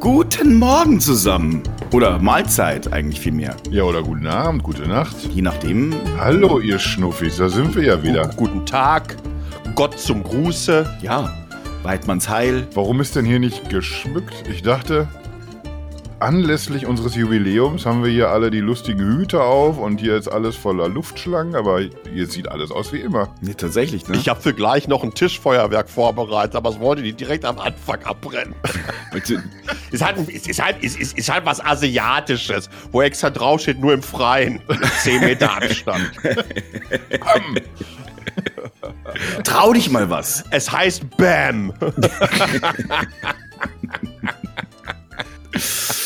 Guten Morgen zusammen. Oder Mahlzeit eigentlich vielmehr. Ja, oder guten Abend, gute Nacht. Je nachdem. Hallo, ihr Schnuffis, da sind wir ja wieder. Guten Tag, Gott zum Gruße. Ja, Weidmanns Heil. Warum ist denn hier nicht geschmückt? Ich dachte, anlässlich unseres Jubiläums haben wir hier alle die lustigen Hüte auf und hier ist alles voller Luftschlangen, aber hier sieht alles aus wie immer. Nee, tatsächlich, ne? Ich habe für gleich noch ein Tischfeuerwerk vorbereitet, aber es wollte die direkt am Anfang abbrennen. ist, halt, ist, ist, halt, ist, ist, ist halt was Asiatisches, wo extra draufsteht, nur im Freien. 10 Meter Abstand. Trau dich mal was. Es heißt BAM.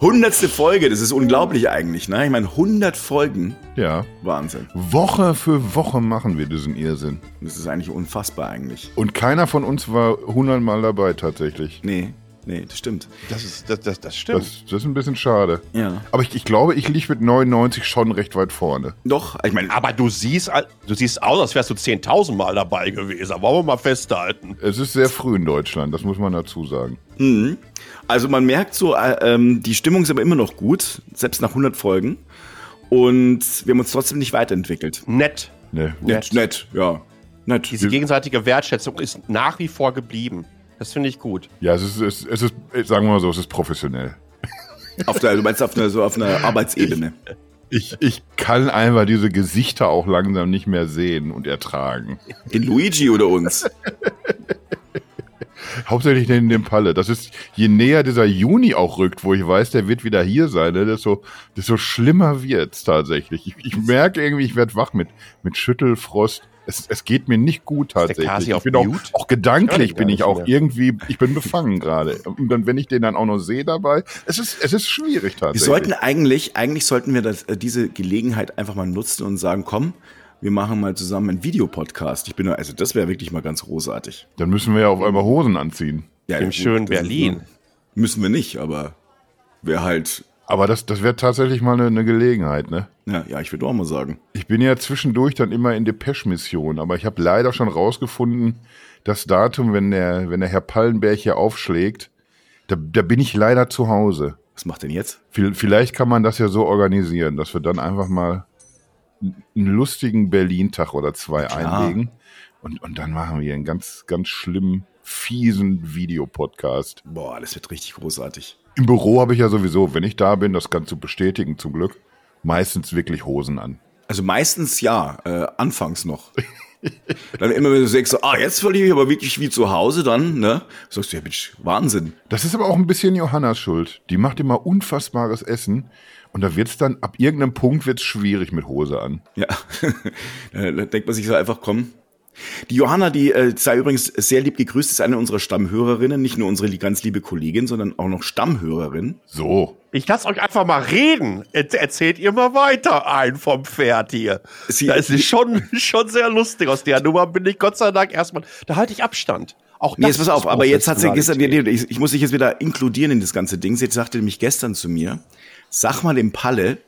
Hundertste Folge, das ist unglaublich eigentlich, ne? Ich meine, 100 Folgen. Ja. Wahnsinn. Woche für Woche machen wir diesen Irrsinn. Das ist eigentlich unfassbar eigentlich. Und keiner von uns war hundertmal dabei tatsächlich. Nee, nee, das stimmt. Das, ist, das, das, das stimmt. Das, das ist ein bisschen schade. Ja. Aber ich, ich glaube, ich liege mit 99 schon recht weit vorne. Doch, ich meine, aber du siehst, du siehst aus, als wärst du 10.000 Mal dabei gewesen. Wollen wir mal festhalten. Es ist sehr früh in Deutschland, das muss man dazu sagen. Also man merkt so, äh, ähm, die Stimmung ist aber immer noch gut, selbst nach 100 Folgen. Und wir haben uns trotzdem nicht weiterentwickelt. Nett. Ne. Nett, nett, ja. Nett. Diese gegenseitige Wertschätzung ist nach wie vor geblieben. Das finde ich gut. Ja, es ist, es, es ist, sagen wir mal so, es ist professionell. Auf der, du meinst auf einer, so auf einer Arbeitsebene. Ich, ich kann einfach diese Gesichter auch langsam nicht mehr sehen und ertragen. Den Luigi oder uns. Hauptsächlich den, den Palle. Das ist, je näher dieser Juni auch rückt, wo ich weiß, der wird wieder hier sein, ne, desto, desto schlimmer wird's tatsächlich. Ich, ich merke irgendwie, ich werde wach mit, mit Schüttelfrost. Es, es geht mir nicht gut der tatsächlich. Kasi Ich auf bin auch, Mute? auch gedanklich Ich bin ich auch mehr. irgendwie, ich bin befangen gerade. Und dann, wenn ich den dann auch noch sehe dabei, es ist, es ist schwierig Wir tatsächlich. sollten eigentlich, eigentlich sollten wir das, äh, diese Gelegenheit einfach mal nutzen und sagen, komm, wir machen mal zusammen einen Videopodcast. Ich bin, also das wäre wirklich mal ganz großartig. dann müssen wir ja auf einmal Hosen anziehen. Ja, Im gut, schönen Berlin. nur- Müssen wir nicht, aber wäre halt, Aber das, das wäre tatsächlich mal eine, eine Gelegenheit, ne? ja, ja, ich würde auch mal sagen. Ich bin ja zwischendurch dann immer in Depeche-Mission, aber ich habe leider schon rausgefunden, das Datum, wenn der, wenn der Herr Pallenberg hier aufschlägt, da, da bin ich leider zu Hause. Was macht denn jetzt? Viel- Vielleicht kann man das ja so organisieren, dass wir dann einfach mal einen lustigen Berlin-Tag oder zwei Klar. einlegen. Und, und dann machen wir einen ganz, ganz schlimmen, fiesen Videopodcast. Boah, das wird richtig großartig. Im Büro habe ich ja sowieso, wenn ich da bin, das kannst du bestätigen zum Glück, meistens wirklich Hosen an. Also meistens ja, äh, anfangs noch. dann immer, wenn du sagst, so, ah, jetzt verliere ich aber wirklich wie zu Hause, dann, ne? Sagst du, ja, Mensch, Wahnsinn. Das ist aber auch ein bisschen Johannas Schuld. Die macht immer unfassbares Essen und da wird's dann, ab irgendeinem Punkt wird's schwierig mit Hose an. Ja, da denkt man sich so einfach, komm. Die Johanna, die äh, sei übrigens sehr lieb gegrüßt, ist eine unserer Stammhörerinnen, nicht nur unsere ganz liebe Kollegin, sondern auch noch Stammhörerin. So. Ich lasse euch einfach mal reden. Er erzählt ihr mal weiter ein vom Pferd hier. Sie- das ist schon, schon sehr lustig. Aus der Nummer bin ich Gott sei Dank erstmal. Da halte ich Abstand. Auch Nee, jetzt pass auf, aber jetzt hat sie gestern, ich, ich muss dich jetzt wieder inkludieren in das ganze Ding. Sie sagte nämlich gestern zu mir, sag mal dem Palle,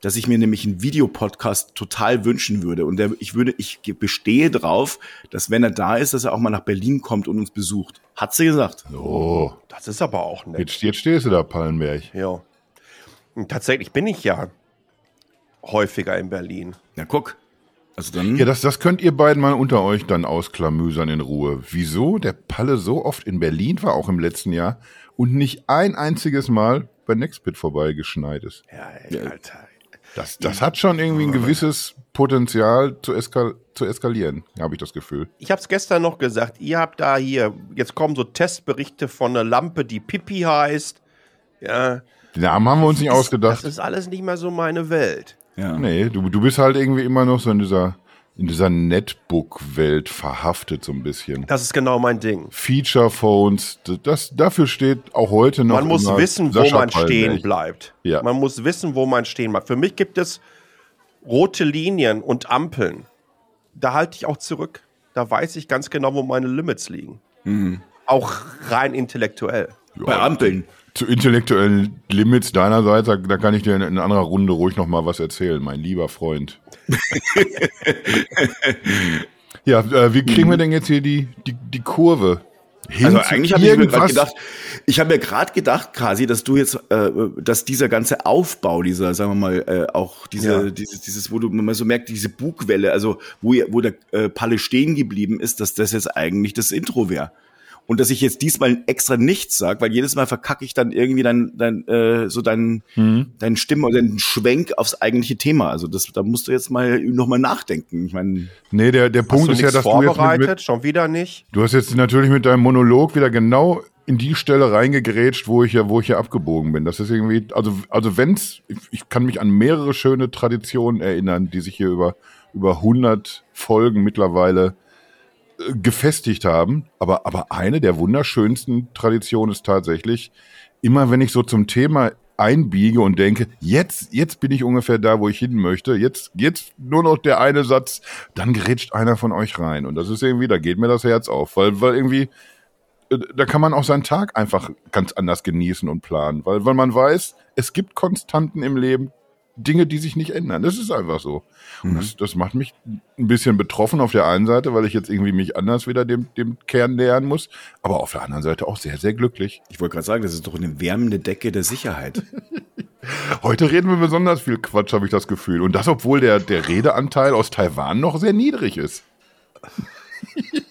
dass ich mir nämlich einen Videopodcast total wünschen würde. Und der, ich würde, ich bestehe drauf, dass wenn er da ist, dass er auch mal nach Berlin kommt und uns besucht. Hat sie gesagt. So. Das ist aber auch nett. Jetzt, jetzt stehst du da, Pallenberg. Ja. Und tatsächlich bin ich ja häufiger in Berlin. Na guck. Also dann. Ja, das, das könnt ihr beiden mal unter euch dann ausklamüsern in Ruhe. Wieso der Palle so oft in Berlin war, auch im letzten Jahr, und nicht ein einziges Mal bei Nextbit vorbeigeschneit ist. Ja, ey, Alter. Das, das hat schon irgendwie ein gewisses Potenzial zu, eskal zu eskalieren, habe ich das Gefühl. Ich habe es gestern noch gesagt. Ihr habt da hier, jetzt kommen so Testberichte von einer Lampe, die Pipi heißt. Ja. Den Namen haben wir uns nicht Das ausgedacht. ist alles nicht mehr so meine Welt. ja. Nee, du, du bist halt irgendwie immer noch so in dieser, in dieser Netbook-Welt verhaftet so ein bisschen. Das ist genau mein Ding. Feature-Phones, das, dafür steht auch heute noch Man muss immer wissen, wo Sascha man stehen Pallenberg. bleibt. Ja. Man muss wissen, wo man stehen bleibt. Für mich gibt es rote Linien und Ampeln. Da halte ich auch zurück. Da weiß ich ganz genau, wo meine Limits liegen. Mhm. Auch rein intellektuell. Bei Ampeln. Zu intellektuellen Limits deinerseits, da, da kann ich dir in, in anderer Runde ruhig noch mal was erzählen, mein lieber Freund. ja, äh, wie kriegen wir denn jetzt hier die, die, die Kurve hin Also eigentlich habe ich mir gerade gedacht, ich habe mir gerade gedacht, quasi, dass du jetzt, äh, dass dieser ganze Aufbau, dieser, sagen wir mal, äh, auch diese, Ja. dieses, dieses, wo du man so merkt, diese Bugwelle, also wo, wo der äh, Palle stehen geblieben ist, dass das jetzt eigentlich das Intro wäre. Und dass ich jetzt diesmal extra nichts sag, weil jedes Mal verkacke ich dann irgendwie dein, dein, äh, so deinen, Mhm. deinen Stimme oder den Schwenk aufs eigentliche Thema. Also das, da musst du jetzt mal nochmal nachdenken. Ich meine, Nee, der, der Hast Punkt ist ja, dass du jetzt mit, vorbereitet? mit, Schon wieder nicht? du hast jetzt natürlich mit deinem Monolog wieder genau in die Stelle reingegrätscht, wo ich ja, wo ich ja abgebogen bin. Das ist irgendwie, also, also wenn's, ich, ich kann mich an mehrere schöne Traditionen erinnern, die sich hier über, über 100 Folgen mittlerweile äh, gefestigt haben. Aber, aber eine der wunderschönsten Traditionen ist tatsächlich, immer wenn ich so zum Thema einbiege und denke, jetzt, jetzt bin ich ungefähr da, wo ich hin möchte, jetzt, jetzt nur noch der eine Satz, dann grätscht einer von euch rein. Und das ist irgendwie, da geht mir das Herz auf, weil, weil irgendwie, äh, da kann man auch seinen Tag einfach ganz anders genießen und planen, weil, weil man weiß, es gibt Konstanten im Leben, Dinge, die sich nicht ändern. Das ist einfach so. Und das, das macht mich ein bisschen betroffen auf der einen Seite, weil ich jetzt irgendwie mich anders wieder dem, dem Kern nähern muss, aber auf der anderen Seite auch sehr, sehr glücklich. ich wollte gerade sagen, das ist doch eine wärmende Decke der Sicherheit. Heute reden wir besonders viel Quatsch, habe ich das Gefühl. Und das, obwohl der, der Redeanteil aus Taiwan noch sehr niedrig ist.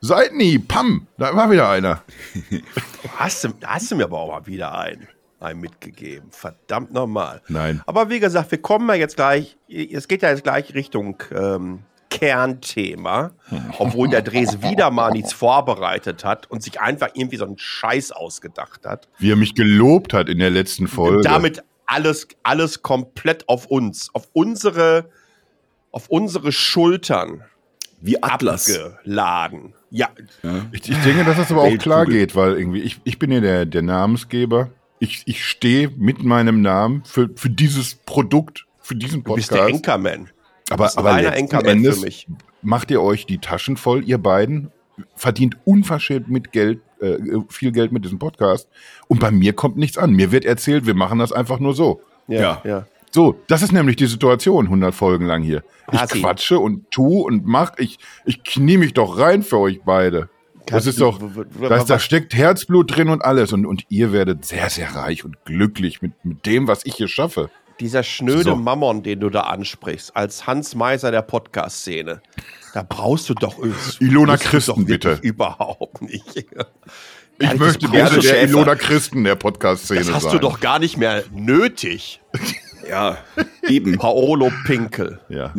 Seid nie, Pam, da war wieder einer. Hast du, hast du mir aber auch mal wieder einen, einen mitgegeben. Verdammt nochmal. Nein. Aber wie gesagt, wir kommen ja jetzt gleich, es geht ja jetzt gleich Richtung ähm, Kernthema, obwohl der Dres wieder mal nichts vorbereitet hat und sich einfach irgendwie so einen Scheiß ausgedacht hat. Wie er mich gelobt hat in der letzten Folge. Und damit alles, alles komplett auf uns, auf unsere, auf unsere Schultern Wie Atlas. abgeladen. Ja, Ich, ich denke, dass das aber auch klar geht, weil irgendwie, ich, ich bin ja der, der Namensgeber. Ich, ich stehe mit meinem Namen für, für dieses Produkt, für diesen du bist Podcast. der Enkerman. aber aber letzten Endes für mich. macht ihr euch die Taschen voll, ihr beiden, verdient unverschämt mit Geld, äh, viel Geld mit diesem Podcast. Und bei mir kommt nichts an. Mir wird erzählt, wir machen das einfach nur so. Ja, Ja. ja. So, das ist nämlich die Situation 100 Folgen lang hier. Ich Hasi. quatsche und tu und mach. Ich, ich knie mich doch rein für euch beide. Das ist doch, w- da, steckt Herzblut drin und alles. Und, und ihr werdet sehr, sehr reich und glücklich mit, mit dem, was ich hier schaffe. Dieser schnöde So. Mammon, den du da ansprichst, als Hans Meiser der Podcast-Szene, da brauchst du doch Ilona Christen, bitte. Überhaupt nicht. Ich das möchte gerne der Schäfer. Ilona Christen der Podcast-Szene Das sein. hast du doch gar nicht mehr nötig, Ja, eben. Paolo Pinkel. Ja.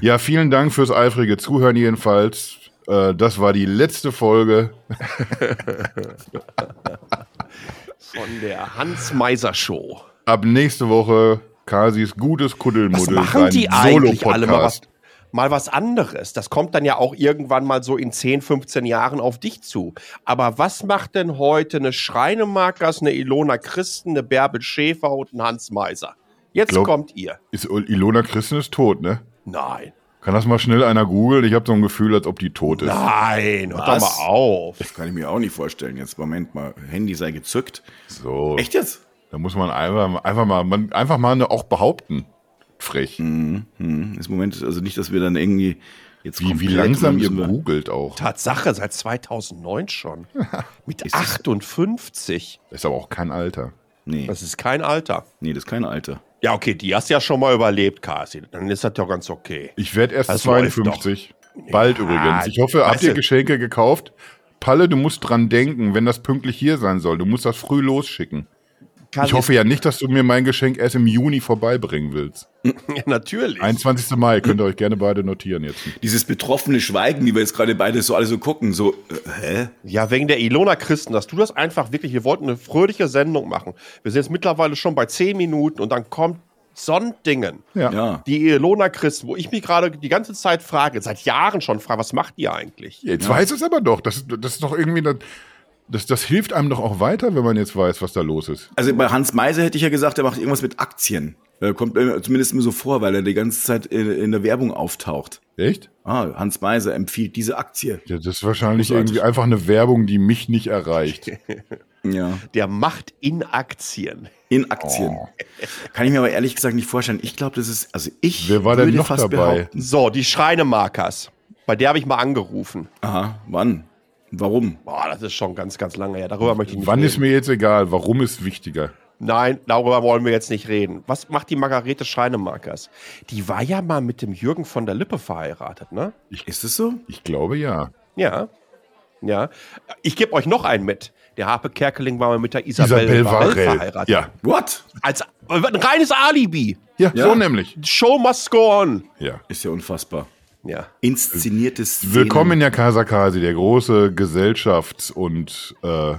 ja, vielen Dank fürs eifrige Zuhören jedenfalls. Äh, Das war die letzte Folge. Von der Hans Meiser Show. Ab nächste Woche Kasis gutes Was Kuddelmuddel. machen sein die eigentlich alle mal was, mal was anderes? Das kommt dann ja auch irgendwann mal so in 10, 15 Jahren auf dich zu. Aber was macht denn heute eine Schreinemarkers, eine Ilona Christen, eine Bärbel Schäfer und ein Hans Meiser? Jetzt Glaub- kommt ihr. Ist Ilona Christen ist tot, ne? Nein. Kann das mal schnell einer googeln? Ich habe so ein Gefühl, als ob die tot ist. Nein, hör doch mal auf. Das kann ich mir auch nicht vorstellen. Jetzt, Moment mal, Handy sei gezückt. So, Echt jetzt? da muss man einfach, einfach mal, man, einfach mal eine auch behaupten. Frech. Hm, ist Moment, also nicht, dass wir dann irgendwie jetzt Wie, wie langsam ihr googelt auch. Tatsache, seit 2009 schon. Mit 58. Das ist aber auch kein Alter. Nee, Das ist kein Alter. nee, das ist kein Alter. Ja, okay, die hast ja schon mal überlebt, Kasi. Dann ist das ja ganz okay. Ich werde erst Das läuft 52. Bald Ja, übrigens. Ich hoffe, habt ihr du- Geschenke gekauft? Palle, du musst dran denken, wenn das pünktlich hier sein soll. Du musst das früh losschicken. Ich hoffe ja nicht, dass du mir mein Geschenk erst im Juni vorbeibringen willst. Ja, natürlich. 21. Mai könnt ihr euch gerne beide notieren jetzt. Dieses betroffene Schweigen, wie wir jetzt gerade beide so alle so gucken, so, äh, hä? Ja, wegen der Ilona Christen, dass du das einfach wirklich, wir wollten eine fröhliche Sendung machen. Wir sind jetzt mittlerweile schon bei 10 Minuten und dann kommt Sondingen. Ja. Ja. Die Ilona Christen, wo ich mich gerade die ganze Zeit frage, seit Jahren schon frage, was macht die eigentlich? Jetzt weiß es aber doch. Das, das ist doch irgendwie. Das, das, das hilft einem doch auch weiter, wenn man jetzt weiß, was da los ist. Also bei Hans Meiser hätte ich ja gesagt, er macht irgendwas mit Aktien. Er kommt mir zumindest mir so vor, weil er die ganze Zeit in, in der Werbung auftaucht. Echt? Ah, Hans Meiser empfiehlt diese Aktie. Ja, das ist wahrscheinlich Großartig. irgendwie einfach eine Werbung, die mich nicht erreicht. Ja. Der macht in Aktien. In Aktien. Oh. Kann ich mir aber ehrlich gesagt nicht vorstellen. Ich glaube, das ist, also ich Wer war denn noch fast dabei? behaupten. So, die Schreinemarkers. Bei der habe ich mal angerufen. Aha, wann? Warum? Boah, das ist schon ganz, ganz lange her. Darüber möchte ich nicht Wann reden. ist mir jetzt egal? Warum ist wichtiger? Nein, darüber wollen wir jetzt nicht reden. Was macht die Margarete Scheinemakers? Die war ja mal mit dem Jürgen von der Lippe verheiratet, ne? Ist es so? Ich glaube ja. Ja. Ja. Ich gebe euch noch einen mit. Der Harpe Kerkeling war mal mit der Isabel, Isabel Varell Varell. verheiratet. Ja. What? Als ein reines Alibi. ja, Ja. so nämlich. Show must go on. Ja. Ist ja unfassbar. Ja. Inszenierte Szenen. Willkommen in der Casa Kasi, der große Gesellschafts- und äh,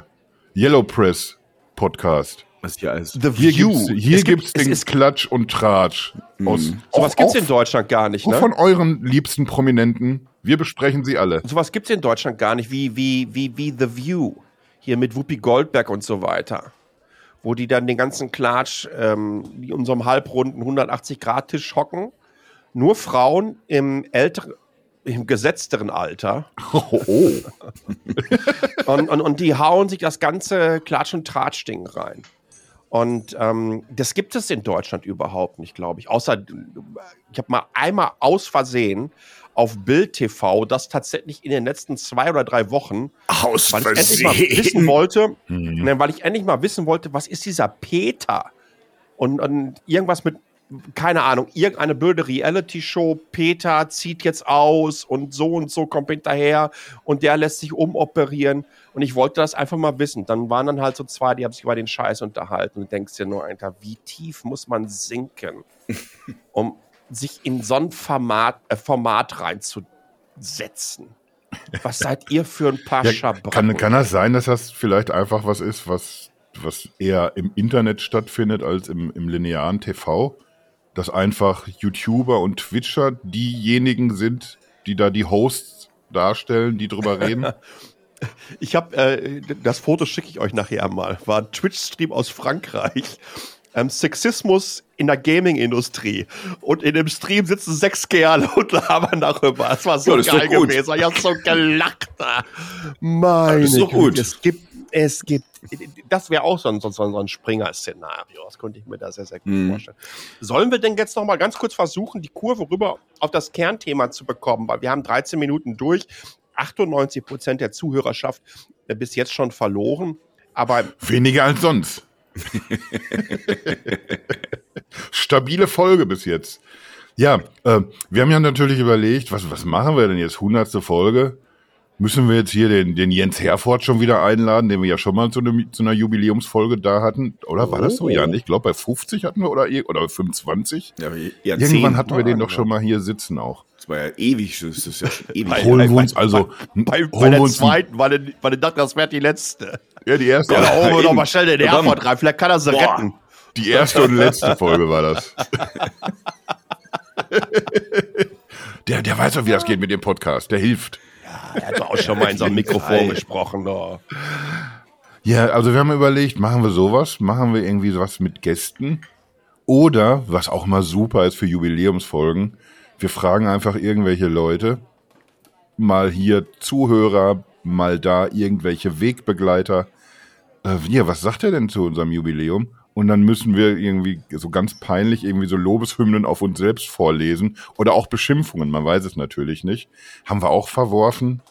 Yellow Press Podcast. Was hier alles. The Hier View. gibt's, hier es gibt, gibt's es den ist, Klatsch und Tratsch. Aus, sowas gibt's auch- in Deutschland gar nicht, ne? von euren liebsten Prominenten. Wir besprechen sie alle. Sowas gibt's in Deutschland gar nicht, wie, wie, wie, wie The View. Hier mit Whoopi Goldberg und so weiter. Wo die dann den ganzen Klatsch ähm, wie in einem halbrunden 180-Grad-Tisch hocken. Nur Frauen im älteren, im gesetzteren Alter. Oh, oh. Und, und, und die hauen sich das ganze Klatsch- und Tratsch-Ding rein. Und ähm, das gibt es in Deutschland überhaupt nicht, glaube ich. Außer, ich habe mal einmal aus Versehen auf Bild TV das tatsächlich in den letzten zwei oder drei Wochen, Aus weil ich endlich mal wissen Versehen. wollte, ne, weil ich endlich mal wissen wollte, was ist dieser Peter? Und, und irgendwas mit, keine Ahnung, irgendeine blöde Reality-Show, Peter zieht jetzt aus und so und so kommt hinterher und der lässt sich umoperieren. Und ich wollte das einfach mal wissen. Dann waren dann halt so zwei, die haben sich über den Scheiß unterhalten und denkst dir nur, Alter, wie tief muss man sinken, um sich in so ein Format, äh, Format reinzusetzen? Was seid ihr für ein paar Ja, Schabracken? kann, kann das sein, dass das vielleicht einfach was ist, was, was eher im Internet stattfindet als im, im linearen TV? Dass einfach YouTuber und Twitcher diejenigen sind, die da die Hosts darstellen, die drüber reden? Ich habe äh, das Foto schicke ich euch nachher mal. War ein Twitch-Stream aus Frankreich. Ähm, Sexismus in der Gaming-Industrie. Und in dem Stream sitzen sechs Kerle und labern darüber. Das war so Ja, das geil gewesen. Ich hab so gelacht. Meine Das ist doch gut. Güte, Es gibt, es gibt, das wäre auch so ein, so, ein- so ein Springer-Szenario. Das könnte ich mir da sehr, sehr gut Mhm. vorstellen. Sollen wir denn jetzt noch mal ganz kurz versuchen, die Kurve rüber auf das Kernthema zu bekommen? Weil wir haben 13 Minuten durch. 98 Prozent der Zuhörerschaft äh, bis jetzt schon verloren. Aber Weniger als sonst. Stabile Folge bis jetzt. Ja, äh, wir haben ja natürlich überlegt, was, was machen wir denn jetzt? Hundertste Folge? Müssen wir jetzt hier den, den Jens Herford schon wieder einladen, den wir ja schon mal zu, einem, zu einer Jubiläumsfolge da hatten? Oder war das so? Oh. Ja, ich glaube bei 50 hatten wir oder, oder 25. Ja, aber Irgendwann hatten wir den doch war, schon mal hier sitzen auch. Das war ja ewig, das ist ja ewig. Bei- Holen wir uns also, bei, bei der zweiten, weil ich, dachte, das wäre die letzte. ja, die erste, Ja, da holen wir doch mal schnell den. Herford rein. Vielleicht kann er sie Boah. retten. die erste und letzte Folge war das. Der, der weiß doch, wie das geht mit dem Podcast. Der hilft. Er hat doch auch schon mal in so einem Mikrofon gesprochen. doch. Ja, also wir haben überlegt, machen wir sowas? Machen wir irgendwie sowas mit Gästen? Oder, was auch mal super ist für Jubiläumsfolgen, wir fragen einfach irgendwelche Leute, mal hier Zuhörer, mal da irgendwelche Wegbegleiter. Äh, ja, was sagt er denn zu unserem Jubiläum? Und dann müssen wir irgendwie so ganz peinlich irgendwie so Lobeshymnen auf uns selbst vorlesen oder auch Beschimpfungen, man weiß es natürlich nicht. Haben wir auch verworfen.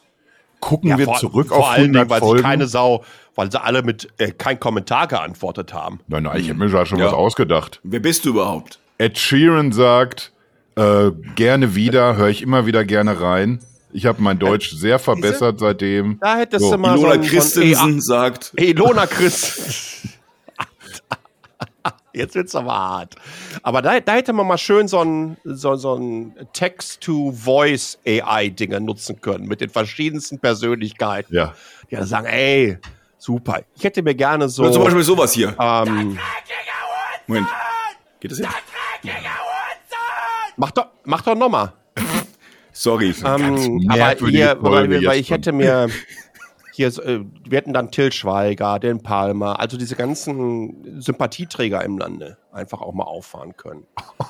Gucken wir vor, zurück vor auf allen 100 Dingen, weil Folgen. sich keine Sau, weil sie alle mit äh, kein Kommentar geantwortet haben. Nein, nein, ich habe mir da schon Ja. was ausgedacht. Wer bist du überhaupt? Ed Sheeran sagt, äh, gerne wieder, höre ich immer wieder gerne rein. Ich habe mein Deutsch sehr verbessert seitdem. Da hättest So, du mal Ilona so ein, Christensen sagt, So ein, Ilona Christ. Jetzt wird's aber hart. Aber da, da hätte man mal schön so ein, so, so ein Text-to-Voice-AI-Dinger nutzen können mit den verschiedensten Persönlichkeiten. Ja. Die dann sagen, ey, super. Ich hätte mir gerne so. oder zum Beispiel sowas hier. ähm, Moment. Geht das jetzt? mach doch, mach doch nochmal. Sorry. Ähm, aber hier, weil, weil ich hätte mir hier, äh, wir hätten dann Till Schweiger, den Palmer, also diese ganzen Sympathieträger im Lande einfach auch mal auffahren können.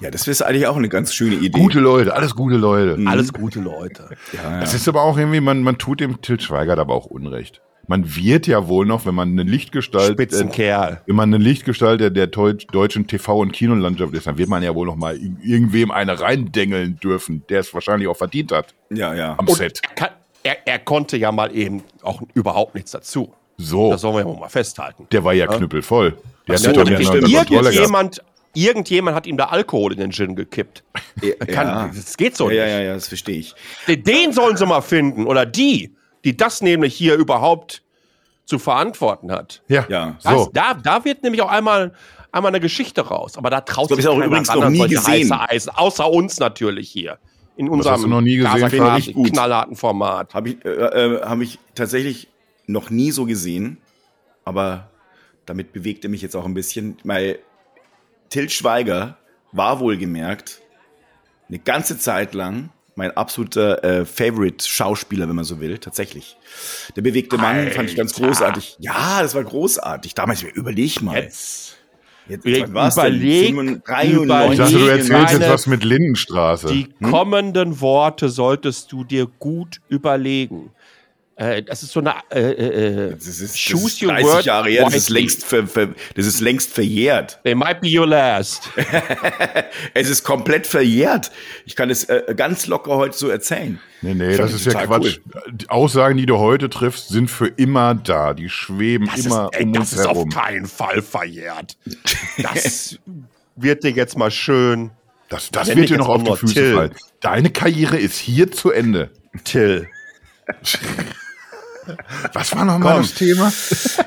Ja, das wäre eigentlich auch eine ganz schöne Idee. Gute Leute, alles gute Leute. Alles gute Leute. ja, ja. Das ist aber auch irgendwie, man, man tut dem Til Schweigert aber auch Unrecht. Man wird ja wohl noch, wenn man eine Lichtgestalt, äh, Spitzenkerl. wenn man eine Lichtgestalt der, der deutschen TV- und Kinolandschaft ist, dann wird man ja wohl noch mal ir- irgendwem eine reindengeln dürfen, der es wahrscheinlich auch verdient hat ja, ja. am Set. Kann, er, er konnte ja mal eben auch überhaupt nichts dazu. So, Das sollen wir ja mal festhalten. der war ja knüppelvoll. Der so, hat. Irgendjemand, irgendjemand hat ihm da Alkohol in den Gin gekippt. Kann, ja. Das geht so Ja, nicht. ja, ja, das verstehe ich. Den- sollen sie mal finden. Oder die, die das nämlich hier überhaupt zu verantworten hat. Ja, Ja. Das, so. da, da wird nämlich auch einmal, einmal eine Geschichte raus. Aber da traut Das hab ich auch übrigens noch nie gesehen. heiße Eisen, außer uns natürlich hier. In unserem noch nie gesehen? Gut. knallharten Format. Habe ich, äh, äh, hab ich tatsächlich noch nie so gesehen, aber damit bewegte mich jetzt auch ein bisschen, weil Till Schweiger war wohlgemerkt eine ganze Zeit lang mein absoluter äh, Favorite-Schauspieler, wenn man so will, tatsächlich. Der bewegte Mann fand ich ganz Alter. großartig. Ja, das war großartig. Damals, überleg mal. Jetzt. Jetzt, Überleg- denn? überleg- 95, Ich dachte, du überleg- erzählst jetzt was mit Lindenstraße. Die kommenden Worte solltest du dir gut überlegen. Äh, das ist so eine äh, äh, Das ist, das Choose ist your 30 word Jahre her, das ist, längst ver, ver, das ist längst verjährt. They might be your last. Es ist komplett verjährt. Ich kann es äh, ganz locker heute so erzählen. Nee, nee, das ist die ja Quatsch. Die Aussagen, die du heute triffst, sind für immer da. Die schweben Das immer ist, ey, um das uns ist herum. auf keinen Fall verjährt. Das wird dir jetzt mal schön. Das, das wird dir noch auf die Füße Till. fallen. Deine Karriere ist hier zu Ende. Till. Was war nochmal das Thema?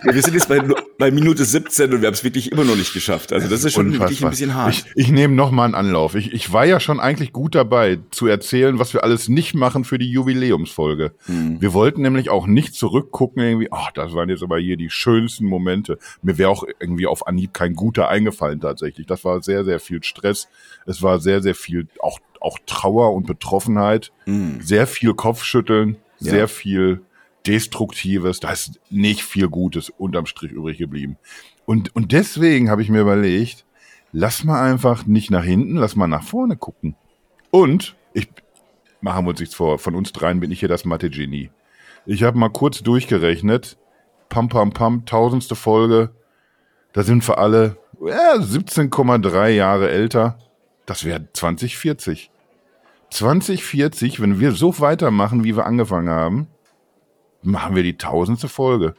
Wir sind jetzt bei, bei Minute 17 und wir haben es wirklich immer noch nicht geschafft. Also das ist schon wirklich ein bisschen hart. Ich, ich nehme nochmal einen Anlauf. Ich, ich war ja schon eigentlich gut dabei, zu erzählen, was wir alles nicht machen für die Jubiläumsfolge. Hm. Wir wollten nämlich auch nicht zurückgucken, irgendwie, ach, das waren jetzt aber hier die schönsten Momente. Mir wäre auch irgendwie auf Anhieb kein guter eingefallen tatsächlich. Das war sehr, sehr viel Stress. Es war sehr, sehr viel auch, auch Trauer und Betroffenheit. Sehr viel Kopfschütteln, Hm. Ja. sehr viel Destruktives. Da ist nicht viel Gutes unterm Strich übrig geblieben. Und, und deswegen habe ich mir überlegt, lass mal einfach nicht nach hinten, lass mal nach vorne gucken. Und ich machen wir uns nichts vor, von uns dreien bin ich hier das Mathe-Genie. Ich habe mal kurz durchgerechnet, pam pam pam, tausendste Folge, da sind wir alle ja, 17,3 Jahre älter. Das wäre 2040. 2040, wenn wir so weitermachen, wie wir angefangen haben, machen wir die tausendste Folge.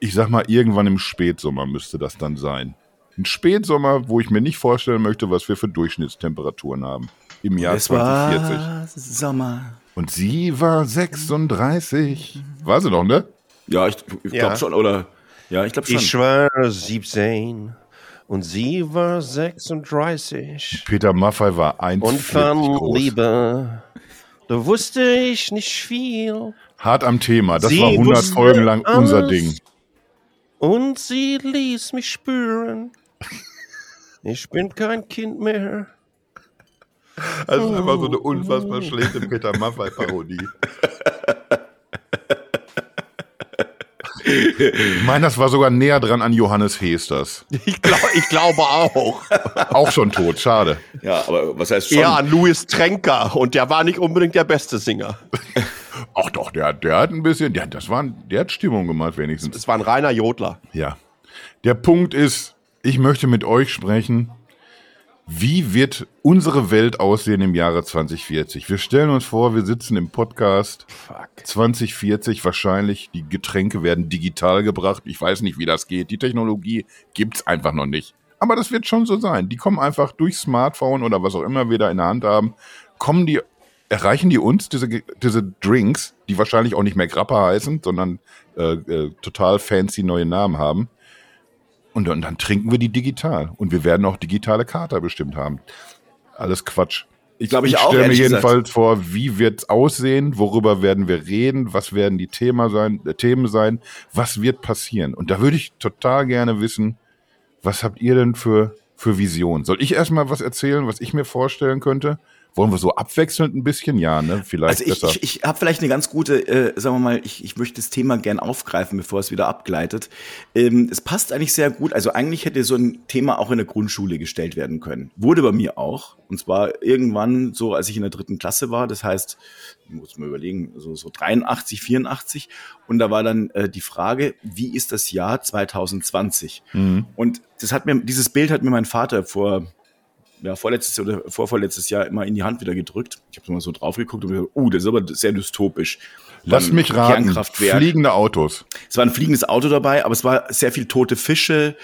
Ich sag mal, irgendwann im Spätsommer müsste das dann sein. Ein Spätsommer, wo ich mir nicht vorstellen möchte, was wir für Durchschnittstemperaturen haben. Im Jahr es 2040. war Sommer. Und sie war 36. War sie noch, ne? Ja, ich, ich Ja. glaube schon, oder? Ja, ich glaube schon. Ich war 17 und sie war 36. Peter Maffei war Und 1,40 von groß. Liebe, da wusste ich nicht viel. Hart am Thema. Das Sie war 100 wusste Folgen lang unser alles. Ding. Und sie ließ mich spüren. Ich bin kein Kind mehr. Das ist einfach so eine unfassbar schlechte Peter Maffei-Parodie. Ich meine, das war sogar näher dran an Johannes Hesters. Ich, glaub, ich glaube auch. Auch schon tot, schade. Ja, aber was heißt schon? Eher an Louis Trenker. Und der war nicht unbedingt der beste Singer. Ach doch, der, der hat ein bisschen, der, das war, ein- der hat Stimmung gemacht wenigstens. Es war ein reiner Jodler. Ja. Der Punkt ist, ich möchte mit euch sprechen, wie wird unsere Welt aussehen im Jahre 2040? Wir stellen uns vor, wir sitzen im Podcast Fuck. 2040 wahrscheinlich, die Getränke werden digital gebracht. Ich weiß nicht, wie das geht. Die Technologie gibt's einfach noch nicht. Aber das wird schon so sein. Die kommen einfach durch Smartphone oder was auch immer wir da in der Hand haben, kommen die, erreichen die uns, diese, diese Drinks, die wahrscheinlich auch nicht mehr Grappa heißen, sondern äh, äh, total fancy neue Namen haben. Und dann, dann trinken wir die digital. Und wir werden auch digitale Kater bestimmt haben. Alles Quatsch. Ich glaube, ich, auch. stelle mir ehrlich gesagt. jedenfalls vor, wie wird's aussehen, worüber werden wir reden, was werden die Thema sein, äh, Themen sein, was wird passieren. Und da würde ich total gerne wissen, was habt ihr denn für, für Visionen? Soll ich erstmal was erzählen, was ich mir vorstellen könnte? Wollen wir so abwechselnd ein bisschen? Ja, ne? Vielleicht Also ich, besser. ich, ich habe vielleicht eine ganz gute, äh, sagen wir mal, ich, ich möchte das Thema gern aufgreifen, bevor es wieder abgleitet. Ähm, es passt eigentlich sehr gut. Also eigentlich hätte so ein Thema auch in der Grundschule gestellt werden können. Wurde bei mir auch. Und zwar irgendwann so, als ich in der dritten Klasse war. Das heißt, ich muss mal überlegen, so, so 83, 84. Und da war dann äh, die Frage, wie ist das Jahr 2020? Mhm. Und das hat mir, dieses Bild hat mir mein Vater vor ja, vorletztes oder vorvorletztes Jahr immer in die Hand wieder gedrückt. Ich habe mal so drauf geguckt und gesagt, uh, das ist aber sehr dystopisch. Lass mich raten. Kernkraftwerk. Fliegende Autos. Es war ein fliegendes Auto dabei, aber es war sehr viel tote Fische.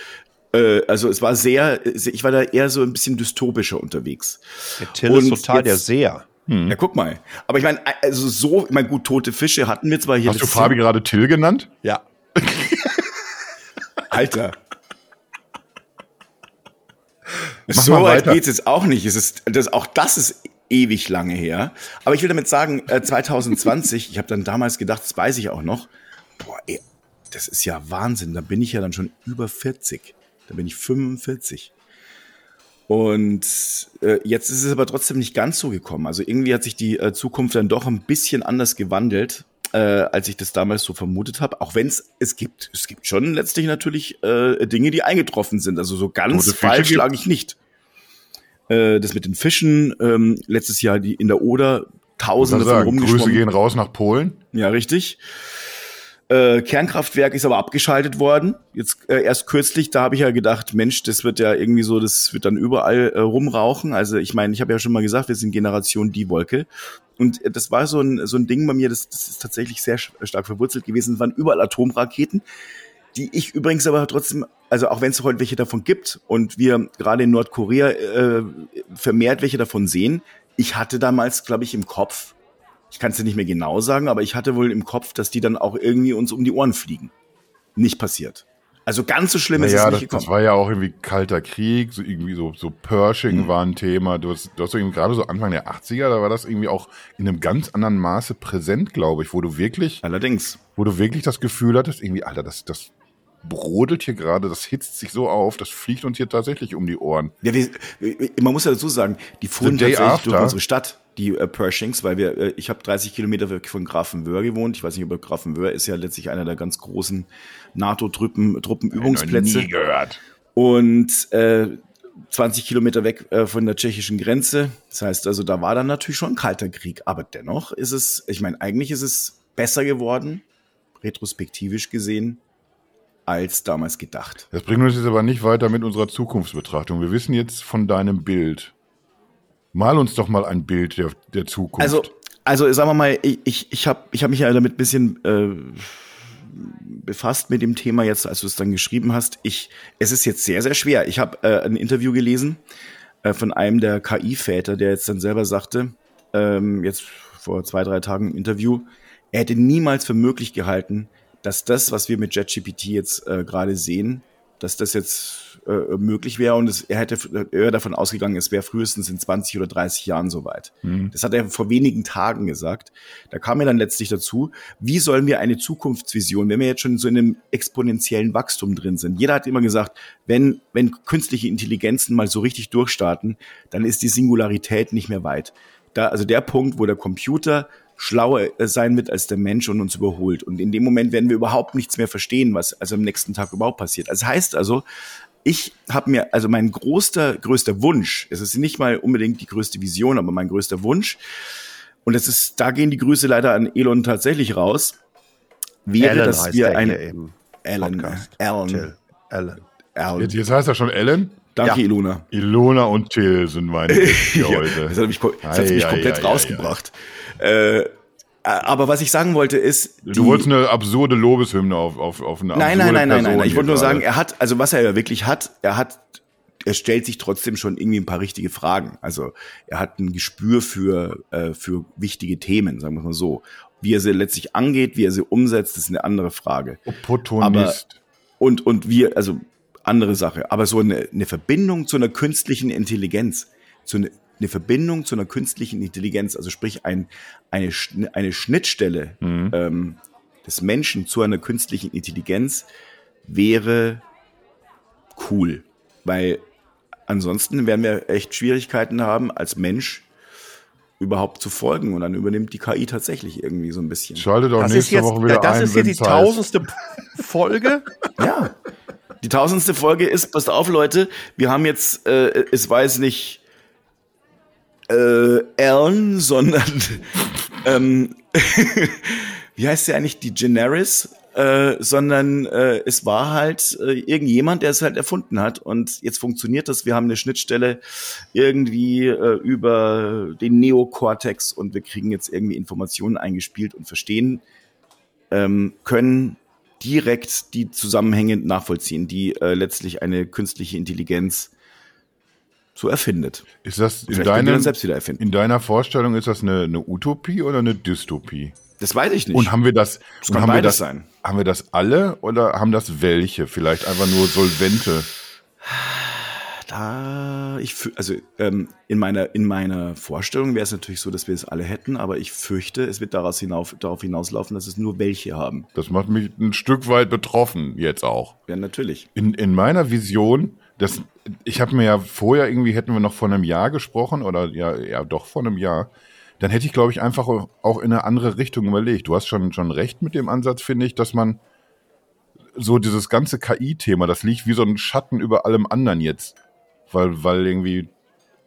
Äh, also es war sehr, ich war da eher so ein bisschen dystopischer unterwegs. Der Till ist total der Seher. Ja, guck mal. Aber ich meine, also so, ich meine, gut, tote Fische hatten wir zwar hier. Hast du Fabi gerade Till genannt? Ja. Alter. Mach so weit geht's jetzt auch nicht. Es ist, das, auch das ist ewig lange her. Aber ich will damit sagen, äh, 2020, ich habe dann damals gedacht, das weiß ich auch noch, boah, ey, das ist ja Wahnsinn. Da bin ich ja dann schon über 40. Da bin ich 45. Und äh, jetzt ist es aber trotzdem nicht ganz so gekommen. Also irgendwie hat sich die äh, Zukunft dann doch ein bisschen anders gewandelt, äh, als ich das damals so vermutet habe. Auch wenn es es gibt, es gibt schon letztlich natürlich äh, Dinge, die eingetroffen sind. Also so ganz falsch lag ich nicht. Äh, das mit den Fischen, ähm, letztes Jahr die in der Oder, Tausende von Grüße gehen raus nach Polen. Ja, richtig. Äh, Kernkraftwerk ist aber abgeschaltet worden. Jetzt äh, erst kürzlich, da habe ich ja gedacht, Mensch, das wird ja irgendwie so, das wird dann überall äh, rumrauchen. Also ich meine, ich habe ja schon mal gesagt, wir sind Generation die Wolke. Und äh, das war so ein, so ein Ding bei mir, das, das ist tatsächlich sehr stark verwurzelt gewesen. Es waren überall Atomraketen, die ich übrigens aber trotzdem, also auch wenn es heute welche davon gibt und wir gerade in Nordkorea äh, vermehrt welche davon sehen, ich hatte damals, glaube ich, im Kopf, ich kann es dir nicht mehr genau sagen, aber ich hatte wohl im Kopf, dass die dann auch irgendwie uns um die Ohren fliegen. Nicht passiert. Also ganz so schlimm ist Naja, es das, nicht das gekommen. war ja auch irgendwie kalter Krieg, so irgendwie so, so Pershing war ein Thema. Du hast, du hast irgendwie gerade so Anfang der 80er, da war das irgendwie auch in einem ganz anderen Maße präsent, glaube ich, wo du wirklich, Allerdings. wo du wirklich das Gefühl hattest, irgendwie, Alter, das, das brodelt hier gerade, das hitzt sich so auf, das fliegt uns hier tatsächlich um die Ohren. Ja, wir, man muss ja dazu sagen, die fuhren tatsächlich after. durch unsere Stadt, die äh, Pershings, weil wir, äh, ich habe 30 Kilometer weg von Grafenwöhr gewohnt. Ich weiß nicht, ob Grafenwöhr ist ja letztlich einer der ganz großen NATO-Truppen, Truppenübungsplätze. Noch nie gehört. und äh, 20 Kilometer weg äh, von der tschechischen Grenze. Das heißt also, da war dann natürlich schon ein kalter Krieg. Aber dennoch ist es, ich meine, eigentlich ist es besser geworden, retrospektivisch gesehen, als damals gedacht. Das bringt uns jetzt aber nicht weiter mit unserer Zukunftsbetrachtung. Wir wissen jetzt von deinem Bild. Mal uns doch mal ein Bild der, der Zukunft. Also, also sagen wir mal, ich, ich, habe ich hab mich ja damit ein bisschen äh, befasst mit dem Thema jetzt, als du es dann geschrieben hast. Ich, es ist jetzt sehr, sehr schwer. Ich habe äh, ein Interview gelesen äh, von einem der KI-Väter, der jetzt dann selber sagte, ähm, jetzt vor zwei, drei Tagen im Interview, er hätte niemals für möglich gehalten, dass das, was wir mit JetGPT jetzt äh, gerade sehen, dass das jetzt äh, möglich wäre und es, er hätte er wäre davon ausgegangen, es wäre frühestens in 20 oder 30 Jahren soweit. Das hat er vor wenigen Tagen gesagt. Da kam er dann letztlich dazu, wie sollen wir eine Zukunftsvision, wenn wir jetzt schon so in einem exponentiellen Wachstum drin sind. Jeder hat immer gesagt, wenn, wenn künstliche Intelligenzen mal so richtig durchstarten, dann ist die Singularität nicht mehr weit. Da, also der Punkt, wo der Computer schlauer äh, sein wird als der Mensch und uns überholt. Und in dem Moment werden wir überhaupt nichts mehr verstehen, was also am nächsten Tag überhaupt passiert. Das heißt also, ich habe mir, also mein größter, größter Wunsch, es ist nicht mal unbedingt die größte Vision, aber mein größter Wunsch, und das ist, da gehen die Grüße leider an Elon tatsächlich raus, wäre, Alan dass heißt wir der ein hier im Alan, Podcast. Alan, Till. Alan. Alan. jetzt, jetzt heißt er schon Ellen. Danke, Ja. Ilona. Ilona und Till sind meine Gäste Ja, heute. das hat mich, das hat mich komplett ei, ei, rausgebracht. Äh, aber was ich sagen wollte ist, Du wolltest eine absurde Lobeshymne auf, auf, auf eine Nein, absurde nein, nein, nein, Person nein. Ich hier wollte nur sagen, er hat, also was er ja wirklich hat, er hat, er stellt sich trotzdem schon irgendwie ein paar richtige Fragen. Also er hat ein Gespür für, äh, für wichtige Themen, sagen wir mal so. Wie er sie letztlich angeht, wie er sie umsetzt, ist eine andere Frage. Opportunist. Und, und wir, also andere Sache. Aber so eine, eine Verbindung zu einer künstlichen Intelligenz, zu eine, eine Verbindung zu einer künstlichen Intelligenz, also sprich ein, eine, eine Schnittstelle Mhm. ähm, des Menschen zu einer künstlichen Intelligenz wäre cool. Weil ansonsten werden wir echt Schwierigkeiten haben, als Mensch überhaupt zu folgen. Und dann übernimmt die KI tatsächlich irgendwie so ein bisschen. Schalte doch Das ist nächste jetzt, Woche wieder das ein, ist jetzt die tausendste Folge. Ja. Die tausendste Folge ist, passt auf, Leute, wir haben jetzt, äh, es jetzt nicht äh, Ellen, sondern ähm, wie heißt sie eigentlich? Die Generis äh, sondern äh, es war halt äh, irgendjemand, der es halt erfunden hat. Und jetzt funktioniert das. Wir haben eine Schnittstelle irgendwie äh, über den Neokortex und wir kriegen jetzt irgendwie Informationen eingespielt und verstehen ähm, können direkt die Zusammenhänge nachvollziehen, die äh, letztlich eine künstliche Intelligenz so erfindet. Ist das in, deinem, selbst wieder erfinden. in deiner Vorstellung, ist das eine, eine Utopie oder eine Dystopie? Das weiß ich nicht. Und haben wir das, Das kann haben wir das, sein. haben wir das alle oder haben das welche? Vielleicht einfach nur Solvente. Da, ich, also ähm, in meiner in meiner Vorstellung wäre es natürlich so, dass wir es alle hätten, aber ich fürchte, es wird daraus hinauf, darauf hinauslaufen, dass es nur welche haben. Das macht mich ein Stück weit betroffen jetzt auch. Ja, natürlich. In, in meiner Vision, das, ich habe mir ja vorher irgendwie, hätten wir noch vor einem Jahr gesprochen oder ja, ja doch vor einem Jahr, dann hätte ich, glaube ich, einfach auch in eine andere Richtung überlegt. Du hast schon, schon recht mit dem Ansatz, finde ich, dass man so dieses ganze KI-Thema, das liegt wie so ein Schatten über allem anderen jetzt. Weil, weil irgendwie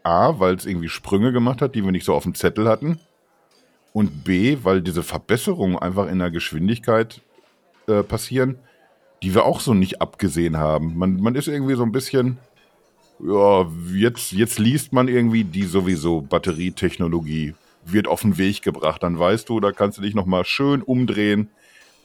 A, weil es irgendwie Sprünge gemacht hat, die wir nicht so auf dem Zettel hatten. Und B, weil diese Verbesserungen einfach in der Geschwindigkeit äh, passieren, die wir auch so nicht abgesehen haben. Man, man ist irgendwie so ein bisschen, ja, jetzt, jetzt liest man irgendwie die sowieso Batterietechnologie, wird auf den Weg gebracht. Dann weißt du, da kannst du dich nochmal schön umdrehen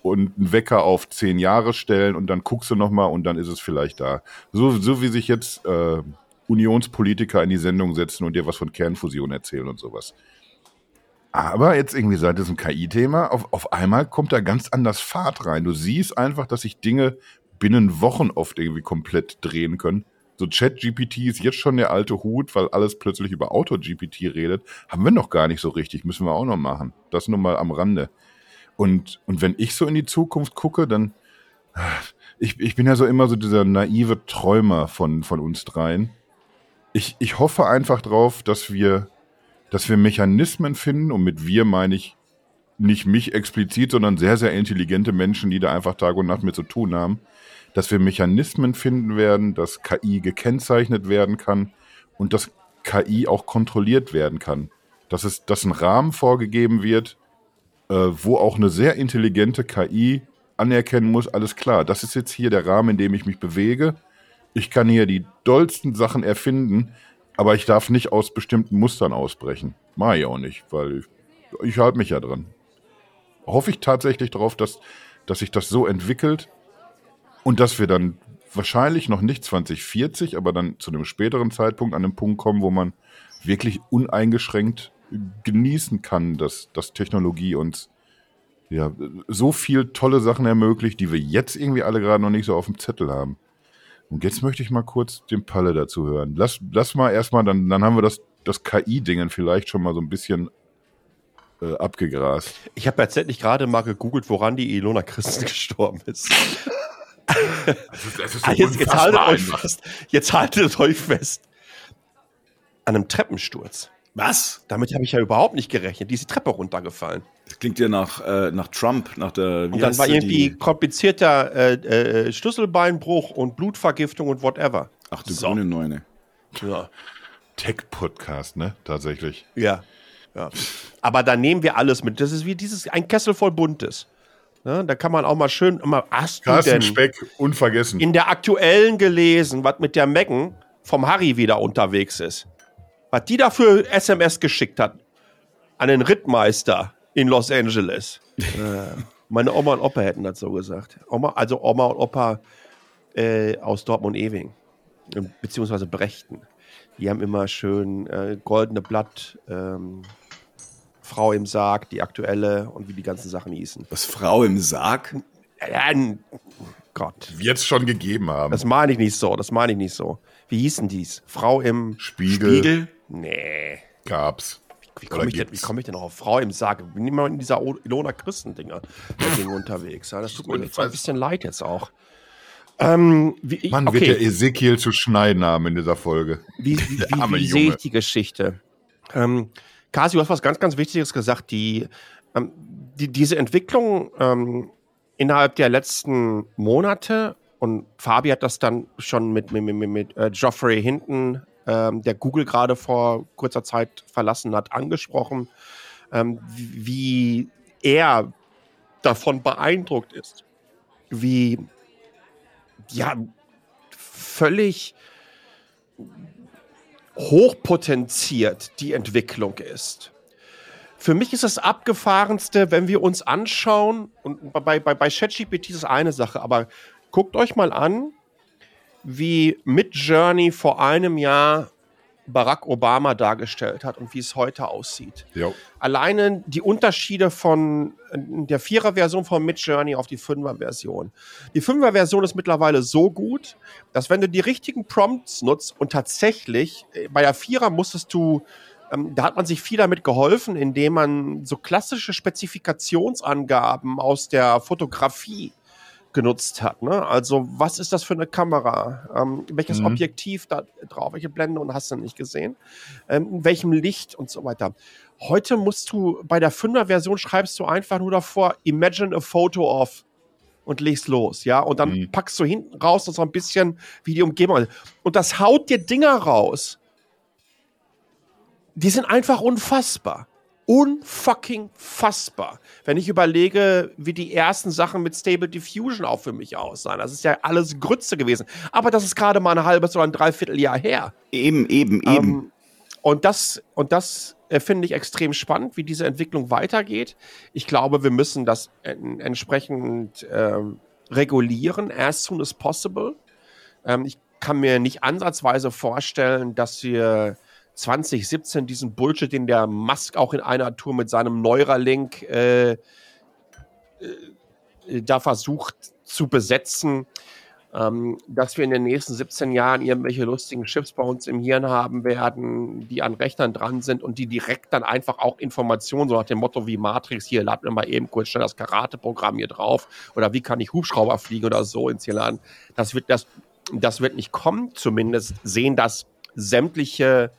und einen Wecker auf zehn Jahre stellen und dann guckst du nochmal und dann ist es vielleicht da. So, so wie sich jetzt äh, Unionspolitiker in die Sendung setzen und dir was von Kernfusion erzählen und sowas. Aber jetzt irgendwie seit diesem KI-Thema, auf, auf einmal kommt da ganz anders Fahrt rein. Du siehst einfach, dass sich Dinge binnen Wochen oft irgendwie komplett drehen können. So Chat-GPT ist jetzt schon der alte Hut, weil alles plötzlich über Auto-GPT redet. Haben wir noch gar nicht so richtig, müssen wir auch noch machen. Das nur mal am Rande. Und, und wenn ich so in die Zukunft gucke, dann, ich, ich bin ja so immer so dieser naive Träumer von, von uns dreien. Ich, ich hoffe einfach drauf, dass wir, dass wir Mechanismen finden, und mit wir meine ich nicht mich explizit, sondern sehr, sehr intelligente Menschen, die da einfach Tag und Nacht mit zu tun haben, dass wir Mechanismen finden werden, dass KI gekennzeichnet werden kann und dass KI auch kontrolliert werden kann. Dass es, dass ein Rahmen vorgegeben wird, äh, wo auch eine sehr intelligente KI anerkennen muss, alles klar, das ist jetzt hier der Rahmen, in dem ich mich bewege. Ich kann hier die dollsten Sachen erfinden, aber ich darf nicht aus bestimmten Mustern ausbrechen. Mach ich auch nicht, weil ich, ich halte mich ja dran. Hoffe ich tatsächlich darauf, dass, dass sich das so entwickelt und dass wir dann wahrscheinlich noch nicht 2040, aber dann zu einem späteren Zeitpunkt an den Punkt kommen, wo man wirklich uneingeschränkt genießen kann, dass, dass Technologie uns ja, so viel tolle Sachen ermöglicht, die wir jetzt irgendwie alle gerade noch nicht so auf dem Zettel haben. Und jetzt möchte ich mal kurz den Palle dazu hören. Lass, lass mal erstmal, dann, dann haben wir das, das KI-Dingen vielleicht schon mal so ein bisschen äh, abgegrast. Ich habe tatsächlich gerade mal gegoogelt, woran die Ilona Christen gestorben ist. Das ist, das ist jetzt, jetzt, haltet euch fest, jetzt haltet euch fest. An einem Treppensturz. Was? Damit habe ich ja überhaupt nicht gerechnet. Die ist die Treppe runtergefallen. Das klingt ja nach, äh, nach Trump, nach der. Wie Und dann war irgendwie die- komplizierter äh, äh, Schlüsselbeinbruch und Blutvergiftung und whatever. Ach du So. grüne Neune. Ja. Tech-Podcast, ne? Tatsächlich. Ja. ja. Aber da nehmen wir alles mit. Das ist wie dieses, ein Kessel voll Buntes. Ja, da kann man auch mal schön immer, hast Carsten denn Speck, unvergessen. in der aktuellen gelesen, was mit der Megan vom Harry wieder unterwegs ist? Was die dafür SMS geschickt hat an den Rittmeister in Los Angeles. äh, meine Oma und Opa hätten das so gesagt. Oma, also Oma und Opa äh, aus Dortmund-Ewing, äh, beziehungsweise Brechten. Die haben immer schön äh, goldene Blatt, ähm, Frau im Sarg, die aktuelle und wie die ganzen Sachen hießen. Was Frau im Sarg? Ja, Gott, Jetzt schon gegeben haben. das meine ich nicht so, das meine ich nicht so. Wie hießen dies? Frau im... Spiegel, Spiegel? Nee. gab's. Wie komme ich, denn- wie komm ich denn noch auf Frau im Sarg? Ich bin immer in dieser O- Ilona Christen-Dinger unterwegs. Ja, das tut mir jetzt ein bisschen leid jetzt auch. Ähm, wie, Mann, okay. wird der Ezekiel zu schneiden haben in dieser Folge. wie, wie, wie, wie sehe ich die Geschichte? Ähm, Kasi, du hast was ganz, ganz Wichtiges gesagt. Die, ähm, die, diese Entwicklung ähm, innerhalb der letzten Monate und Fabi hat das dann schon mit, mit, mit, mit äh, Geoffrey Hinton, ähm, der Google gerade vor kurzer Zeit verlassen hat, angesprochen, ähm, wie er davon beeindruckt ist, wie ja völlig hochpotenziert die Entwicklung ist. Für mich ist das abgefahrenste, wenn wir uns anschauen, und bei, bei, bei ChatGPT ist es eine Sache, aber guckt euch mal an, wie Midjourney vor einem Jahr Barack Obama dargestellt hat und wie es heute aussieht. Jo. Alleine die Unterschiede von der Vierer-Version von Midjourney auf die Fünfer-Version. Die Fünfer-Version ist mittlerweile so gut, dass wenn du die richtigen Prompts nutzt und tatsächlich äh, bei der Vierer musstest du ähm, da hat man sich viel damit geholfen, indem man so klassische Spezifikationsangaben aus der Fotografie genutzt hat. Ne? Also, was ist das für eine Kamera? Ähm, welches mhm. Objektiv da drauf? Welche Blende und hast du nicht gesehen? Ähm, in welchem Licht und so weiter. Heute musst du bei der 5er-Version schreibst du einfach nur davor, imagine a photo of und legst los, ja, und dann mhm. packst du hinten raus so ein bisschen wie die Umgebung. Und das haut dir Dinger raus. Die sind einfach unfassbar unfucking fassbar. Wenn ich überlege, wie die ersten Sachen mit Stable Diffusion auch für mich aussahen. Das ist ja alles Grütze gewesen. Aber das ist gerade mal ein halbes oder ein Dreivierteljahr her. Eben, eben, eben. Ähm, und das, und das äh, finde ich extrem spannend, wie diese Entwicklung weitergeht. Ich glaube, wir müssen das en entsprechend ähm, regulieren, as soon as possible. Ähm, ich kann mir nicht ansatzweise vorstellen, dass wir 2017 diesen Bullshit, den der Musk auch in einer Tour mit seinem Neuralink äh, äh, da versucht zu besetzen, ähm, dass wir in den nächsten 17 Jahren irgendwelche lustigen Chips bei uns im Hirn haben werden, die an Rechnern dran sind und die direkt dann einfach auch Informationen, so nach dem Motto wie Matrix, hier, lad mir mal eben kurz schnell das Karate-Programm hier drauf oder wie kann ich Hubschrauber fliegen oder so ins laden. Das wird, das, das wird nicht kommen, zumindest sehen das sämtliche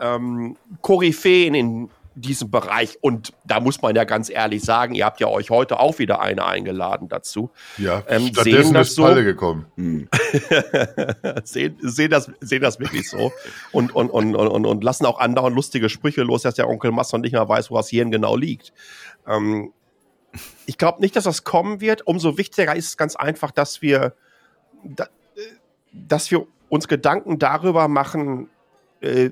ähm, Koryphäen in diesem Bereich. Und da muss man ja ganz ehrlich sagen, ihr habt ja euch heute auch wieder eine eingeladen dazu. Ja, ähm, stattdessen ist so, Palle gekommen. Hm. sehen, sehen, das, sehen das wirklich so und, und, und, und, und lassen auch andauernd lustige Sprüche los, dass der Onkel Masson nicht mehr weiß, wo das Hirn genau liegt. Ähm, ich glaube nicht, dass das kommen wird. Umso wichtiger ist es ganz einfach, dass wir, dass wir uns Gedanken darüber machen, äh,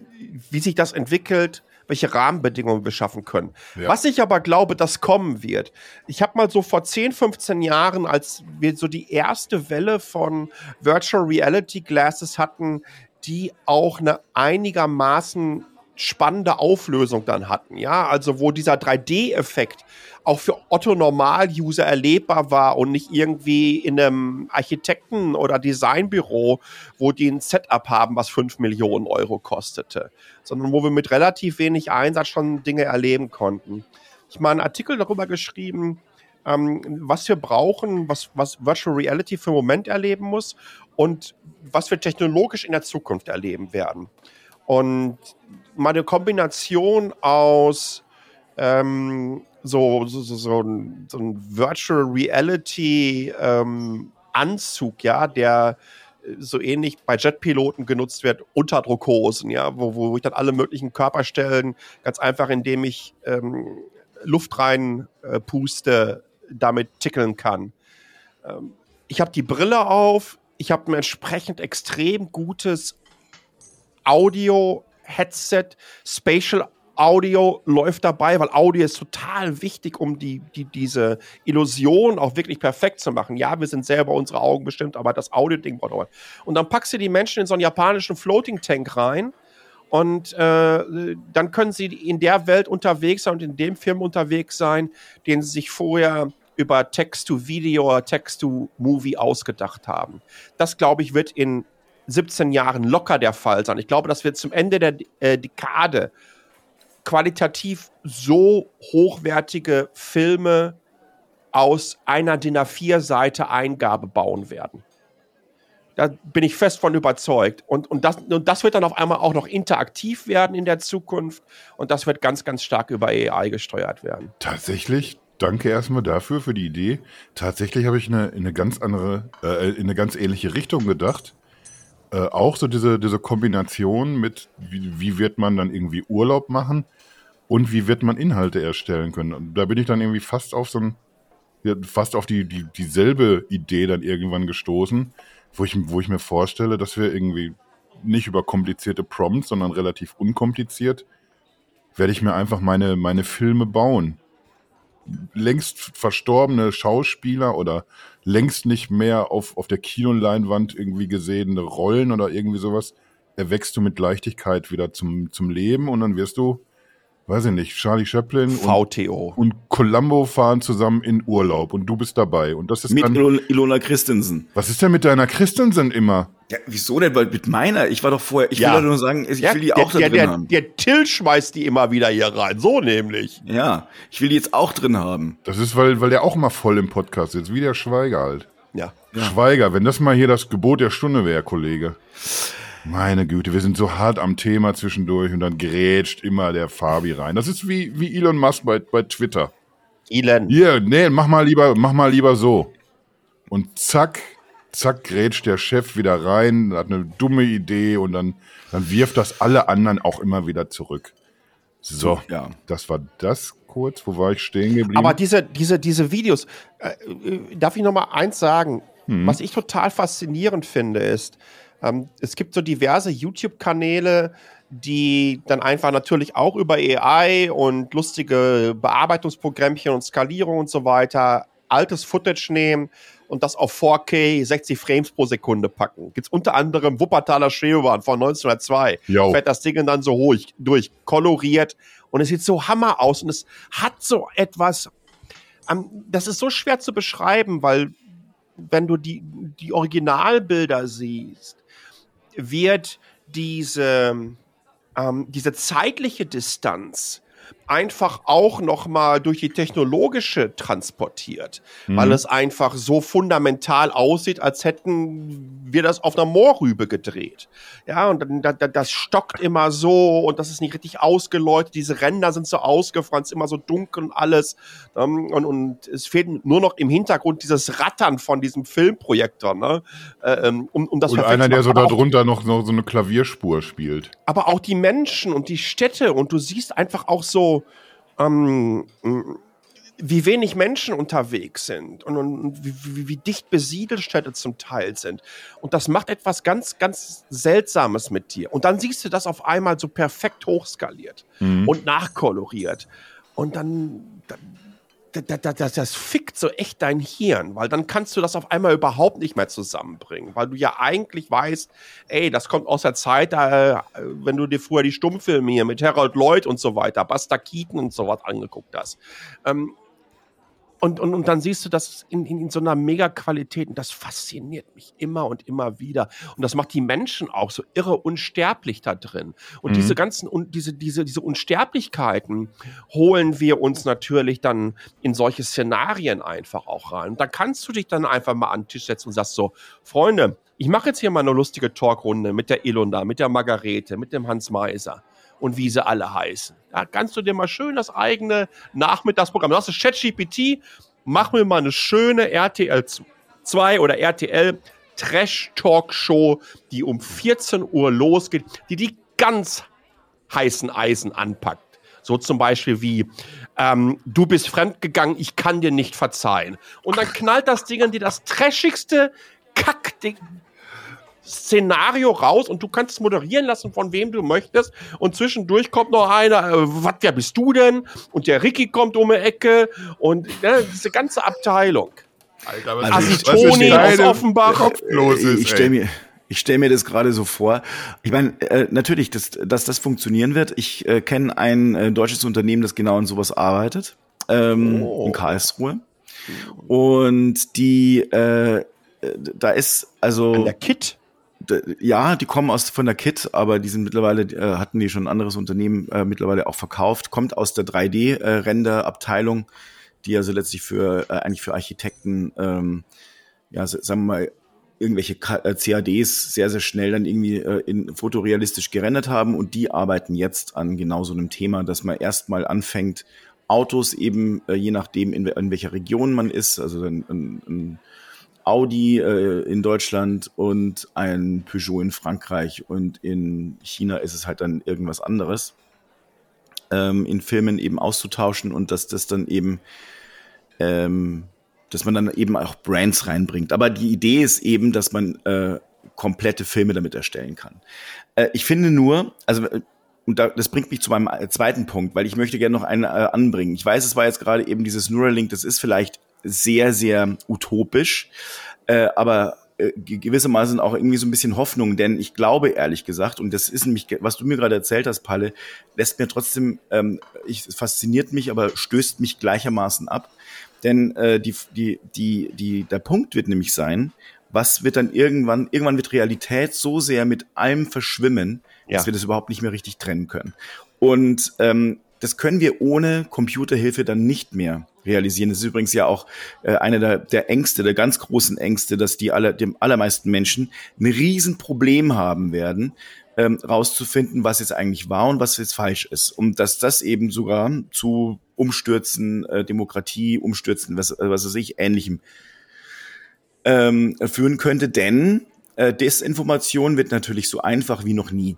wie sich das entwickelt, welche Rahmenbedingungen wir schaffen können. Ja. Was ich aber glaube, das kommen wird. Ich habe mal so vor 10, 15 Jahren, als wir so die erste Welle von Virtual Reality Glasses hatten, die auch eine einigermaßen spannende Auflösung dann hatten, ja, also wo dieser 3D-Effekt auch für Otto-Normal-User erlebbar war und nicht irgendwie in einem Architekten- oder Designbüro, wo die ein Setup haben, was 5 Millionen Euro kostete, sondern wo wir mit relativ wenig Einsatz schon Dinge erleben konnten. Ich mal einen Artikel darüber geschrieben, ähm, was wir brauchen, was, was Virtual Reality für einen Moment erleben muss und was wir technologisch in der Zukunft erleben werden. Und mal eine Kombination aus ähm, so, so, so, so, ein, so ein Virtual Reality ähm, Anzug, ja, der äh, so ähnlich bei Jetpiloten genutzt wird, Unterdruckhosen, ja, wo, wo ich dann alle möglichen Körperstellen ganz einfach, indem ich ähm, Luft rein äh, damit tickeln kann. Ähm, ich habe die Brille auf, ich habe ein entsprechend extrem gutes Audio-Headset, Spatial Audio läuft dabei, weil Audio ist total wichtig, um die, die, diese Illusion auch wirklich perfekt zu machen. Ja, wir sind selber unsere Augen bestimmt, aber das Audio-Ding braucht auch. Und dann packst du die Menschen in so einen japanischen Floating-Tank rein und äh, dann können sie in der Welt unterwegs sein und in dem Film unterwegs sein, den sie sich vorher über Text-to-Video oder Text-to-Movie ausgedacht haben. Das, glaube ich, wird in 17 Jahren locker der Fall sein. Ich glaube, das wird zum Ende der äh, Dekade qualitativ so hochwertige Filme aus einer DIN A4-Seite Eingabe bauen werden. Da bin ich fest von überzeugt. Und, und, das, und das wird dann auf einmal auch noch interaktiv werden in der Zukunft. Und das wird ganz, ganz stark über AI gesteuert werden. Tatsächlich, danke erstmal dafür, für die Idee. Tatsächlich habe ich eine, in eine ganz andere, äh, in eine ganz ähnliche Richtung gedacht. Äh, auch so diese, diese Kombination mit, wie, wie wird man dann irgendwie Urlaub machen und wie wird man Inhalte erstellen können. Und da bin ich dann irgendwie fast auf so ein, fast auf die, die, dieselbe Idee dann irgendwann gestoßen, wo ich, wo ich mir vorstelle, dass wir irgendwie nicht über komplizierte Prompts, sondern relativ unkompliziert, werde ich mir einfach meine, meine Filme bauen. Längst verstorbene Schauspieler oder längst nicht mehr auf, auf der Kinoleinwand irgendwie gesehene Rollen oder irgendwie sowas, erwächst du mit Leichtigkeit wieder zum, zum Leben und dann wirst du weiß ich nicht, Charlie Chaplin VTO. Und, und Columbo fahren zusammen in Urlaub und du bist dabei. Und das ist mit dann, Ilona Christensen. Was ist denn mit deiner Christensen immer? Ja, wieso denn? Weil mit meiner, ich war doch vorher, ich ja. will doch nur sagen, ich ja, will die der, auch da der, drin der, haben. Der Till schmeißt die immer wieder hier rein, so nämlich. Ja, ich will die jetzt auch drin haben. Das ist, weil, weil der auch mal voll im Podcast ist, wie der Schweiger halt. Ja. ja. Schweiger, wenn das mal hier das Gebot der Stunde wäre, Kollege. Meine Güte, wir sind so hart am Thema zwischendurch und dann grätscht immer der Fabi rein. Das ist wie, wie Elon Musk bei, bei Twitter. Elon. Hier, nee, mach mal lieber, mach mal lieber so. Und zack, zack, grätscht der Chef wieder rein, hat eine dumme Idee und dann, dann wirft das alle anderen auch immer wieder zurück. So, ja. das war das kurz. Wo war ich stehen geblieben? Aber diese, diese, diese Videos, äh, äh darf ich noch mal eins sagen? Hm. Was ich total faszinierend finde, ist, ähm, es gibt so diverse YouTube-Kanäle, die dann einfach natürlich auch über AI und lustige Bearbeitungsprogrammchen und Skalierung und so weiter altes Footage nehmen und das auf 4K 60 Frames pro Sekunde packen. Gibt's unter anderem Wuppertaler Schwebebahn von 1902. Jo. Fährt das Ding dann so hoch durch, koloriert und es sieht so hammer aus und es hat so etwas, ähm, das ist so schwer zu beschreiben, weil wenn du die, die Originalbilder siehst, wird diese, ähm, diese zeitliche Distanz einfach auch noch mal durch die technologische transportiert, mhm. weil es einfach so fundamental aussieht, als hätten wir das auf einer Moorrübe gedreht. Ja, und dann, da, das stockt immer so und das ist nicht richtig ausgeleuchtet. Diese Ränder sind so ausgefranst, immer so dunkel und alles. Ähm, und, und es fehlt nur noch im Hintergrund dieses Rattern von diesem Filmprojektor, ne? Äh, ähm, um, um das Und einer, der so darunter noch, noch so eine Klavierspur spielt. Aber auch die Menschen und die Städte und du siehst einfach auch so, ähm, wie wenig Menschen unterwegs sind und, und wie, wie, wie, dicht besiedelt Städte zum Teil sind. Und das macht etwas ganz, ganz Seltsames mit dir. Und dann siehst du das auf einmal so perfekt hochskaliert mhm. und nachkoloriert. Und dann, dann das, das, das fickt so echt dein Hirn, weil dann kannst du das auf einmal überhaupt nicht mehr zusammenbringen, weil du ja eigentlich weißt, ey, das kommt aus der Zeit, äh, wenn du dir früher die Stummfilme hier mit Harold Lloyd und so weiter, Buster Keaton und so was angeguckt hast. Ähm, und, und, und dann siehst du das in, in, in so einer Mega-Qualität und das fasziniert mich immer und immer wieder. Und das macht die Menschen auch so irre unsterblich da drin. Und mhm. diese ganzen, und diese, diese, diese Unsterblichkeiten holen wir uns natürlich dann in solche Szenarien einfach auch rein. Und da kannst du dich dann einfach mal an den Tisch setzen und sagst so, Freunde, ich mache jetzt hier mal eine lustige Talkrunde mit der Elunda, mit der Margarete, mit dem Hans Meiser und wie sie alle heißen. Da kannst du dir mal schön das eigene Nachmittagsprogramm. Das ChatGPT, mach mir mal eine schöne RTL 2 oder RTL Trash-Talk-Show, die um 14 Uhr losgeht, die die ganz heißen Eisen anpackt. So zum Beispiel wie, ähm, du bist fremdgegangen, ich kann dir nicht verzeihen. Und dann knallt das Ding an dir das trashigste Kackding Szenario raus und du kannst es moderieren lassen, von wem du möchtest. Und zwischendurch kommt noch einer, äh, was, wer bist du denn? Und der Ricky kommt um die Ecke und ne, diese ganze Abteilung. Alter, was also Toni aus Offenbach. Los ist, ich stelle mir, ich stell mir das gerade so vor. Ich meine, äh, natürlich, dass, dass das funktionieren wird. Ich äh, kenne ein äh, deutsches Unternehmen, das genau an sowas arbeitet, ähm, oh. in Karlsruhe. Und die, äh, da ist also. An der Kit? Ja, die kommen aus von der Kit, aber die sind mittlerweile, äh, hatten die schon ein anderes Unternehmen äh, mittlerweile auch verkauft, kommt aus der 3D-Render-Abteilung, äh, die also letztlich für äh, eigentlich für Architekten, ähm, ja, sagen wir mal, irgendwelche CADs äh, sehr, sehr schnell dann irgendwie äh, in fotorealistisch gerendert haben. Und die arbeiten jetzt an genau so einem Thema, dass man erstmal anfängt, Autos eben, äh, je nachdem, in, in welcher Region man ist, also ein, ein, ein Audi äh, in Deutschland und ein Peugeot in Frankreich und in China ist es halt dann irgendwas anderes, ähm, in Filmen eben auszutauschen und dass das dann eben ähm, dass man dann eben auch Brands reinbringt. Aber die Idee ist eben, dass man äh, komplette Filme damit erstellen kann. Äh, ich finde nur, also äh, und da, das bringt mich zu meinem äh, zweiten Punkt, weil ich möchte gerne noch einen äh, anbringen. Ich weiß, es war jetzt gerade eben dieses Neuralink, das ist vielleicht sehr, sehr utopisch, äh, aber äh, gewissermaßen auch irgendwie so ein bisschen Hoffnung, denn ich glaube ehrlich gesagt, und das ist nämlich, was du mir gerade erzählt hast, Palle, lässt mir trotzdem, ähm, ich, fasziniert mich, aber stößt mich gleichermaßen ab. Denn äh, die, die, die, die, der Punkt wird nämlich sein, was wird dann irgendwann, irgendwann wird Realität so sehr mit allem verschwimmen, ja. dass wir das überhaupt nicht mehr richtig trennen können. Und ähm, das können wir ohne Computerhilfe dann nicht mehr realisieren. Das ist übrigens ja auch äh, eine der, der Ängste, der ganz großen Ängste, dass die aller, dem allermeisten Menschen ein Riesenproblem haben werden, ähm, rauszufinden, was jetzt eigentlich wahr und was jetzt falsch ist. Und dass das eben sogar zu Umstürzen, äh, Demokratie, Umstürzen, was, was weiß ich, ähnlichem ähm, führen könnte. Denn äh, Desinformation wird natürlich so einfach wie noch nie.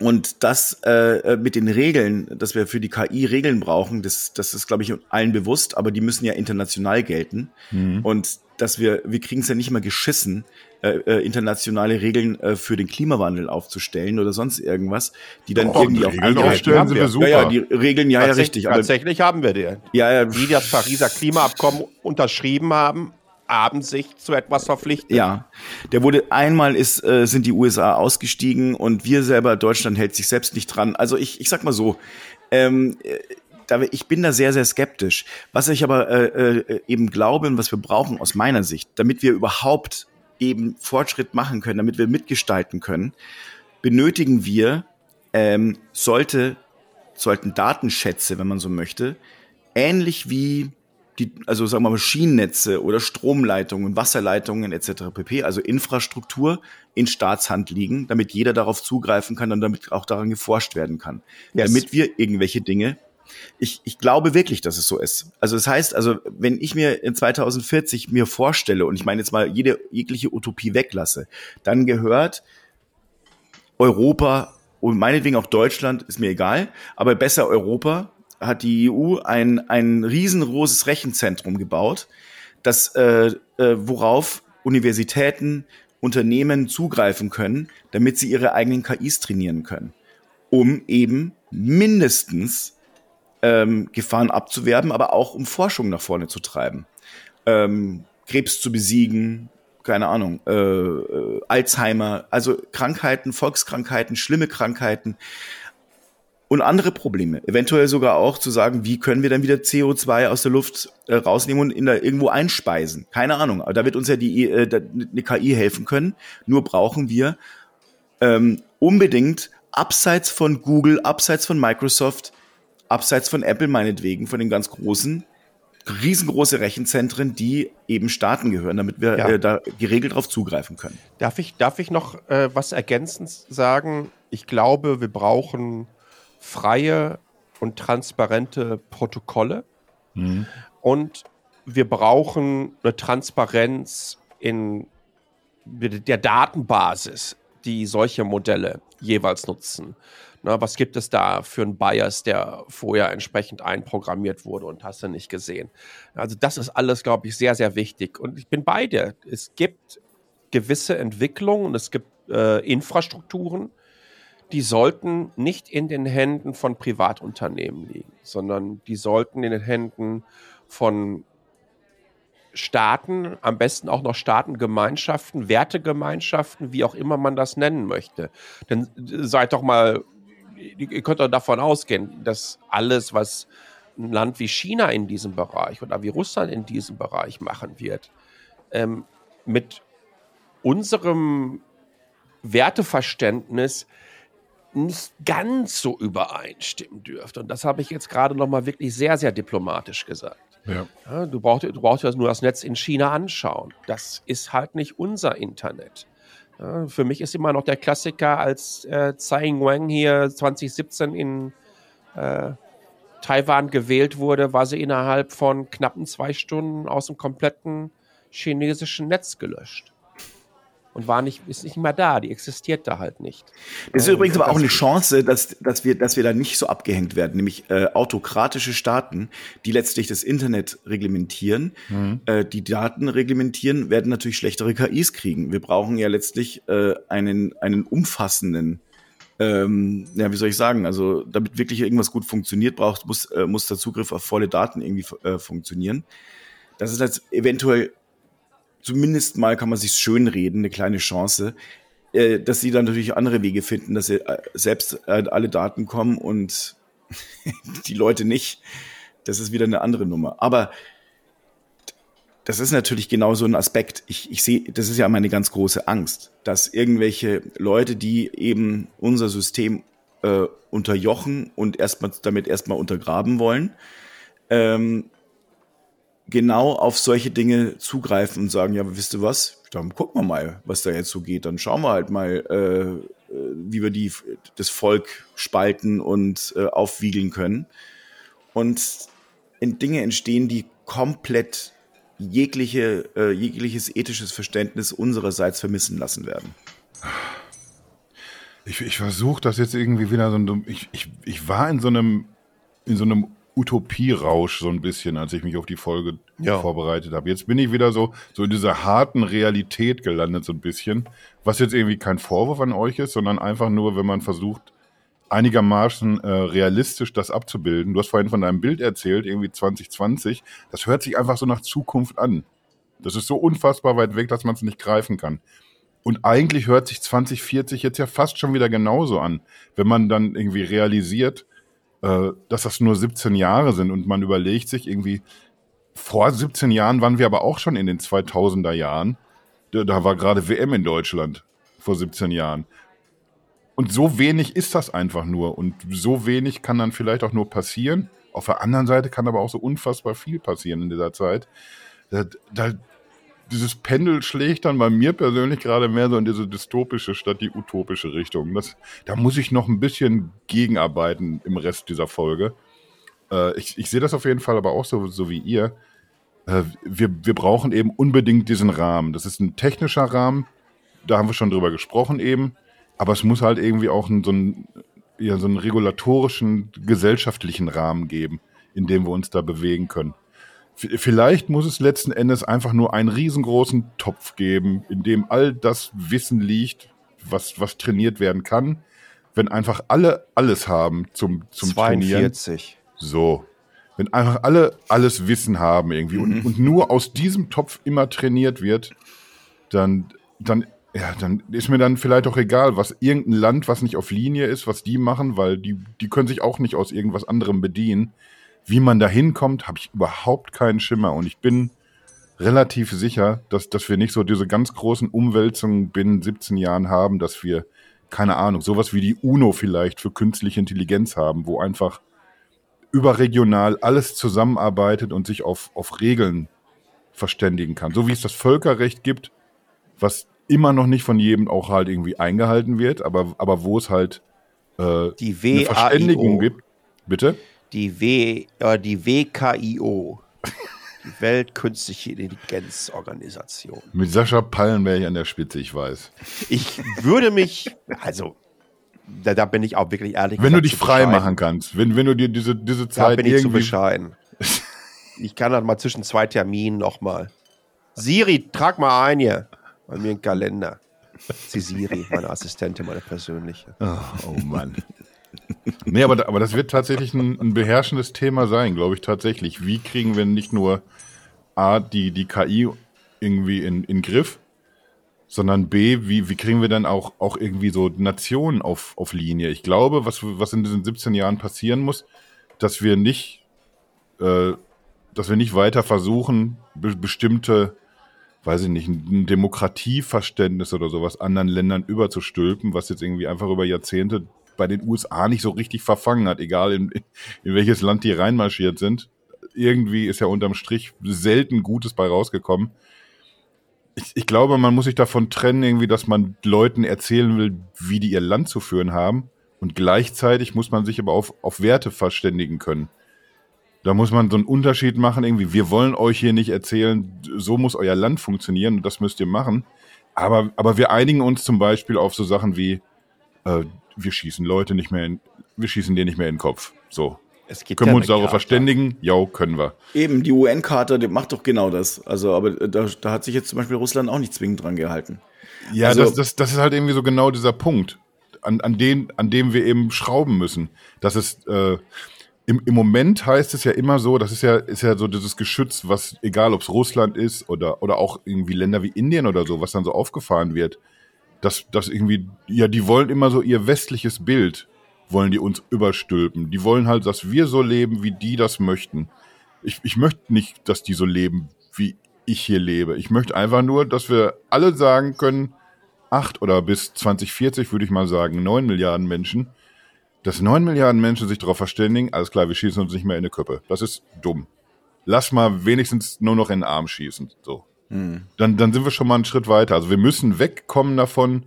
Und das äh, mit den Regeln, dass wir für die KI Regeln brauchen, das, das ist, glaube ich, allen bewusst, aber die müssen ja international gelten. Mhm. Und dass wir, wir kriegen es ja nicht mal geschissen, äh, äh, internationale Regeln äh, für den Klimawandel aufzustellen oder sonst irgendwas, die dann oh, irgendwie auch Regeln aufstellen sind wir super. Ja, ja, die Regeln, ja, ja, richtig. Tatsächlich haben wir die. Ja, ja. Die das Pariser Klimaabkommen unterschrieben haben, haben sich zu etwas verpflichtet. Ja, der wurde einmal ist äh, sind die USA ausgestiegen und wir selber Deutschland hält sich selbst nicht dran. Also ich ich sag mal so, ähm, äh, da, ich bin da sehr sehr skeptisch. Was ich aber äh, äh, eben glaube und was wir brauchen aus meiner Sicht, damit wir überhaupt eben Fortschritt machen können, damit wir mitgestalten können, benötigen wir ähm, sollte sollten Datenschätze, wenn man so möchte, ähnlich wie die, also sagen wir mal, Schienennetze oder Stromleitungen, Wasserleitungen etc. pp., also Infrastruktur in Staatshand liegen, damit jeder darauf zugreifen kann und damit auch daran geforscht werden kann. Yes. Damit wir irgendwelche Dinge ich, ich glaube wirklich, dass es so ist. Also das heißt, also wenn ich mir in 2040 mir vorstelle und ich meine jetzt mal jede jegliche Utopie weglasse, dann gehört Europa und meinetwegen auch Deutschland, ist mir egal, aber besser Europa hat die EU ein, ein riesengroßes Rechenzentrum gebaut, das, äh, äh, worauf Universitäten, Unternehmen zugreifen können, damit sie ihre eigenen KIs trainieren können, um eben mindestens ähm, Gefahren abzuwerben, aber auch um Forschung nach vorne zu treiben. Ähm, Krebs zu besiegen, keine Ahnung, äh, äh, Alzheimer, also Krankheiten, Volkskrankheiten, schlimme Krankheiten, und andere Probleme. Eventuell sogar auch zu sagen, wie können wir dann wieder CO2 aus der Luft äh, rausnehmen und in da irgendwo einspeisen. Keine Ahnung. Aber da wird uns ja die äh, eine KI helfen können. Nur brauchen wir ähm, unbedingt abseits von Google, abseits von Microsoft, abseits von Apple meinetwegen, von den ganz großen, riesengroße Rechenzentren, die eben Staaten gehören, damit wir ja. äh, da geregelt darauf zugreifen können. Darf ich, darf ich noch äh, was ergänzend sagen? Ich glaube, wir brauchen freie und transparente Protokolle. Mhm. Und wir brauchen eine Transparenz in der Datenbasis, die solche Modelle jeweils nutzen. Na, was gibt es da für einen Bias, der vorher entsprechend einprogrammiert wurde und hast du nicht gesehen? Also das ist alles, glaube ich, sehr, sehr wichtig. Und ich bin bei dir. Es gibt gewisse Entwicklungen und es gibt äh, Infrastrukturen, die sollten nicht in den Händen von Privatunternehmen liegen, sondern die sollten in den Händen von Staaten, am besten auch noch Staatengemeinschaften, Wertegemeinschaften, wie auch immer man das nennen möchte. Denn seid doch mal, ihr könnt doch davon ausgehen, dass alles, was ein Land wie China in diesem Bereich oder wie Russland in diesem Bereich machen wird, ähm, mit unserem Werteverständnis nicht ganz so übereinstimmen dürfte. Und das habe ich jetzt gerade noch mal wirklich sehr, sehr diplomatisch gesagt. Ja. Ja, du brauchst, du brauchst ja nur das Netz in China anschauen. Das ist halt nicht unser Internet. Ja, für mich ist immer noch der Klassiker, als äh, Tsai Ing-wen hier 2017 in äh, Taiwan gewählt wurde, war sie innerhalb von knappen zwei Stunden aus dem kompletten chinesischen Netz gelöscht. Und war nicht, ist nicht mehr da, die existiert da halt nicht. Das ist übrigens aber auch eine Chance, dass, dass, wir, dass wir da nicht so abgehängt werden, nämlich äh, autokratische Staaten, die letztlich das Internet reglementieren, mhm. äh, die Daten reglementieren, werden natürlich schlechtere KIs kriegen. Wir brauchen ja letztlich äh, einen, einen umfassenden ähm, ja, wie soll ich sagen, also damit wirklich irgendwas gut funktioniert, braucht, muss, äh, muss der Zugriff auf volle Daten irgendwie äh, funktionieren. Das ist jetzt eventuell zumindest mal kann man sich schön reden, eine kleine Chance, äh, dass sie dann natürlich andere Wege finden, dass sie äh, selbst äh, alle Daten kommen und die Leute nicht. Das ist wieder eine andere Nummer. Aber das ist natürlich genau so ein Aspekt. Ich, ich sehe, das ist ja meine ganz große Angst, dass irgendwelche Leute, die eben unser System äh, unterjochen und erstmal damit erstmal untergraben wollen, ähm, genau auf solche Dinge zugreifen und sagen, ja, wisst ihr was, dann gucken wir mal, was da jetzt so geht. Dann schauen wir halt mal, äh, äh, wie wir die, das Volk spalten und äh, aufwiegeln können. Und in Dinge entstehen, die komplett jegliche, äh, jegliches ethisches Verständnis unsererseits vermissen lassen werden. Ich, ich versuche das jetzt irgendwie wieder so ich, ich, ich war in so einem, in so einem Utopierausch so ein bisschen, als ich mich auf die Folge ja. vorbereitet habe. Jetzt bin ich wieder so, so in dieser harten Realität gelandet, so ein bisschen. Was jetzt irgendwie kein Vorwurf an euch ist, sondern einfach nur, wenn man versucht, einigermaßen äh, realistisch das abzubilden. Du hast vorhin von deinem Bild erzählt, irgendwie 2020. Das hört sich einfach so nach Zukunft an. Das ist so unfassbar weit weg, dass man es nicht greifen kann. Und eigentlich hört sich 2040 jetzt ja fast schon wieder genauso an, wenn man dann irgendwie realisiert, äh, dass das nur 17 Jahre sind und man überlegt sich irgendwie, vor 17 Jahren waren wir aber auch schon in den 2000er Jahren. Da, da war gerade WM in Deutschland vor 17 Jahren. Und so wenig ist das einfach nur. Und so wenig kann dann vielleicht auch nur passieren. Auf der anderen Seite kann aber auch so unfassbar viel passieren in dieser Zeit. Da, da, dieses Pendel schlägt dann bei mir persönlich gerade mehr so in diese dystopische statt die utopische Richtung. Das, da muss ich noch ein bisschen gegenarbeiten im Rest dieser Folge. Äh, ich, ich sehe das auf jeden Fall aber auch so, so wie ihr. Äh, wir, wir brauchen eben unbedingt diesen Rahmen. Das ist ein technischer Rahmen. Da haben wir schon drüber gesprochen eben. Aber es muss halt irgendwie auch einen, so, einen, ja, so einen regulatorischen, gesellschaftlichen Rahmen geben, in dem wir uns da bewegen können. Vielleicht muss es letzten Endes einfach nur einen riesengroßen Topf geben, in dem all das Wissen liegt, was, was trainiert werden kann. Wenn einfach alle alles haben zum, zum 42. Trainieren. So. Wenn einfach alle alles Wissen haben irgendwie mhm. und, und nur aus diesem Topf immer trainiert wird, dann, dann, ja, dann ist mir dann vielleicht auch egal, was irgendein Land, was nicht auf Linie ist, was die machen, weil die, die können sich auch nicht aus irgendwas anderem bedienen. Wie man da hinkommt, habe ich überhaupt keinen Schimmer. Und ich bin relativ sicher, dass, dass wir nicht so diese ganz großen Umwälzungen binnen 17 Jahren haben, dass wir, keine Ahnung, sowas wie die UNO vielleicht für künstliche Intelligenz haben, wo einfach überregional alles zusammenarbeitet und sich auf, auf Regeln verständigen kann. So wie es das Völkerrecht gibt, was immer noch nicht von jedem auch halt irgendwie eingehalten wird, aber, aber wo es halt äh, die eine Verständigung gibt. Bitte? Die, w, äh, die WKIO, die Weltkünstliche Intelligenzorganisation. Mit Sascha Pallenberg an der Spitze, ich weiß. Ich würde mich, also da, da bin ich auch wirklich ehrlich. Wenn du dich frei machen kannst, wenn, wenn du dir diese, diese Zeit. Da bin ich zu bescheiden. ich kann das mal zwischen zwei Terminen nochmal. Siri, trag mal ein hier bei mir einen Kalender. Sie Siri, meine Assistentin, meine persönliche. Oh, oh Mann. Nee, aber, aber das wird tatsächlich ein, ein beherrschendes Thema sein, glaube ich tatsächlich. Wie kriegen wir nicht nur A, die, die KI irgendwie in, in Griff, sondern B, wie, wie kriegen wir dann auch, auch irgendwie so Nationen auf, auf Linie? Ich glaube, was, was in diesen 17 Jahren passieren muss, dass wir nicht, äh, dass wir nicht weiter versuchen, be bestimmte, weiß ich nicht, ein Demokratieverständnis oder sowas anderen Ländern überzustülpen, was jetzt irgendwie einfach über Jahrzehnte bei den USA nicht so richtig verfangen hat, egal in, in welches Land die reinmarschiert sind. Irgendwie ist ja unterm Strich selten Gutes bei rausgekommen. Ich, ich glaube, man muss sich davon trennen, irgendwie, dass man Leuten erzählen will, wie die ihr Land zu führen haben. Und gleichzeitig muss man sich aber auf, auf Werte verständigen können. Da muss man so einen Unterschied machen, irgendwie. Wir wollen euch hier nicht erzählen, so muss euer Land funktionieren und das müsst ihr machen. Aber, aber wir einigen uns zum Beispiel auf so Sachen wie, äh, wir schießen Leute nicht mehr in, wir schießen dir nicht mehr in den Kopf. So. Es gibt Können wir uns darauf verständigen? Ja, können wir. Eben, die UN-Charta, macht doch genau das. Also, aber äh, da, da hat sich jetzt zum Beispiel Russland auch nicht zwingend dran gehalten. Ja, Also- das, das, das ist halt irgendwie so genau dieser Punkt, an, an, den, an dem wir eben schrauben müssen. Das ist, äh, im, im Moment heißt es ja immer so, das ist ja, ist ja so dieses Geschütz, was, egal ob es Russland ist oder, oder auch irgendwie Länder wie Indien oder so, was dann so aufgefahren wird, dass, dass irgendwie, ja, die wollen immer so ihr westliches Bild, wollen die uns überstülpen. Die wollen halt, dass wir so leben, wie die das möchten. Ich, ich möchte nicht, dass die so leben, wie ich hier lebe. Ich möchte einfach nur, dass wir alle sagen können, acht oder bis 2040 würde ich mal sagen, neun Milliarden Menschen, dass neun Milliarden Menschen sich darauf verständigen, alles klar, wir schießen uns nicht mehr in die Köppe. Das ist dumm. Lass mal wenigstens nur noch in den Arm schießen. So. Dann, dann sind wir schon mal einen Schritt weiter. Also wir müssen wegkommen davon,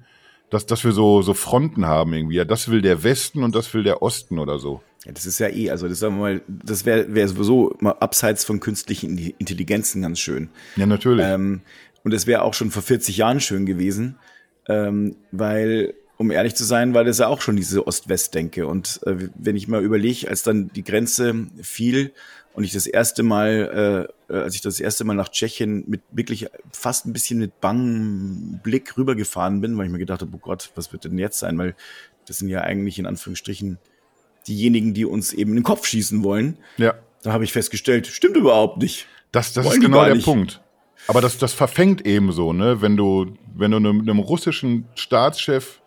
dass, dass wir so, so Fronten haben irgendwie. Ja, das will der Westen und das will der Osten oder so. Ja, das ist ja eh, also das sagen wir mal, das wäre wär sowieso mal abseits von künstlichen Intelligenzen ganz schön. Ja, natürlich. Ähm, und es wäre auch schon vor 40 Jahren schön gewesen, ähm, weil, um ehrlich zu sein, war das ja auch schon diese Ost-West-Denke. Und äh, wenn ich mal überlege, als dann die Grenze fiel und ich das erste Mal, äh, als ich das erste Mal nach Tschechien mit wirklich fast ein bisschen mit bangem Blick rübergefahren bin, weil ich mir gedacht habe, oh Gott, was wird denn jetzt sein? Weil das sind ja eigentlich in Anführungsstrichen diejenigen, die uns eben in den Kopf schießen wollen. ja. Da habe ich festgestellt, stimmt überhaupt nicht. Das, das Wollen ist genau der nicht. Punkt. Aber das, das verfängt ebenso, ne? Wenn du, wenn du einem, einem russischen Staatschef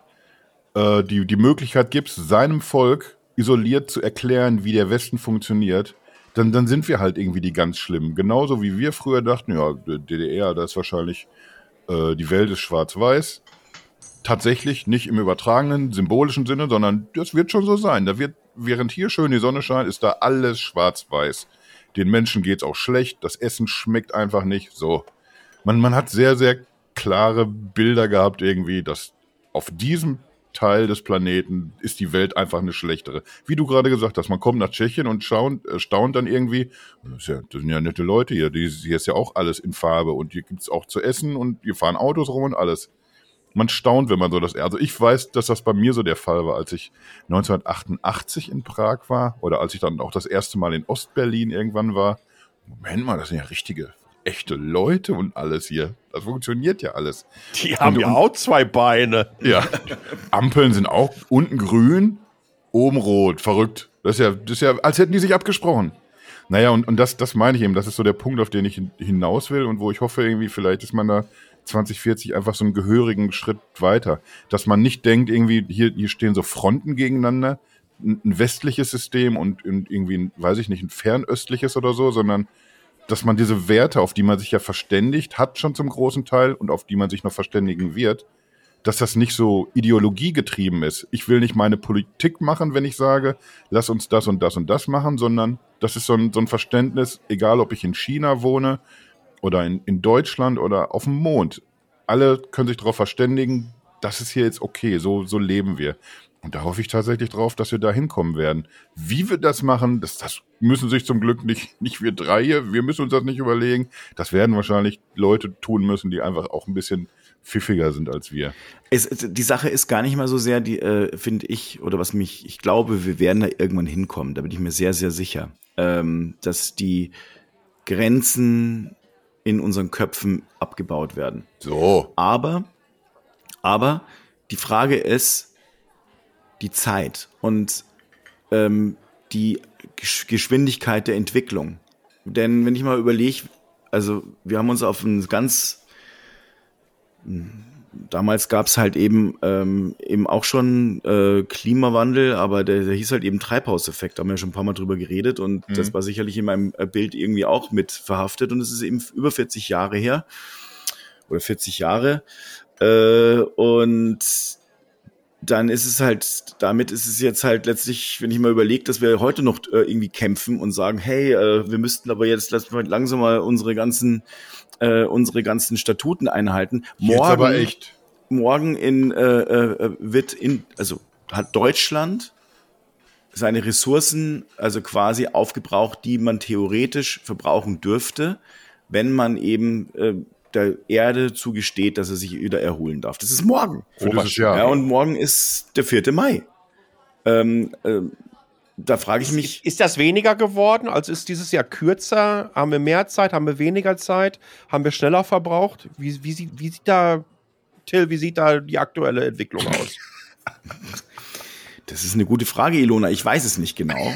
äh, die, die Möglichkeit gibst, seinem Volk isoliert zu erklären, wie der Westen funktioniert, dann, dann sind wir halt irgendwie die ganz Schlimmen. Genauso wie wir früher dachten, ja, DDR, da ist wahrscheinlich, äh, die Welt ist schwarz-weiß. Tatsächlich nicht im übertragenen, symbolischen Sinne, sondern das wird schon so sein. Da wird, während hier schön die Sonne scheint, ist da alles schwarz-weiß. Den Menschen geht's auch schlecht, das Essen schmeckt einfach nicht. So. Man, man hat sehr, sehr klare Bilder gehabt, irgendwie, dass auf diesem Teil des Planeten ist die Welt einfach eine schlechtere. Wie du gerade gesagt hast, man kommt nach Tschechien und staunt, äh, staunt dann irgendwie, das, ja, das sind ja nette Leute hier, die, hier ist ja auch alles in Farbe und hier gibt's auch zu essen und hier fahren Autos rum und alles. Man staunt, wenn man so das, also ich weiß, dass das bei mir so der Fall war, als ich 1988 in Prag war oder als ich dann auch das erste Mal in Ostberlin irgendwann war. Moment mal, das sind ja richtige, echte Leute und alles hier. Das funktioniert ja alles. Die haben ja auch zwei Beine. Ja. Ampeln sind auch unten grün, oben rot. Verrückt. Das ist ja, das ist ja, als hätten die sich abgesprochen. Naja, und, und das, das meine ich eben. Das ist so der Punkt, auf den ich hin- hinaus will und wo ich hoffe, irgendwie, vielleicht ist man da 2040 einfach so einen gehörigen Schritt weiter. Dass man nicht denkt, irgendwie, hier, hier stehen so Fronten gegeneinander, ein, westliches System und, und irgendwie, ein, weiß ich nicht, ein fernöstliches oder so, sondern dass man diese Werte, auf die man sich ja verständigt, hat schon zum großen Teil und auf die man sich noch verständigen wird, dass das nicht so ideologiegetrieben ist. Ich will nicht meine Politik machen, wenn ich sage, lass uns das und das und das machen, sondern das ist so ein, so ein Verständnis, egal ob ich in China wohne oder in, in Deutschland oder auf dem Mond. Alle können sich darauf verständigen, das ist hier jetzt okay, so, so leben wir. Und da hoffe ich tatsächlich drauf, dass wir da hinkommen werden. Wie wir das machen, das, das müssen sich zum Glück nicht, nicht wir drei hier, wir müssen uns das nicht überlegen. Das werden wahrscheinlich Leute tun müssen, die einfach auch ein bisschen pfiffiger sind als wir. Es, die Sache ist gar nicht mal so sehr, die äh, finde ich, oder was mich, ich glaube, wir werden da irgendwann hinkommen. Da bin ich mir sehr, sehr sicher, ähm, dass die Grenzen in unseren Köpfen abgebaut werden. So. Aber, aber die Frage ist die Zeit und ähm, die Gesch- Geschwindigkeit der Entwicklung. Denn wenn ich mal überlege, also wir haben uns auf ein ganz damals gab es halt eben ähm, eben auch schon äh, Klimawandel, aber der, der hieß halt eben Treibhauseffekt. Da haben wir ja schon ein paar Mal drüber geredet und das war sicherlich in meinem äh, Bild irgendwie auch mit verhaftet und es ist eben über 40 Jahre her oder 40 Jahre äh, und dann ist es halt, damit ist es jetzt halt letztlich, wenn ich mal überlege, dass wir heute noch äh, irgendwie kämpfen und sagen, hey, äh, wir müssten aber jetzt langsam mal unsere ganzen, äh, unsere ganzen Statuten einhalten. Jetzt aber echt. morgen in, äh, äh, wird in, also hat Deutschland seine Ressourcen also quasi aufgebraucht, die man theoretisch verbrauchen dürfte, wenn man eben äh, der Erde zugesteht, dass er sich wieder erholen darf. Das ist morgen. Dieses Jahr. Ja, und morgen ist der 4. Mai. Ähm, ähm, da frage ich mich. Ist das weniger geworden? Also ist dieses Jahr kürzer? Haben wir mehr Zeit? Haben wir weniger Zeit? Haben wir schneller verbraucht? Wie, wie, sieht, wie sieht da, Till, wie sieht da die aktuelle Entwicklung aus? Das ist eine gute Frage, Ilona. Ich weiß es nicht genau.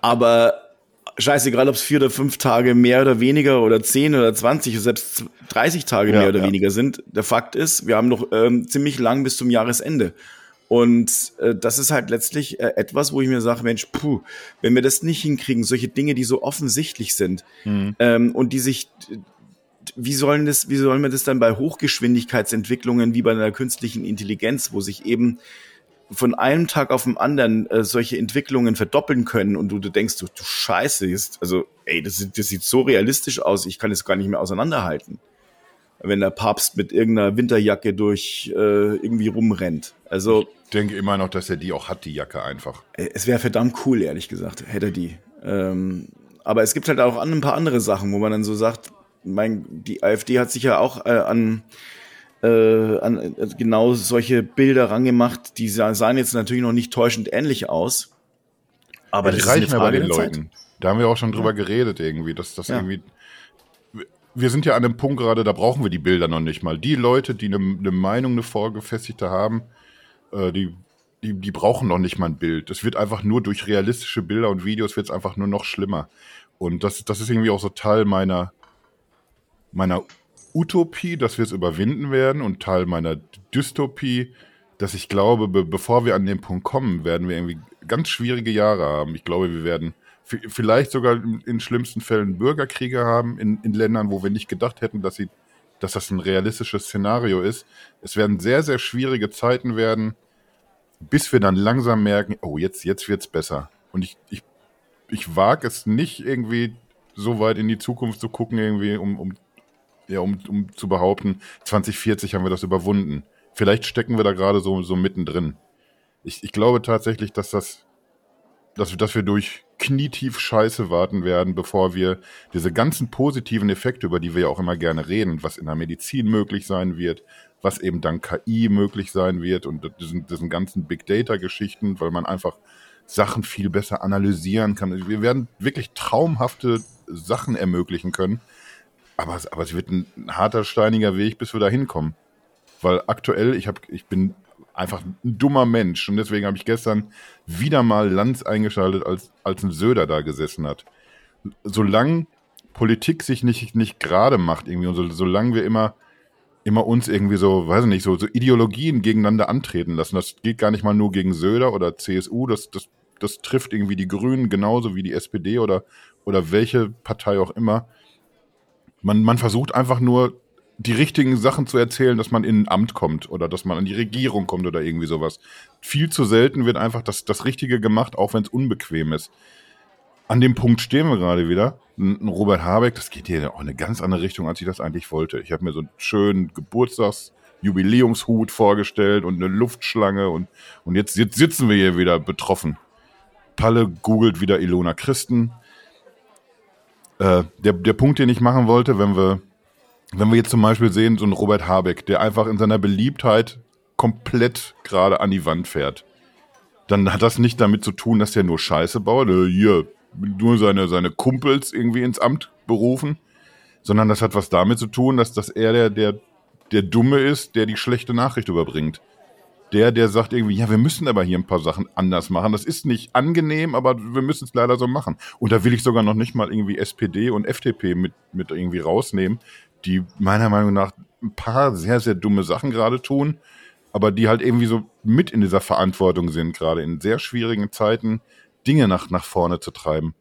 Aber scheißegal, ob es vier oder fünf Tage mehr oder weniger oder zehn oder zwanzig oder selbst 30 Tage ja, mehr oder ja. weniger sind. Der Fakt ist, wir haben noch ähm, ziemlich lang bis zum Jahresende. Und äh, das ist halt letztlich äh, etwas, wo ich mir sage, Mensch, puh, wenn wir das nicht hinkriegen, solche Dinge, die so offensichtlich sind mhm. ähm, und die sich, wie sollen das, wie sollen wir das dann bei Hochgeschwindigkeitsentwicklungen wie bei einer künstlichen Intelligenz, wo sich eben von einem Tag auf den anderen äh, solche Entwicklungen verdoppeln können und du, du denkst, du, du Scheiße, ist, also ey, das, das sieht so realistisch aus, ich kann es gar nicht mehr auseinanderhalten. Wenn der Papst mit irgendeiner Winterjacke durch äh, irgendwie rumrennt. Also ich denke immer noch, dass er die auch hat, die Jacke einfach. Äh, es wäre verdammt cool, ehrlich gesagt, hätte er die. Ähm, aber es gibt halt auch ein paar andere Sachen, wo man dann so sagt, mein, die AfD hat sich ja auch äh, an äh, an äh, genau solche Bilder rangemacht. Die sahen jetzt natürlich noch nicht täuschend ähnlich aus. Aber ja, die das reichen ist eine Frage bei den Leuten. Da haben wir auch schon drüber ja. geredet irgendwie, dass das ja. irgendwie. Wir sind ja an dem Punkt gerade, da brauchen wir die Bilder noch nicht mal. Die Leute, die eine, eine Meinung, eine vorgefestigte haben, äh, die, die, die brauchen noch nicht mal ein Bild. Es wird einfach nur durch realistische Bilder und Videos wird es einfach nur noch schlimmer. Und das, das ist irgendwie auch so Teil meiner, meiner Utopie, dass wir es überwinden werden und Teil meiner Dystopie, dass ich glaube, be bevor wir an den Punkt kommen, werden wir irgendwie ganz schwierige Jahre haben. Ich glaube, wir werden vielleicht sogar in, schlimmsten Fällen Bürgerkriege haben in, in Ländern, wo wir nicht gedacht hätten, dass sie, dass das ein realistisches Szenario ist. Es werden sehr, sehr schwierige Zeiten werden, bis wir dann langsam merken, oh, jetzt, jetzt wird's besser. Und ich, ich, ich wage es nicht irgendwie so weit in die Zukunft zu gucken, irgendwie, um, um ja, um, um zu behaupten, 2040 haben wir das überwunden. Vielleicht stecken wir da gerade so, so mittendrin. Ich, ich glaube tatsächlich, dass das, dass, dass wir durch knietief Scheiße warten werden, bevor wir diese ganzen positiven Effekte, über die wir ja auch immer gerne reden, was in der Medizin möglich sein wird, was eben dank KI möglich sein wird und diesen, diesen ganzen Big Data Geschichten, weil man einfach Sachen viel besser analysieren kann. Wir werden wirklich traumhafte Sachen ermöglichen können, aber, aber es wird ein harter, steiniger Weg, bis wir da hinkommen. Weil aktuell, ich, hab, ich bin einfach ein dummer Mensch und deswegen habe ich gestern wieder mal Lanz eingeschaltet, als, als ein Söder da gesessen hat. Solange Politik sich nicht, nicht gerade macht irgendwie und so, solange wir immer, immer uns irgendwie so, weiß ich nicht, so, so Ideologien gegeneinander antreten lassen, das geht gar nicht mal nur gegen Söder oder CSU, das, das, das trifft irgendwie die Grünen genauso wie die SPD oder, oder welche Partei auch immer man, man versucht einfach nur, die richtigen Sachen zu erzählen, dass man in ein Amt kommt oder dass man an die Regierung kommt oder irgendwie sowas. Viel zu selten wird einfach das, das Richtige gemacht, auch wenn es unbequem ist. An dem Punkt stehen wir gerade wieder. Robert Habeck, das geht hier auch in eine ganz andere Richtung, als ich das eigentlich wollte. Ich habe mir so einen schönen Geburtstagsjubiläumshut vorgestellt und eine Luftschlange und, und jetzt, jetzt sitzen wir hier wieder betroffen. Palle googelt wieder Ilona Christen. Äh, der, der Punkt, den ich machen wollte, wenn wir, wenn wir jetzt zum Beispiel sehen, so ein Robert Habeck, der einfach in seiner Beliebtheit komplett gerade an die Wand fährt, dann hat das nicht damit zu tun, dass der nur Scheiße baut, äh, hier nur seine, seine Kumpels irgendwie ins Amt berufen, sondern das hat was damit zu tun, dass, dass er der, der, der Dumme ist, der die schlechte Nachricht überbringt der, der sagt irgendwie, ja, wir müssen aber hier ein paar Sachen anders machen. Das ist nicht angenehm, aber wir müssen es leider so machen. Und da will ich sogar noch nicht mal irgendwie SPD und FDP mit, mit irgendwie rausnehmen, die meiner Meinung nach ein paar sehr, sehr dumme Sachen gerade tun, aber die halt irgendwie so mit in dieser Verantwortung sind, gerade in sehr schwierigen Zeiten Dinge nach, nach vorne zu treiben.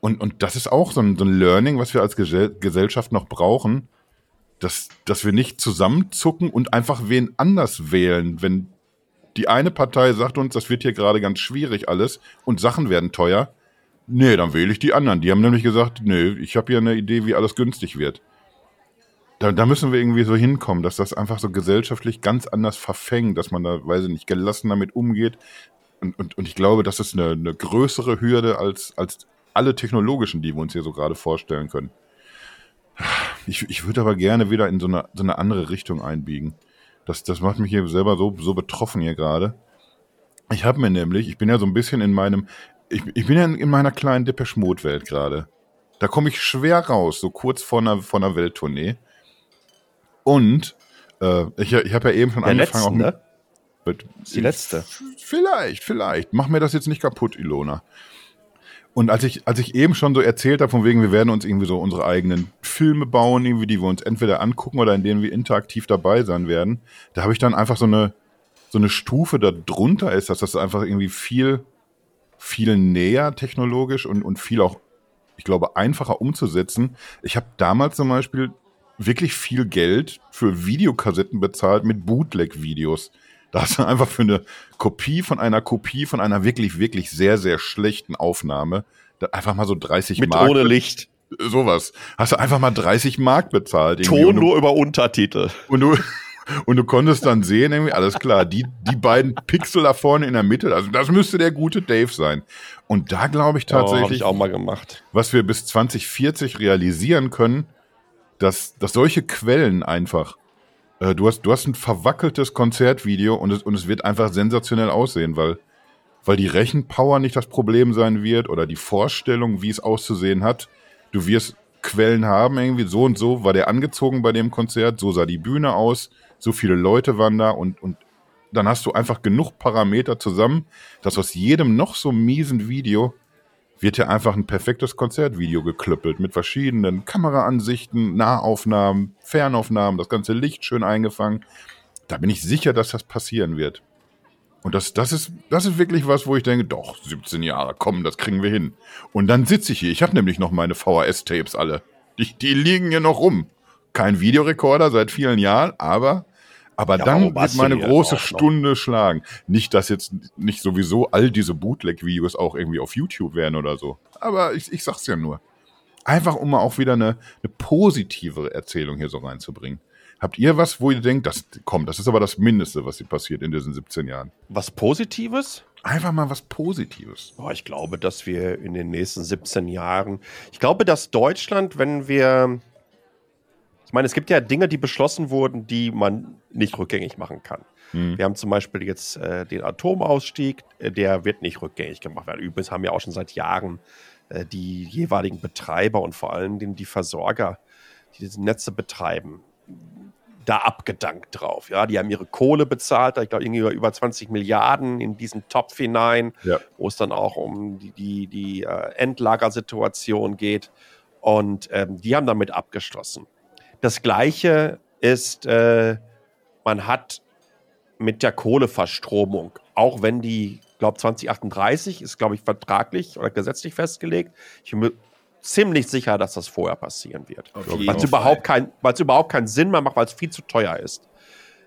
Und, und das ist auch so ein, so ein Learning, was wir als Gesellschaft noch brauchen, dass, dass wir nicht zusammenzucken und einfach wen anders wählen, wenn die eine Partei sagt uns, das wird hier gerade ganz schwierig alles und Sachen werden teuer. Nee, dann wähle ich die anderen. Die haben nämlich gesagt, nee, ich habe hier eine Idee, wie alles günstig wird. Da, da müssen wir irgendwie so hinkommen, dass das einfach so gesellschaftlich ganz anders verfängt, dass man da, weiß ich nicht, gelassen damit umgeht. Und, und, und ich glaube, das ist eine, eine größere Hürde als, als alle technologischen, die wir uns hier so gerade vorstellen können. Ich, ich würde aber gerne wieder in so eine, so eine andere Richtung einbiegen. Das, das macht mich hier selber so, so betroffen hier gerade. Ich habe mir nämlich, ich bin ja so ein bisschen in meinem, ich, ich bin ja in meiner kleinen Depeche Mode Welt gerade. Da komme ich schwer raus, so kurz vor einer, vor einer Welttournee. Und äh, ich, ich habe ja eben schon Der angefangen. letzten, auch mit, ne? mit, die letzte. Vielleicht, vielleicht. Mach mir das jetzt nicht kaputt, Ilona. Und als ich, als ich eben schon so erzählt habe, von wegen, wir werden uns irgendwie so unsere eigenen Filme bauen, irgendwie, die wir uns entweder angucken oder in denen wir interaktiv dabei sein werden, da habe ich dann einfach so eine, so eine Stufe da drunter ist, dass das einfach irgendwie viel, viel näher technologisch und, und viel auch, ich glaube, einfacher umzusetzen. Ich habe damals zum Beispiel wirklich viel Geld für Videokassetten bezahlt mit Bootleg-Videos. Da hast du einfach für eine Kopie von einer Kopie von einer wirklich, wirklich sehr, sehr schlechten Aufnahme da einfach mal so 30 Mit Mark. ohne Licht. Sowas. Hast du einfach mal 30 Mark bezahlt. irgendwie. Ton Und du- nur über Untertitel. und du, und du konntest dann sehen, irgendwie, alles klar, die, die beiden Pixel da vorne in der Mitte, also das müsste der gute Dave sein. Und da glaube ich Oh, tatsächlich, ich auch mal gemacht. was wir bis 2040 realisieren können, dass, dass solche Quellen einfach, äh, du, hast, du hast ein verwackeltes Konzertvideo und es, und es wird einfach sensationell aussehen, weil, weil die Rechenpower nicht das Problem sein wird oder die Vorstellung, wie es auszusehen hat. Du wirst Quellen haben, irgendwie. So und so war der angezogen bei dem Konzert, so sah die Bühne aus, so viele Leute waren da und, und dann hast du einfach genug Parameter zusammen, dass aus jedem noch so miesen Video wird ja einfach ein perfektes Konzertvideo geklöppelt mit verschiedenen Kameraansichten, Nahaufnahmen, Fernaufnahmen, das ganze Licht schön eingefangen. Da bin ich sicher, dass das passieren wird. Und das, das, ist, das ist wirklich was, wo ich denke, doch, 17 Jahre, komm, das kriegen wir hin. Und dann sitze ich hier. Ich habe nämlich noch meine VHS-Tapes alle. Die, die liegen hier noch rum. Kein Videorekorder seit vielen Jahren, aber, aber Ja, dann wird meine große? Stunde schlagen. Nicht, dass jetzt nicht sowieso all diese Bootleg-Videos auch irgendwie auf YouTube wären oder so. Aber ich, ich sag's ja nur. Einfach, um mal auch wieder eine, eine positivere Erzählung hier so reinzubringen. Habt ihr was, wo ihr denkt, das, komm, das ist aber das Mindeste, was hier passiert in diesen 17 Jahren? Was Positives? Einfach mal was Positives. Boah, ich glaube, dass wir in den nächsten 17 Jahren, ich glaube, dass Deutschland, wenn wir, meine, es gibt ja Dinge, die beschlossen wurden, die man nicht rückgängig machen kann. Hm. Wir haben zum Beispiel jetzt äh, den Atomausstieg, äh, der wird nicht rückgängig gemacht werden. Übrigens haben ja auch schon seit Jahren äh, die jeweiligen Betreiber und vor allem die, die Versorger, die diese Netze betreiben, da abgedankt drauf. Ja, die haben ihre Kohle bezahlt, ich glaube, irgendwie über 20 Milliarden in diesen Topf hinein, Ja. wo es dann auch um die, die, die äh, Endlagersituation geht. Und ähm, die haben damit abgeschlossen. Das Gleiche ist, äh, man hat mit der Kohleverstromung, auch wenn die, glaube 2038 ist, glaube ich, vertraglich oder gesetzlich festgelegt. Ich bin mir ziemlich sicher, dass das vorher passieren wird. Weil es überhaupt, kein, überhaupt keinen Sinn mehr macht, weil es viel zu teuer ist.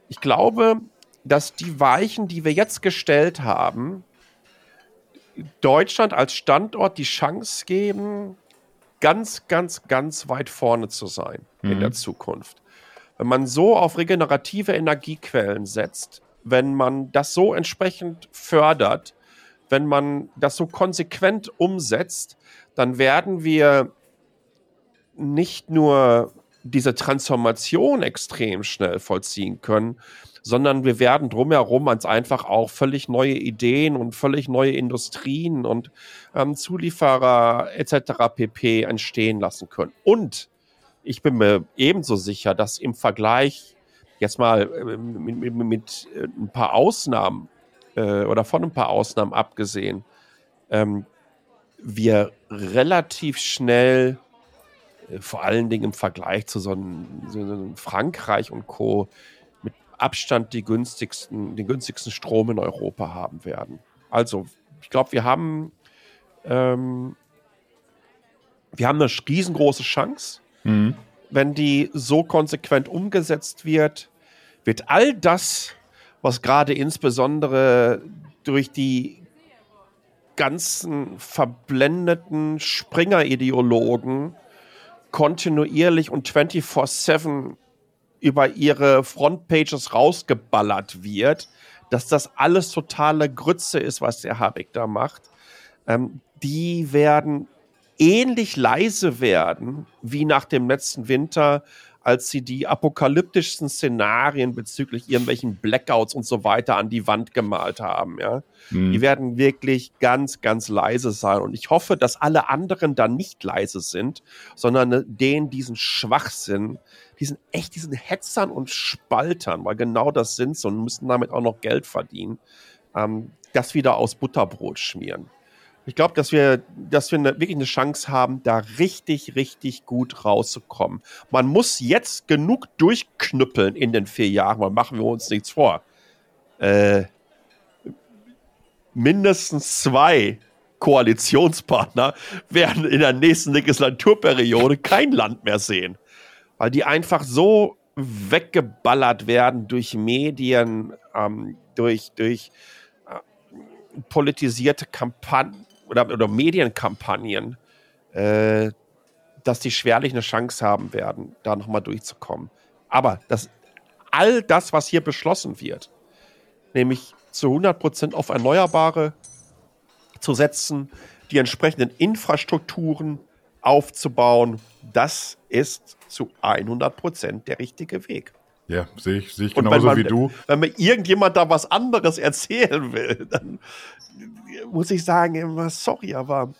Ich glaube, dass die Weichen, die wir jetzt gestellt haben, Deutschland als Standort die Chance geben, ganz, ganz, ganz weit vorne zu sein in Mhm. der Zukunft. Wenn man so auf regenerative Energiequellen setzt, wenn man das so entsprechend fördert, wenn man das so konsequent umsetzt, dann werden wir nicht nur diese Transformation extrem schnell vollziehen können, sondern wir werden drumherum ganz einfach auch völlig neue Ideen und völlig neue Industrien und ähm, Zulieferer etc. pp. entstehen lassen können. Und ich bin mir ebenso sicher, dass im Vergleich jetzt mal äh, mit, mit, mit äh, ein paar Ausnahmen äh, oder von ein paar Ausnahmen abgesehen, ähm, wir relativ schnell, äh, vor allen Dingen im Vergleich zu so einem, so einem Frankreich und Co., Abstand die günstigsten, den günstigsten Strom in Europa haben werden. Also, ich glaube, wir haben, ähm, wir haben eine riesengroße Chance Mhm. wenn die so konsequent umgesetzt wird, wird all das, was gerade insbesondere durch die ganzen verblendeten Springer-Ideologen kontinuierlich und 24-7 über ihre Frontpages rausgeballert wird, dass das alles totale Grütze ist, was der Habeck da macht, ähm, die werden ähnlich leise werden wie nach dem letzten Winter, als sie die apokalyptischsten Szenarien bezüglich irgendwelchen Blackouts und so weiter an die Wand gemalt haben. Ja? Mhm. Die werden wirklich ganz, ganz leise sein. Und ich hoffe, dass alle anderen dann nicht leise sind, sondern denen diesen Schwachsinn, diesen echt diesen Hetzern und Spaltern, weil genau das sind sie und müssen damit auch noch Geld verdienen, ähm, das wieder aus Butterbrot schmieren. Ich glaube, dass wir, dass wir eine, wirklich eine Chance haben, da richtig, richtig gut rauszukommen. Man muss jetzt genug durchknüppeln in den vier Jahren, weil machen wir uns nichts vor. Äh, mindestens zwei Koalitionspartner werden in der nächsten Legislaturperiode kein Land mehr sehen. Weil die einfach so weggeballert werden durch Medien, ähm, durch, durch äh, politisierte Kampagnen oder, oder Medienkampagnen, äh, dass die schwerlich eine Chance haben werden, da nochmal durchzukommen. Aber das, all das, was hier beschlossen wird, nämlich zu 100% auf Erneuerbare zu setzen, die entsprechenden Infrastrukturen aufzubauen, das ist zu 100% der richtige Weg. Ja, sehe ich, sehe ich genauso man, wie du. Wenn mir irgendjemand da was anderes erzählen will, dann muss ich sagen, immer sorry, aber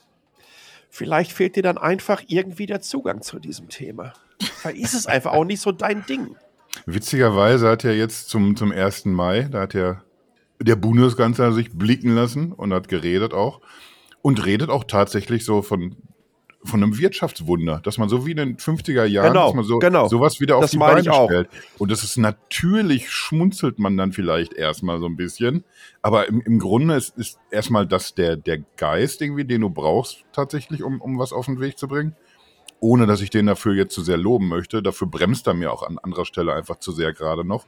vielleicht fehlt dir dann einfach irgendwie der Zugang zu diesem Thema. Vielleicht ist es einfach auch nicht so dein Ding. Witzigerweise hat ja jetzt zum, zum 1. Mai, da hat ja der Bundeskanzler sich blicken lassen und hat geredet auch. Und redet auch tatsächlich so von von einem Wirtschaftswunder, dass man so wie in den 50er Jahren, genau, dass man so genau. sowas wieder auf das die Beine stellt. Und das ist natürlich, schmunzelt man dann vielleicht erstmal so ein bisschen. Aber im, im Grunde ist, ist erstmal das der, der Geist irgendwie, den du brauchst tatsächlich, um, um was auf den Weg zu bringen. Ohne dass ich den dafür jetzt zu sehr loben möchte. Dafür bremst er mir auch an anderer Stelle einfach zu sehr gerade noch.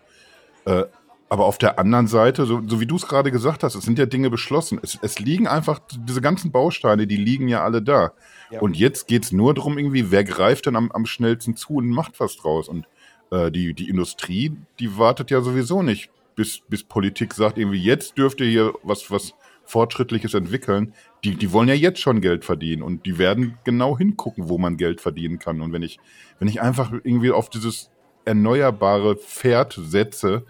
Äh, aber auf der anderen Seite, so, so wie du es gerade gesagt hast, es sind ja Dinge beschlossen. Es, es liegen einfach, diese ganzen Bausteine, die liegen ja alle da. Ja. Und jetzt geht's nur darum, irgendwie, wer greift denn am, am schnellsten zu und macht was draus. Und äh, die, die Industrie, die wartet ja sowieso nicht, bis, bis Politik sagt, irgendwie, jetzt dürft ihr hier was, was Fortschrittliches entwickeln. Die, die wollen ja jetzt schon Geld verdienen und die werden genau hingucken, wo man Geld verdienen kann. Und wenn ich, wenn ich einfach irgendwie auf dieses erneuerbare Pferd setze,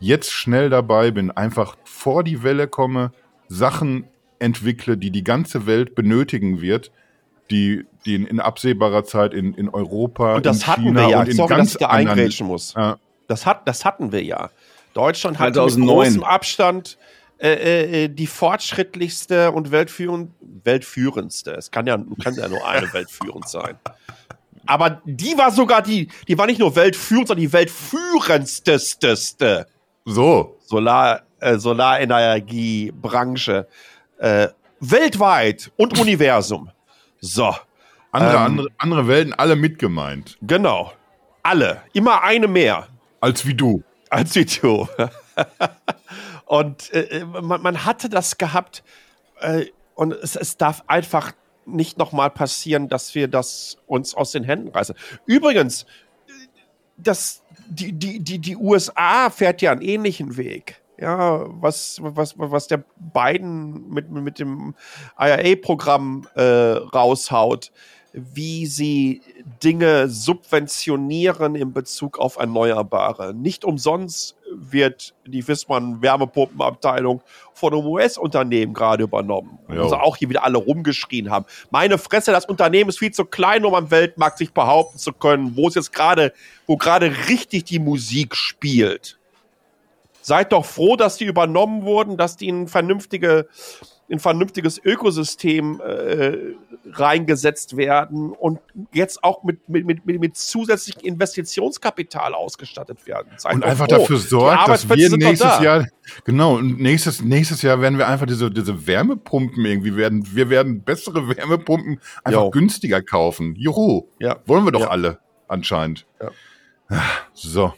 jetzt schnell dabei bin, einfach vor die Welle komme, Sachen entwickle, die die ganze Welt benötigen wird, die, die in, in absehbarer Zeit in, in Europa, und das in hatten China wir ja. und in Sorry, ganz dass ich da anderen, eingrätschen muss. Ja. Das, hat, das hatten wir ja. Deutschland hat mit 2009. großem Abstand äh, äh, die fortschrittlichste und weltführend, weltführendste. Es kann ja, kann ja nur eine weltführend sein. Aber die war sogar die, die war nicht nur weltführend, sondern die weltführendsteste. So. Solar, äh, Solarenergiebranche. Äh, weltweit und Universum. So. Andere, Ähm, andere, andere Welten, alle mitgemeint. Genau. Alle. Immer eine mehr Als wie du. als Video. und äh, man, man hatte das gehabt äh, und es, es darf einfach nicht nochmal passieren, dass wir das uns aus den Händen reißen. Übrigens, das, die, die, die, die USA fährt ja einen ähnlichen Weg. Ja, was, was, was der Biden mit, mit dem IRA-Programm äh, raushaut, wie sie Dinge subventionieren in Bezug auf Erneuerbare. Nicht umsonst wird die Wissmann Wärmepumpenabteilung von einem US-Unternehmen gerade übernommen. Jo. Also auch hier wieder alle rumgeschrien haben. Meine Fresse, das Unternehmen ist viel zu klein, um am Weltmarkt sich behaupten zu können, wo es jetzt gerade, wo gerade richtig die Musik spielt. Seid doch froh, dass die übernommen wurden, dass die in vernünftige, in vernünftiges Ökosystem äh, reingesetzt werden und jetzt auch mit, mit, mit, mit zusätzlichem Investitionskapital ausgestattet werden. Seid Und einfach froh. dafür sorgt, dass wir nächstes da. Jahr, genau, und nächstes, nächstes Jahr werden wir einfach diese, diese Wärmepumpen irgendwie werden, wir werden bessere Wärmepumpen einfach Jo. günstiger kaufen. Juhu. Ja. Wollen wir doch Ja. alle, anscheinend. Ja. So.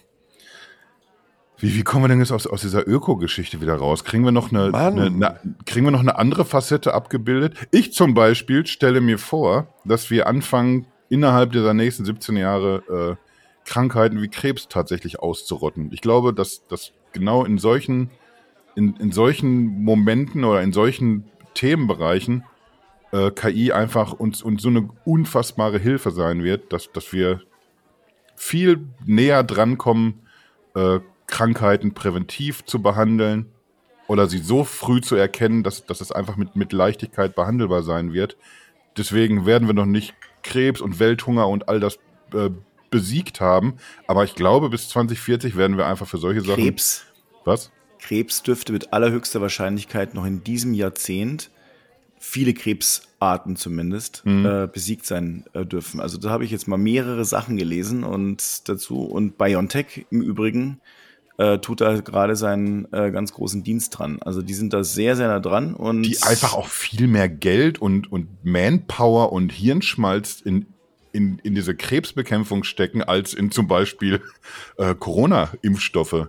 Wie, wie kommen wir denn jetzt aus, aus dieser Öko-Geschichte wieder raus? Kriegen wir noch eine, eine, eine, kriegen wir noch eine andere Facette abgebildet? Ich zum Beispiel stelle mir vor, dass wir anfangen, innerhalb dieser nächsten 17 Jahre äh, Krankheiten wie Krebs tatsächlich auszurotten. Ich glaube, dass, dass genau in solchen, in, in solchen Momenten oder in solchen Themenbereichen äh, KI einfach uns, uns so eine unfassbare Hilfe sein wird, dass, dass wir viel näher drankommen, äh, Krankheiten präventiv zu behandeln oder sie so früh zu erkennen, dass, dass es einfach mit, mit Leichtigkeit behandelbar sein wird. Deswegen werden wir noch nicht Krebs und Welthunger und all das äh, besiegt haben. Aber ich glaube, bis 2040 werden wir einfach für solche Sachen. Krebs. Was? Krebs dürfte mit allerhöchster Wahrscheinlichkeit noch in diesem Jahrzehnt viele Krebsarten zumindest Mhm. äh, besiegt sein äh, dürfen. Also da habe ich jetzt mal mehrere Sachen gelesen und dazu und BioNTech im Übrigen äh, tut da gerade seinen äh, ganz großen Dienst dran. Also die sind da sehr, sehr nah dran und Die einfach auch viel mehr Geld und, und Manpower und Hirnschmalz in, in, in diese Krebsbekämpfung stecken, als in zum Beispiel äh, Corona-Impfstoffe.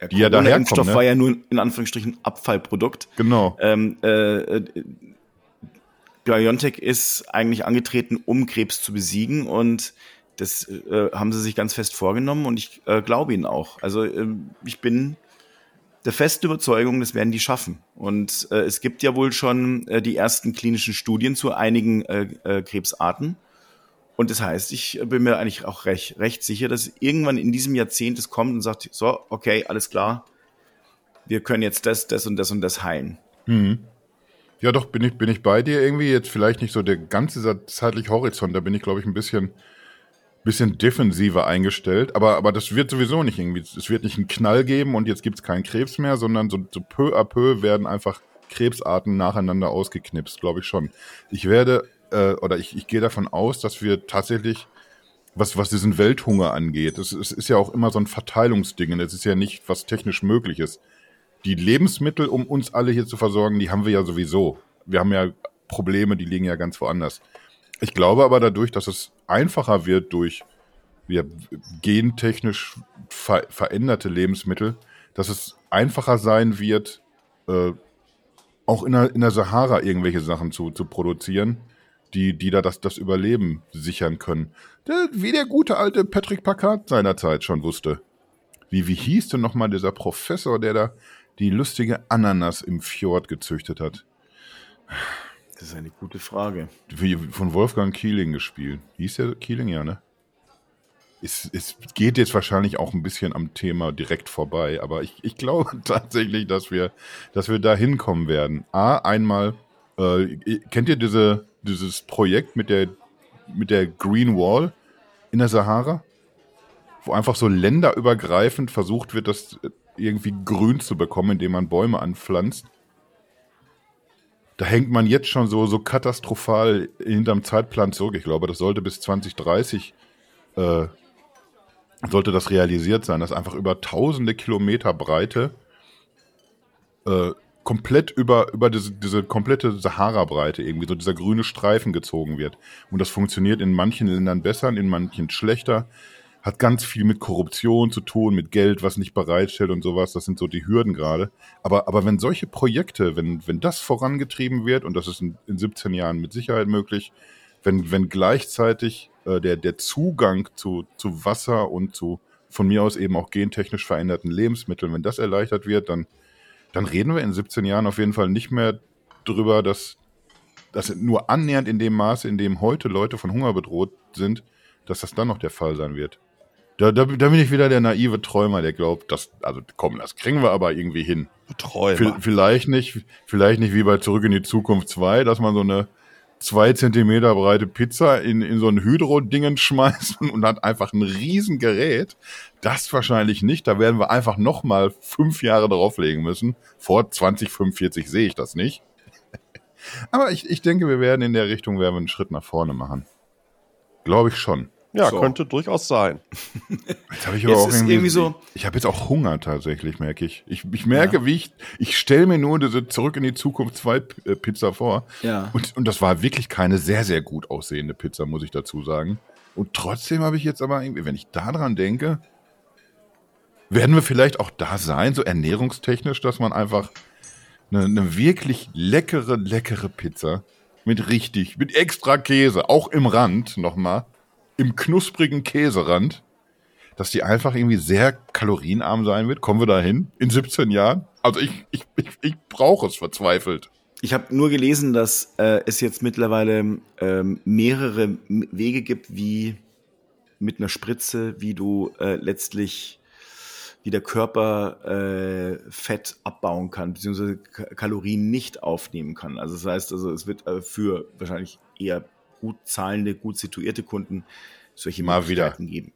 der die ja daherkommen, Corona-Impfstoff ne? war ja nur in Anführungsstrichen Abfallprodukt. Genau. Ähm, äh, äh, BioNTech ist eigentlich angetreten, um Krebs zu besiegen und das äh, haben sie sich ganz fest vorgenommen und ich äh, glaube ihnen auch. Also ähm, ich bin der festen Überzeugung, das werden die schaffen. Und äh, es gibt ja wohl schon äh, die ersten klinischen Studien zu einigen äh, äh, Krebsarten. Und das heißt, ich bin mir eigentlich auch recht, recht sicher, dass irgendwann in diesem Jahrzehnt es kommt und sagt, so, okay, alles klar, wir können jetzt das, das und das und das heilen. Ja, doch, bin ich, bin ich bei dir irgendwie. Jetzt vielleicht nicht so der ganze zeitliche Horizont, da bin ich, glaube ich, ein bisschen, bisschen defensiver eingestellt. Aber, aber das wird sowieso nicht irgendwie. Es wird nicht einen Knall geben und jetzt gibt es keinen Krebs mehr, sondern so, so peu à peu werden einfach Krebsarten nacheinander ausgeknipst, glaube ich schon. Ich werde, äh, oder ich, ich gehe davon aus, dass wir tatsächlich, was, was diesen Welthunger angeht, es, es ist ja auch immer so ein Verteilungsding. und Es ist ja nicht, was technisch möglich ist die Lebensmittel, um uns alle hier zu versorgen, die haben wir ja sowieso. Wir haben ja Probleme, die liegen ja ganz woanders. Ich glaube aber dadurch, dass es einfacher wird durch ja, gentechnisch ver veränderte Lebensmittel, dass es einfacher sein wird, äh, auch in der, in der Sahara irgendwelche Sachen zu, zu produzieren, die, die da das, das Überleben sichern können. Der, wie der gute alte Patrick Packard seinerzeit schon wusste. Wie, wie hieß denn nochmal dieser Professor, der da die lustige Ananas im Fjord gezüchtet hat? Das ist eine gute Frage. Von Wolfgang Keeling gespielt. Hieß der Keeling, ja, ne? Es, es geht jetzt wahrscheinlich auch ein bisschen am Thema direkt vorbei, aber ich, ich glaube tatsächlich, dass wir, dass wir da hinkommen werden. A, einmal, äh, kennt ihr diese, dieses Projekt mit der, mit der Green Wall in der Sahara? Wo einfach so länderübergreifend versucht wird, das irgendwie grün zu bekommen, indem man Bäume anpflanzt. Da hängt man jetzt schon so, so katastrophal hinterm Zeitplan zurück. Ich glaube, das sollte bis 2030 äh, sollte das realisiert sein, dass einfach über tausende Kilometer Breite äh, komplett über, über diese, diese komplette Sahara-Breite irgendwie so dieser grüne Streifen gezogen wird. Und das funktioniert in manchen Ländern besser, in manchen schlechter. Hat ganz viel mit Korruption zu tun, mit Geld, was nicht bereitstellt und sowas. Das sind so die Hürden gerade. Aber, aber wenn solche Projekte, wenn, wenn das vorangetrieben wird, und das ist in, in 17 Jahren mit Sicherheit möglich, wenn, wenn gleichzeitig äh, der, der Zugang zu, zu Wasser und zu von mir aus eben auch gentechnisch veränderten Lebensmitteln, wenn das erleichtert wird, dann, dann reden wir in 17 Jahren auf jeden Fall nicht mehr drüber, dass, dass nur annähernd in dem Maße, in dem heute Leute von Hunger bedroht sind, dass das dann noch der Fall sein wird. Da, da, da bin ich wieder der naive Träumer, der glaubt, dass, also komm, das kriegen wir aber irgendwie hin. Träumer. V vielleicht nicht, vielleicht nicht wie bei Zurück in die Zukunft 2, dass man so eine zwei Zentimeter breite Pizza in, in so ein Hydro-Dingen schmeißt und hat einfach ein Riesengerät. Das wahrscheinlich nicht. Da werden wir einfach noch mal fünf Jahre drauflegen müssen. Vor 2045 sehe ich das nicht. Aber ich, ich denke, wir werden in der Richtung werden wir einen Schritt nach vorne machen. Glaube ich schon. Ja, So. könnte durchaus sein. Jetzt habe ich Jetzt aber auch ist irgendwie, irgendwie so- Ich habe jetzt auch Hunger tatsächlich, merke ich. Ich, ich merke, wie ich. Ich stelle mir nur diese Zurück in die Zukunft 2 P- äh, Pizza vor. Ja. Und, und das war wirklich keine sehr, sehr gut aussehende Pizza, muss ich dazu sagen. Und trotzdem habe ich jetzt aber irgendwie, wenn ich daran denke, werden wir vielleicht auch da sein, so ernährungstechnisch, dass man einfach eine, eine wirklich leckere, leckere Pizza mit richtig, mit extra Käse, auch im Rand nochmal, im knusprigen Käserand, dass die einfach irgendwie sehr kalorienarm sein wird. Kommen wir da hin in 17 Jahren? Also ich, ich, ich, ich brauche es verzweifelt. Ich habe nur gelesen, dass äh, es jetzt mittlerweile ähm, mehrere Wege gibt, wie mit einer Spritze, wie du äh, letztlich wie der Körper äh, Fett abbauen kann, beziehungsweise Ka- Kalorien nicht aufnehmen kann. Also das heißt, also es wird äh, für wahrscheinlich eher gut zahlende, gut situierte Kunden solche Mal wieder. Geben.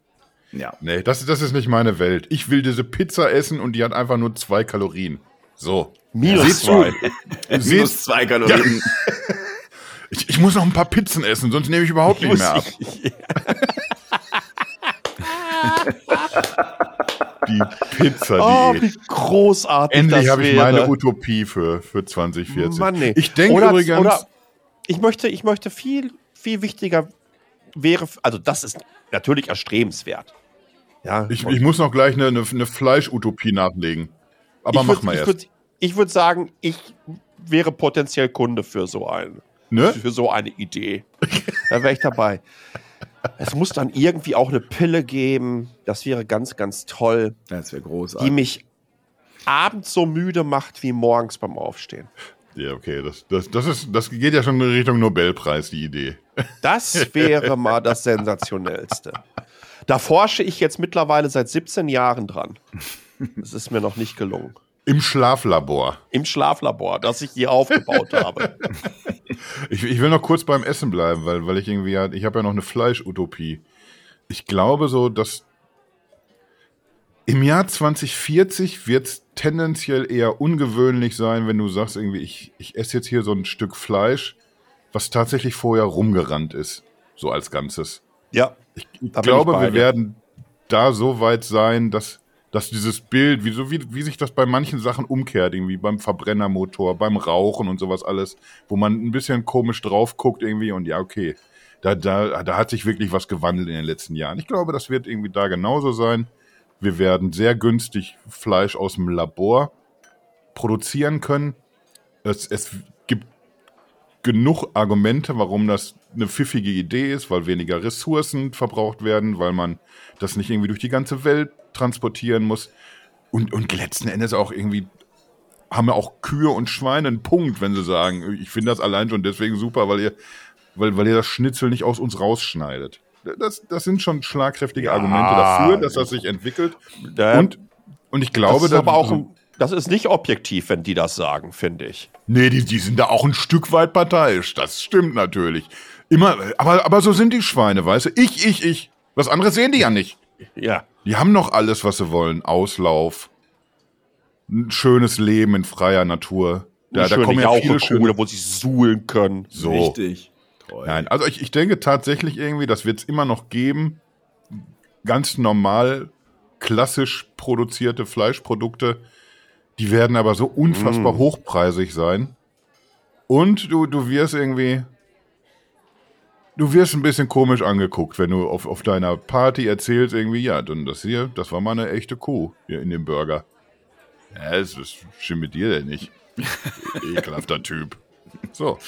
Ja. Nee, das, das ist nicht meine Welt. Ich will diese Pizza essen und die hat einfach nur zwei Kalorien. So. Minus Seht zwei. Minus zwei Kalorien. Ich, ich muss noch ein paar Pizzen essen, sonst nehme ich überhaupt nicht mehr ab. Die Pizza, Oh, die wie großartig Endlich habe ich wäre. meine Utopie für, für 2040. Mann, nee. Ich denke übrigens, Oder ich möchte, ich möchte viel, viel wichtiger wäre, also das ist natürlich erstrebenswert. Ja, ich, ich muss noch gleich eine, eine, eine Fleischutopie nachlegen. Aber ich mach würd- mal ich erst. Würd, ich würde sagen, ich wäre potenziell Kunde für so ein, Ne? für so eine Idee. da wäre ich dabei. Es muss dann irgendwie auch eine Pille geben. Das wäre ganz, ganz toll, Das wäre die großartig. mich abends so müde macht wie morgens beim Aufstehen. Ja, okay, das, das, das, ist, das geht ja schon in Richtung Nobelpreis, die Idee. Das wäre mal das Sensationellste. Da forsche ich jetzt mittlerweile seit 17 Jahren dran. Es ist mir noch nicht gelungen. Im Schlaflabor. Im Schlaflabor, das ich hier aufgebaut habe. Ich, ich will noch kurz beim Essen bleiben, weil, weil ich irgendwie, ja- ich habe ja noch eine Fleischutopie. Ich glaube so, dass im Jahr 2040 wird es tendenziell eher ungewöhnlich sein, wenn du sagst, irgendwie, ich, ich esse jetzt hier so ein Stück Fleisch, was tatsächlich vorher rumgerannt ist, so als Ganzes. Ja, Ich bin glaube, ich wir werden da so weit sein, dass, dass dieses Bild, wie, so wie, wie sich das bei manchen Sachen umkehrt, irgendwie beim Verbrennermotor, beim Rauchen und sowas alles, wo man ein bisschen komisch drauf guckt irgendwie und ja, okay, da, da, da hat sich wirklich was gewandelt in den letzten Jahren. Ich glaube, das wird irgendwie da genauso sein. Wir werden sehr günstig Fleisch aus dem Labor produzieren können. Es, es genug Argumente, warum das eine pfiffige Idee ist, weil weniger Ressourcen verbraucht werden, weil man das nicht irgendwie durch die ganze Welt transportieren muss. Und, und letzten Endes auch irgendwie haben ja auch Kühe und Schweine einen Punkt, wenn sie sagen, ich finde das allein schon deswegen super, weil ihr, weil, weil ihr das Schnitzel nicht aus uns rausschneidet. Das, das sind schon schlagkräftige Ja. Argumente dafür, dass das sich entwickelt. Und, und ich glaube, das ist dass- aber auch ein, das ist nicht objektiv, wenn die das sagen, finde ich. Nee, die, die sind da auch ein Stück weit parteiisch. Das stimmt natürlich. Immer, aber, aber so sind die Schweine, weißt du? Ich, ich, ich. Was anderes sehen die ja nicht. Ja. Die haben noch alles, was sie wollen. Auslauf. Ein schönes Leben in freier Natur. Da, da kommen ja viele schöne. Wo sie suhlen können. So. Richtig. Toll. Nein, also ich, ich denke tatsächlich irgendwie, das wird es immer noch geben. Ganz normal, klassisch produzierte Fleischprodukte. Die werden aber so unfassbar Mm. hochpreisig sein. Und du, du wirst irgendwie. Du wirst ein bisschen komisch angeguckt, wenn du auf, auf deiner Party erzählst, irgendwie, ja, dann das hier, das war mal eine echte Kuh hier in dem Burger. Ja, es ist stimmt mit dir denn nicht. Ekelhafter Typ. So.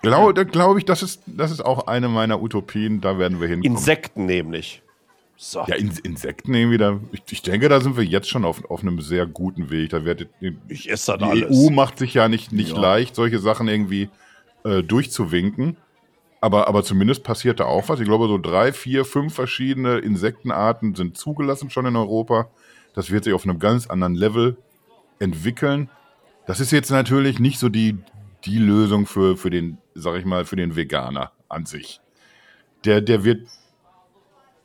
Glaube da glaube ich, das ist, das ist auch eine meiner Utopien, da werden wir hinkommen. Insekten nämlich. So. ja, In Insekten irgendwie, da, ich, ich denke, da sind wir jetzt schon auf, auf einem sehr guten Weg. Da wird die, ich esse das die alles. EU macht sich ja nicht, nicht Ja. leicht, solche Sachen irgendwie äh, durchzuwinken. Aber, aber zumindest passiert da auch was. Ich glaube, so drei, vier, fünf verschiedene Insektenarten sind zugelassen schon in Europa. Das wird sich auf einem ganz anderen Level entwickeln. Das ist jetzt natürlich nicht so die, die Lösung für, für den, sag ich mal, für den Veganer an sich. Der, der wird,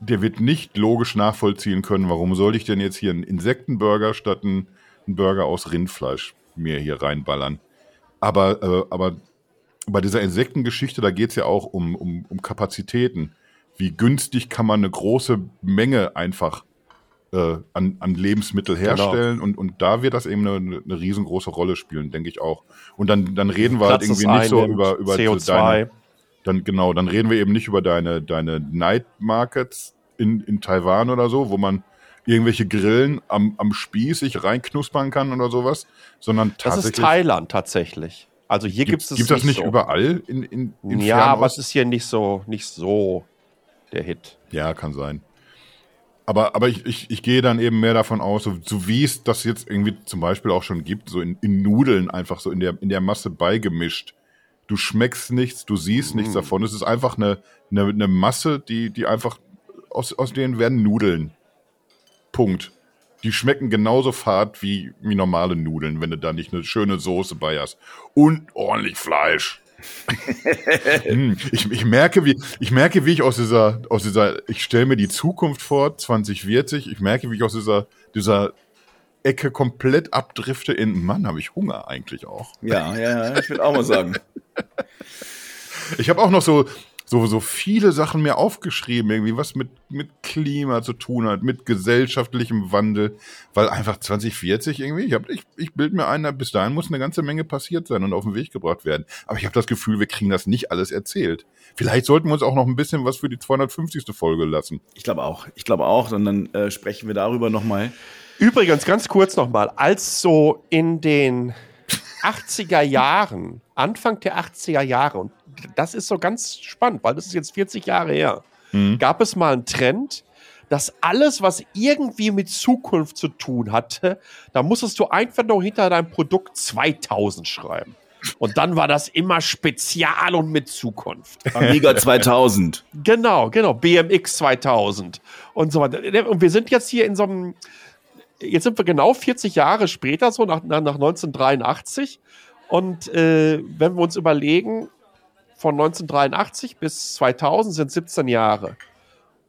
der wird nicht logisch nachvollziehen können, warum soll ich denn jetzt hier einen Insektenburger statt einen, Burger aus Rindfleisch mir hier reinballern. Aber, äh, aber bei dieser Insektengeschichte, da geht es ja auch um, um, um Kapazitäten. Wie günstig kann man eine große Menge einfach äh, an, an Lebensmittel herstellen und, und da wird das eben eine, eine riesengroße Rolle spielen, denke ich auch. Und dann, dann reden wir halt Platz es irgendwie nicht so über, über CO2. deine, dann genau, dann reden wir eben nicht über deine, deine Night Markets in, in Taiwan oder so, wo man irgendwelche Grillen am, am Spieß sich reinknuspern kann oder sowas, sondern das tatsächlich. ist Thailand tatsächlich. Also hier gibt Gibt es es das nicht so. überall in, in, in Ja, aber es Fernost? ist hier nicht so, nicht so der Hit. Ja, kann sein. Aber, aber ich, ich, ich gehe dann eben mehr davon aus, so, so wie es das jetzt irgendwie zum Beispiel auch schon gibt, so in, in Nudeln einfach so in der, in der Masse beigemischt. Du schmeckst nichts, du siehst nichts davon. Es ist einfach eine, eine, eine Masse, die, die einfach, aus, aus denen werden Nudeln. Punkt. Die schmecken genauso fad wie, wie normale Nudeln, wenn du da nicht eine schöne Soße bei hast. Und ordentlich Fleisch. Hm, ich, ich, merke, wie, ich merke, wie ich aus dieser, aus dieser, ich stelle mir die Zukunft vor, 2040, ich merke, wie ich aus dieser, dieser Ecke komplett abdrifte in, Mann, habe ich Hunger eigentlich auch. Ja, ja, ja, ich würde auch mal sagen. Ich habe auch noch so, so, so viele Sachen mir aufgeschrieben, irgendwie, was mit, mit Klima zu tun hat, mit gesellschaftlichem Wandel, weil einfach 2040 irgendwie, ich, hab, ich, ich bilde mir ein, bis dahin muss eine ganze Menge passiert sein und auf den Weg gebracht werden. Aber ich habe das Gefühl, wir kriegen das nicht alles erzählt. Vielleicht sollten wir uns auch noch ein bisschen was für die 250. Folge lassen. Ich glaube auch, ich glaube auch, und dann äh, sprechen wir darüber nochmal. Übrigens, ganz kurz nochmal, als so in den 80er Jahren, Anfang der 80er Jahre, und das ist so ganz spannend, weil das ist jetzt 40 Jahre her, mhm. gab es mal einen Trend, dass alles, was irgendwie mit Zukunft zu tun hatte, da musstest du einfach nur hinter deinem Produkt 2000 schreiben. Und dann war das immer spezial und mit Zukunft. Amiga 2000. Genau, genau. BMX 2000 und so weiter. Und wir sind jetzt hier in so einem, jetzt sind wir genau 40 Jahre später, so nach, nach 1983. Und äh, wenn wir uns überlegen, von 1983 bis 2000 sind 17 Jahre.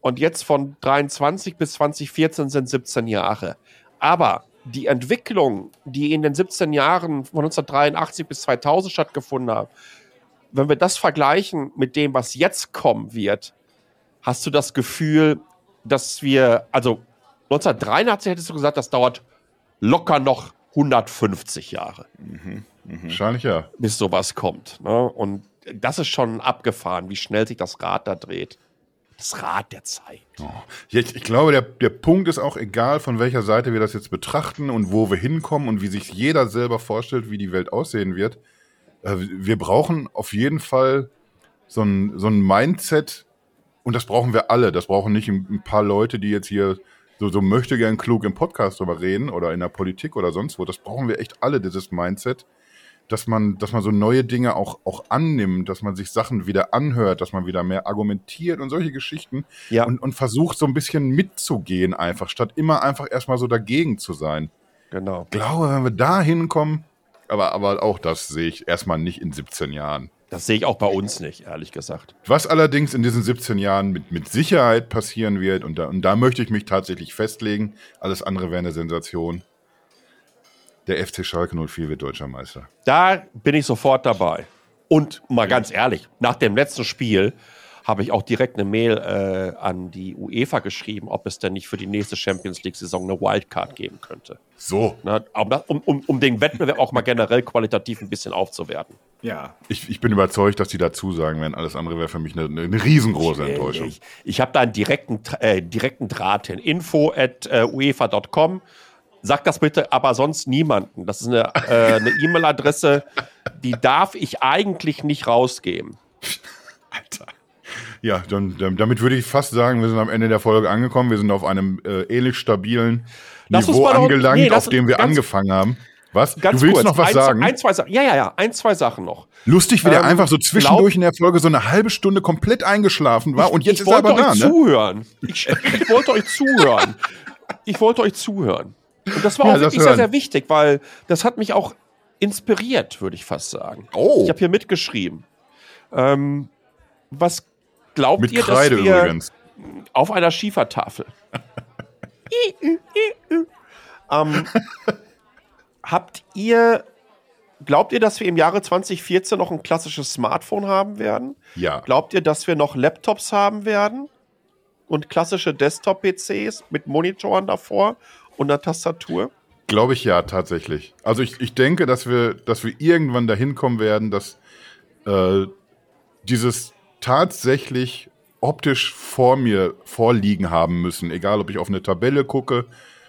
Und jetzt von 23 bis 2014 sind 17 Jahre. Aber die Entwicklung, die in den 17 Jahren von 1983 bis 2000 stattgefunden hat, wenn wir das vergleichen mit dem, was jetzt kommen wird, hast du das Gefühl, dass wir, also 1983 hättest du gesagt, das dauert locker noch 150 Jahre. Mhm, mh. Wahrscheinlich ja. Bis sowas kommt. Ne? Und das ist schon abgefahren, wie schnell sich das Rad da dreht. Das Rad der Zeit. Oh. Ich, ich, glaube, der, der Punkt ist auch egal, von welcher Seite wir das jetzt betrachten und wo wir hinkommen und wie sich jeder selber vorstellt, wie die Welt aussehen wird. Äh, wir brauchen auf jeden Fall so ein, so ein Mindset und das brauchen wir alle. Das brauchen nicht ein, paar Leute, die jetzt hier so, so möchte gern klug im Podcast drüber reden oder in der Politik oder sonst wo. Das brauchen wir echt alle, dieses Mindset dass man, dass man so neue Dinge auch, auch annimmt, dass man sich Sachen wieder anhört, dass man wieder mehr argumentiert und solche Geschichten ja. und, und versucht so ein bisschen mitzugehen einfach, statt immer einfach erstmal so dagegen zu sein. Genau. Ich glaube, wenn wir da hinkommen, aber, aber auch das sehe ich erstmal nicht in 17 Jahren. Das sehe ich auch bei uns nicht, ehrlich gesagt. Was allerdings in diesen 17 Jahren mit, mit Sicherheit passieren wird, und da, und da möchte ich mich tatsächlich festlegen, alles andere wäre eine Sensation, der FC Schalke 04 wird deutscher Meister. Da bin ich sofort dabei. Und mal ganz ehrlich, nach dem letzten Spiel habe ich auch direkt eine Mail äh, an die UEFA geschrieben, ob es denn nicht für die nächste Champions League-Saison eine Wildcard geben könnte. So. Na, um, um, um den Wettbewerb auch mal generell qualitativ ein bisschen aufzuwerten. Ja. Ich, ich bin überzeugt, dass die dazu sagen werden. Alles andere wäre für mich eine, eine riesengroße Enttäuschung. Ich, ich habe da einen direkten, äh, direkten Draht hin. Info at äh, uefa.com. Sag das bitte aber sonst niemanden. Das ist eine äh, eine E-Mail-Adresse, die darf ich eigentlich nicht rausgeben. Alter. Ja, dann, damit würde ich fast sagen, wir sind am Ende der Folge angekommen. Wir sind auf einem äh, ähnlich stabilen Lass Niveau angelangt, nee, auf dem wir angefangen haben. Was? Ganz du willst kurz, noch was ein, sagen? Ein, zwei. Ja, ja, ja. Ein, zwei Sachen noch. Lustig, wie ähm, der einfach so zwischendurch glaub, in der Folge so eine halbe Stunde komplett eingeschlafen war ich, und jetzt ist er aber da. Ich wollte euch zuhören. Ich, ich wollte euch zuhören. Ich wollte euch zuhören. Und das war ja, auch wirklich sehr, sehr wichtig, weil das hat mich auch inspiriert, würde ich fast sagen. Oh. Ich habe hier mitgeschrieben. Ähm, was glaubt Mit ihr, Kreide dass wir übrigens. auf einer Schiefertafel ähm, habt ihr Glaubt ihr, dass wir im Jahre 2014 noch ein klassisches Smartphone haben werden? Ja. Glaubt ihr, dass wir noch Laptops haben werden? Und klassische Desktop-PCs mit Monitoren davor? und einer Tastatur? Glaube ich ja, tatsächlich. Also ich, ich denke, dass wir, dass wir irgendwann dahin kommen werden, dass äh, dieses tatsächlich optisch vor mir vorliegen haben müssen, egal ob ich auf eine Tabelle gucke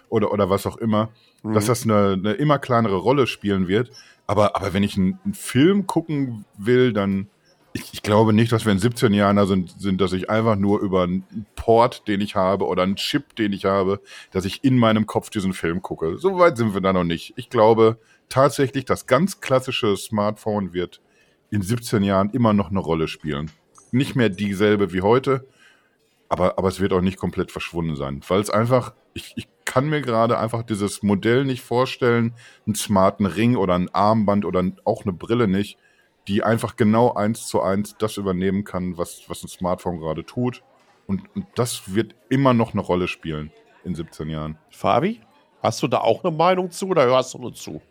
oder, oder was auch immer, mhm. dass das eine, eine immer kleinere Rolle spielen wird. Aber, aber wenn ich einen, einen Film gucken will, dann, ich, ich, glaube nicht, dass wir in 17 Jahren da sind, sind, dass ich einfach nur über einen Port, den ich habe, oder einen Chip, den ich habe, dass ich in meinem Kopf diesen Film gucke. So weit sind wir da noch nicht. Ich glaube tatsächlich, das ganz klassische Smartphone wird in 17 Jahren immer noch eine Rolle spielen. Nicht mehr dieselbe wie heute, aber, aber es wird auch nicht komplett verschwunden sein, weil es einfach, ich, ich kann mir gerade einfach dieses Modell nicht vorstellen, einen smarten Ring oder ein Armband oder auch eine Brille nicht, die einfach genau eins zu eins das übernehmen kann, was, was ein Smartphone gerade tut. Und, und das wird immer noch eine Rolle spielen in 17 Jahren. Fabi, hast du da auch eine Meinung zu oder hörst du nur zu?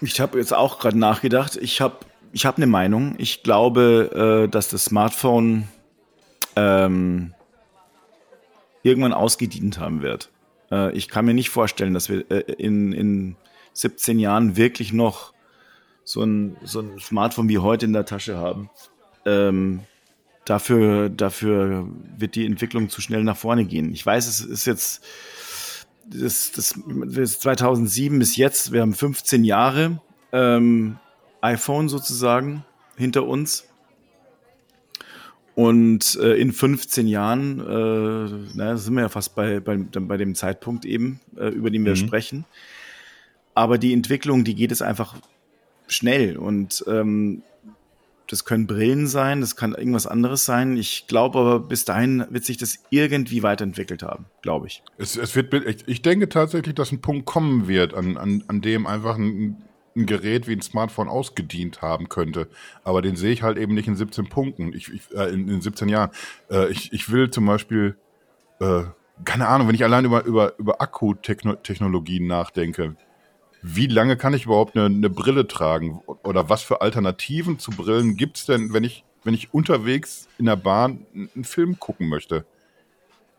Ich habe jetzt auch gerade nachgedacht. Ich habe ich hab eine Meinung. Ich glaube, äh, dass das Smartphone ähm, irgendwann ausgedient haben wird. Äh, ich kann mir nicht vorstellen, dass wir äh, in, in 17 Jahren wirklich noch so ein, so ein Smartphone wie heute in der Tasche haben. Ähm, dafür, dafür wird die Entwicklung zu schnell nach vorne gehen. Ich weiß, es ist jetzt das, das, das 2007 bis jetzt, wir haben 15 Jahre ähm, iPhone sozusagen hinter uns. Und äh, in 15 Jahren, äh, na, sind wir ja fast bei, bei, bei dem Zeitpunkt eben, äh, über den wir mhm. sprechen. Aber die Entwicklung, die geht es einfach schnell. Und ähm, das können Brillen sein, das kann irgendwas anderes sein. Ich glaube aber, bis dahin wird sich das irgendwie weiterentwickelt haben, glaube ich. Es, es wird, ich denke tatsächlich, dass ein Punkt kommen wird, an, an, an dem einfach ein, ein Gerät wie ein Smartphone ausgedient haben könnte. Aber den sehe ich halt eben nicht in 17 Punkten, ich, ich, äh, in, in 17 Jahren. Äh, ich, ich will zum Beispiel, äh, keine Ahnung, wenn ich allein über, über, über Akkutechnologien nachdenke, wie lange kann ich überhaupt eine, eine Brille tragen? Oder was für Alternativen zu Brillen gibt es denn, wenn ich, wenn ich unterwegs in der Bahn einen Film gucken möchte?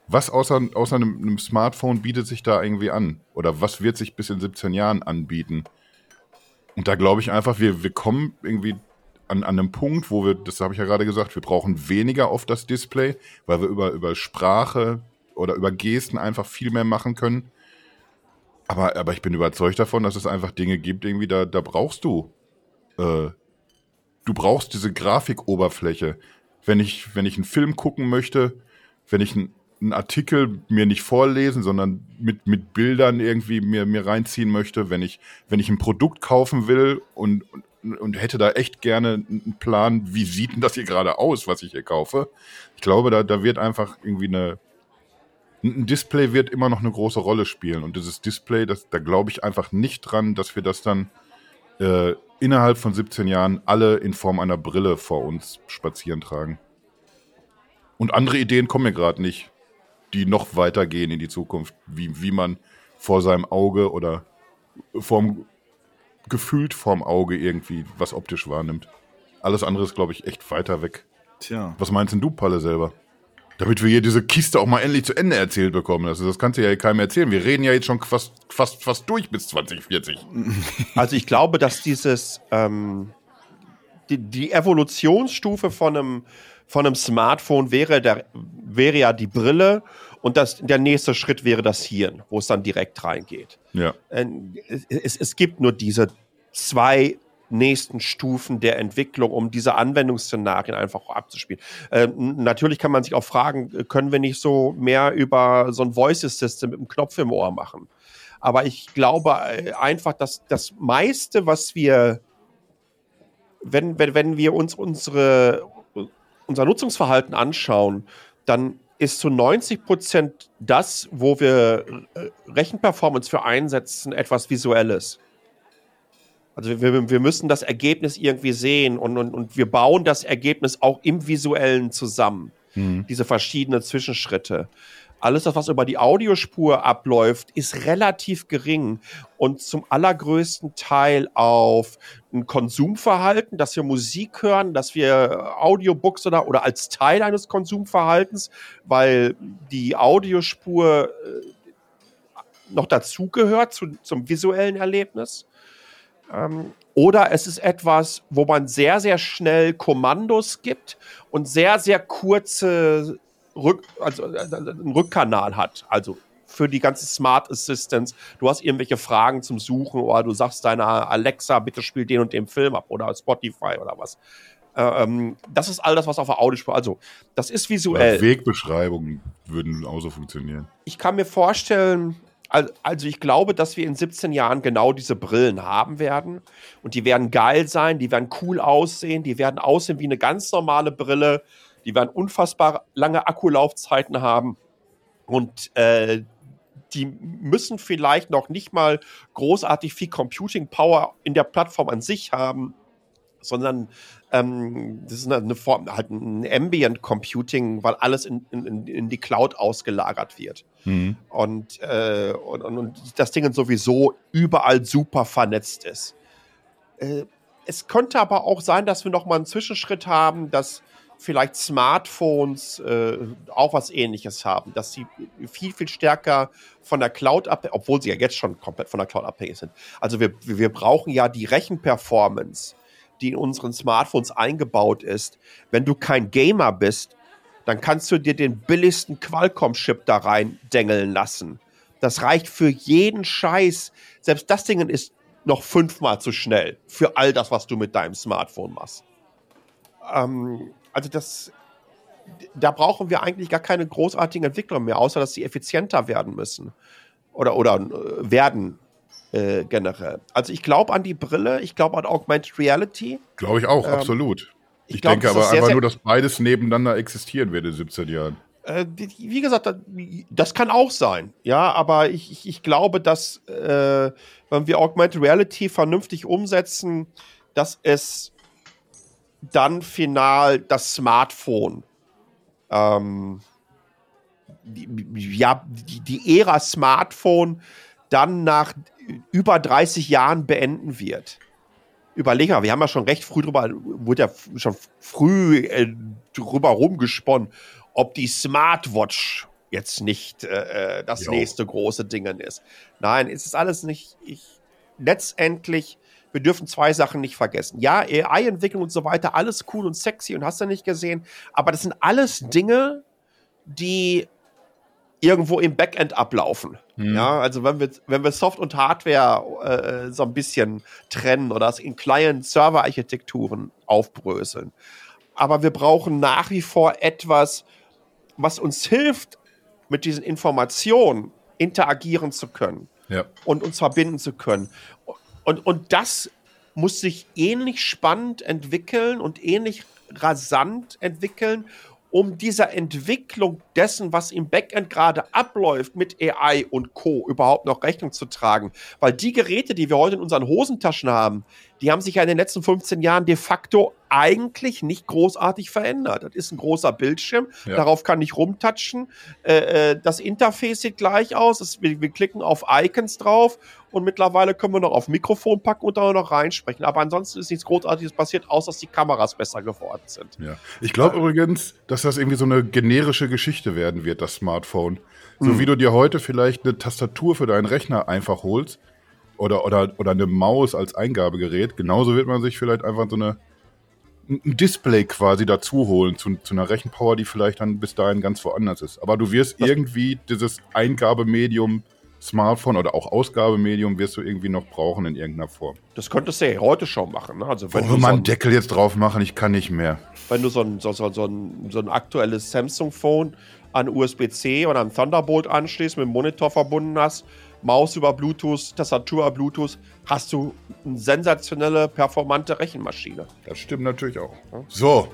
Was außer, außer einem, einem, Smartphone bietet sich da irgendwie an? Oder was wird sich bis in 17 Jahren anbieten? Und da glaube ich einfach, wir, wir kommen irgendwie an, an einem Punkt, wo wir, das habe ich ja gerade gesagt, wir brauchen weniger auf das Display, weil wir über, über Sprache oder über Gesten einfach viel mehr machen können. Aber, aber ich bin überzeugt davon, dass es einfach Dinge gibt, irgendwie, da, da brauchst du, äh, du brauchst diese Grafikoberfläche. Wenn ich, wenn ich einen Film gucken möchte, wenn ich einen, einen Artikel mir nicht vorlesen, sondern mit, mit Bildern irgendwie mir, mir reinziehen möchte, wenn ich, wenn ich ein Produkt kaufen will und, und, hätte da echt gerne einen Plan, wie sieht denn das hier gerade aus, was ich hier kaufe. Ich glaube, da, da wird einfach irgendwie eine, ein Display wird immer noch eine große Rolle spielen. Und dieses Display, das, da glaube ich einfach nicht dran, dass wir das dann äh, innerhalb von 17 Jahren alle in Form einer Brille vor uns spazieren tragen. Und andere Ideen kommen mir gerade nicht die noch weitergehen in die Zukunft, wie, wie man vor seinem Auge oder vorm, gefühlt vorm Auge irgendwie was optisch wahrnimmt. Alles andere ist, glaube ich, echt weiter weg. Tja. Was meinst denn du, Palle, selber? Damit wir hier diese Kiste auch mal endlich zu Ende erzählt bekommen. Also das kannst du ja keinem erzählen. Wir reden ja jetzt schon fast, fast, fast durch bis 2040. Also ich glaube, dass dieses ähm, die, die Evolutionsstufe von einem von einem Smartphone wäre, der, wäre ja die Brille und das, der nächste Schritt wäre das Hirn, wo es dann direkt reingeht. Ja. Ähm, es, es gibt nur diese zwei nächsten Stufen der Entwicklung, um diese Anwendungsszenarien einfach abzuspielen. Ähm, natürlich kann man sich auch fragen, können wir nicht so mehr über so ein Voice-System mit einem Knopf im Ohr machen? Aber ich glaube äh, einfach, dass das meiste, was wir, wenn, wenn, wenn wir uns unsere, unser Nutzungsverhalten anschauen, dann ist zu 90 Prozent das, wo wir äh, Rechenperformance für einsetzen, etwas Visuelles. Also wir, wir müssen das Ergebnis irgendwie sehen und, und, und wir bauen das Ergebnis auch im Visuellen zusammen. Mhm. Diese verschiedenen Zwischenschritte alles das, was über die Audiospur abläuft, ist relativ gering und zum allergrößten Teil auf ein Konsumverhalten, dass wir Musik hören, dass wir Audiobooks oder, oder als Teil eines Konsumverhaltens, weil die Audiospur äh, noch dazugehört zu, zum visuellen Erlebnis. Ähm, oder es ist etwas, wo man sehr, sehr schnell Kommandos gibt und sehr, sehr kurze Rück, also, äh, einen Rückkanal hat. Also für die ganze Smart Assistance. Du hast irgendwelche Fragen zum Suchen oder du sagst deiner Alexa, bitte spiel den und den Film ab oder Spotify oder was. Ähm, das ist all das, was auf der Audiospur. Also, das ist visuell. Wegbeschreibungen würden auch so funktionieren. Ich kann mir vorstellen, also ich glaube, dass wir in 17 Jahren genau diese Brillen haben werden. Und die werden geil sein, die werden cool aussehen, die werden aussehen wie eine ganz normale Brille, die werden unfassbar lange Akkulaufzeiten haben. Und äh, die müssen vielleicht noch nicht mal großartig viel Computing Power in der Plattform an sich haben, sondern ähm, das ist eine Form, halt ein Ambient Computing, weil alles in, in, in die Cloud ausgelagert wird. Mhm. Und, äh, und, und, das Ding sowieso überall super vernetzt ist. Äh, es könnte aber auch sein, dass wir noch mal einen Zwischenschritt haben, dass vielleicht Smartphones äh, auch was ähnliches haben, dass sie viel, viel stärker von der Cloud abhängig, obwohl sie ja jetzt schon komplett von der Cloud abhängig sind. Also wir, wir brauchen ja die Rechenperformance die in unseren Smartphones eingebaut ist. Wenn du kein Gamer bist, dann kannst du dir den billigsten Qualcomm-Chip da rein dengeln lassen. Das reicht für jeden Scheiß. Selbst das Ding ist noch fünfmal zu schnell für all das, was du mit deinem Smartphone machst. Ähm, also das, da brauchen wir eigentlich gar keine großartigen Entwicklungen mehr, außer dass sie effizienter werden müssen oder, oder äh, werden äh, generell. Also ich glaube an die Brille, ich glaube an Augmented Reality. Glaube ich auch, ähm, absolut. Ich, ich glaub, denke aber sehr, einfach sehr nur, dass beides nebeneinander existieren wird in 17 Jahren. Äh, wie gesagt, das kann auch sein. Ja, aber ich, ich, ich glaube, dass äh, wenn wir Augmented Reality vernünftig umsetzen, dass es dann final das Smartphone ähm, die, ja, die, die Ära Smartphone dann nach über 30 Jahren beenden wird. Überleg mal, wir haben ja schon recht früh drüber, wurde ja schon früh äh, drüber rumgesponnen, ob die Smartwatch jetzt nicht äh, äh das jo. nächste große Ding ist. Nein, es ist alles nicht. Ich, letztendlich, wir dürfen zwei Sachen nicht vergessen. Ja, AI-Entwicklung und so weiter, alles cool und sexy und hast du nicht gesehen, aber das sind alles Dinge, die irgendwo im Backend ablaufen. Mhm. Ja, also wenn wir, wenn wir Soft- und Hardware äh, so ein bisschen trennen oder es in Client-Server-Architekturen aufbröseln. Aber wir brauchen nach wie vor etwas, was uns hilft, mit diesen Informationen interagieren zu können ja. und uns verbinden zu können. Und, und das muss sich ähnlich spannend entwickeln und ähnlich rasant entwickeln um dieser Entwicklung dessen, was im Backend gerade abläuft mit AI und Co. überhaupt noch Rechnung zu tragen. Weil die Geräte, die wir heute in unseren Hosentaschen haben, die haben sich ja in den letzten 15 Jahren de facto eigentlich nicht großartig verändert. Das ist ein großer Bildschirm, ja. darauf kann ich rumtatschen. Äh, äh, das Interface sieht gleich aus, es, wir, wir, klicken auf Icons drauf und mittlerweile können wir noch auf Mikrofon packen und da noch reinsprechen. Aber ansonsten ist nichts Großartiges passiert, außer dass die Kameras besser geworden sind. Ja. Ich glaube äh, übrigens, dass das irgendwie so eine generische Geschichte werden wird, das Smartphone. So mhm. wie du dir heute vielleicht eine Tastatur für deinen Rechner einfach holst, oder, oder, oder eine Maus als Eingabegerät. Genauso wird man sich vielleicht einfach so eine, ein Display quasi dazu holen zu, zu einer Rechenpower, die vielleicht dann bis dahin ganz woanders ist. Aber du wirst das irgendwie dieses Eingabemedium Smartphone oder auch Ausgabemedium wirst du irgendwie noch brauchen in irgendeiner Form. Das könntest du ja heute schon machen. Ne? Also wenn Wollen wir so einen Deckel jetzt drauf machen? Ich kann nicht mehr. Wenn du so ein, so, so, so ein, so ein aktuelles Samsung-Phone an USB-C oder an Thunderbolt anschließt, mit dem Monitor verbunden hast, Maus über Bluetooth, Tastatur über Bluetooth, hast du eine sensationelle, performante Rechenmaschine. Das stimmt natürlich auch. So,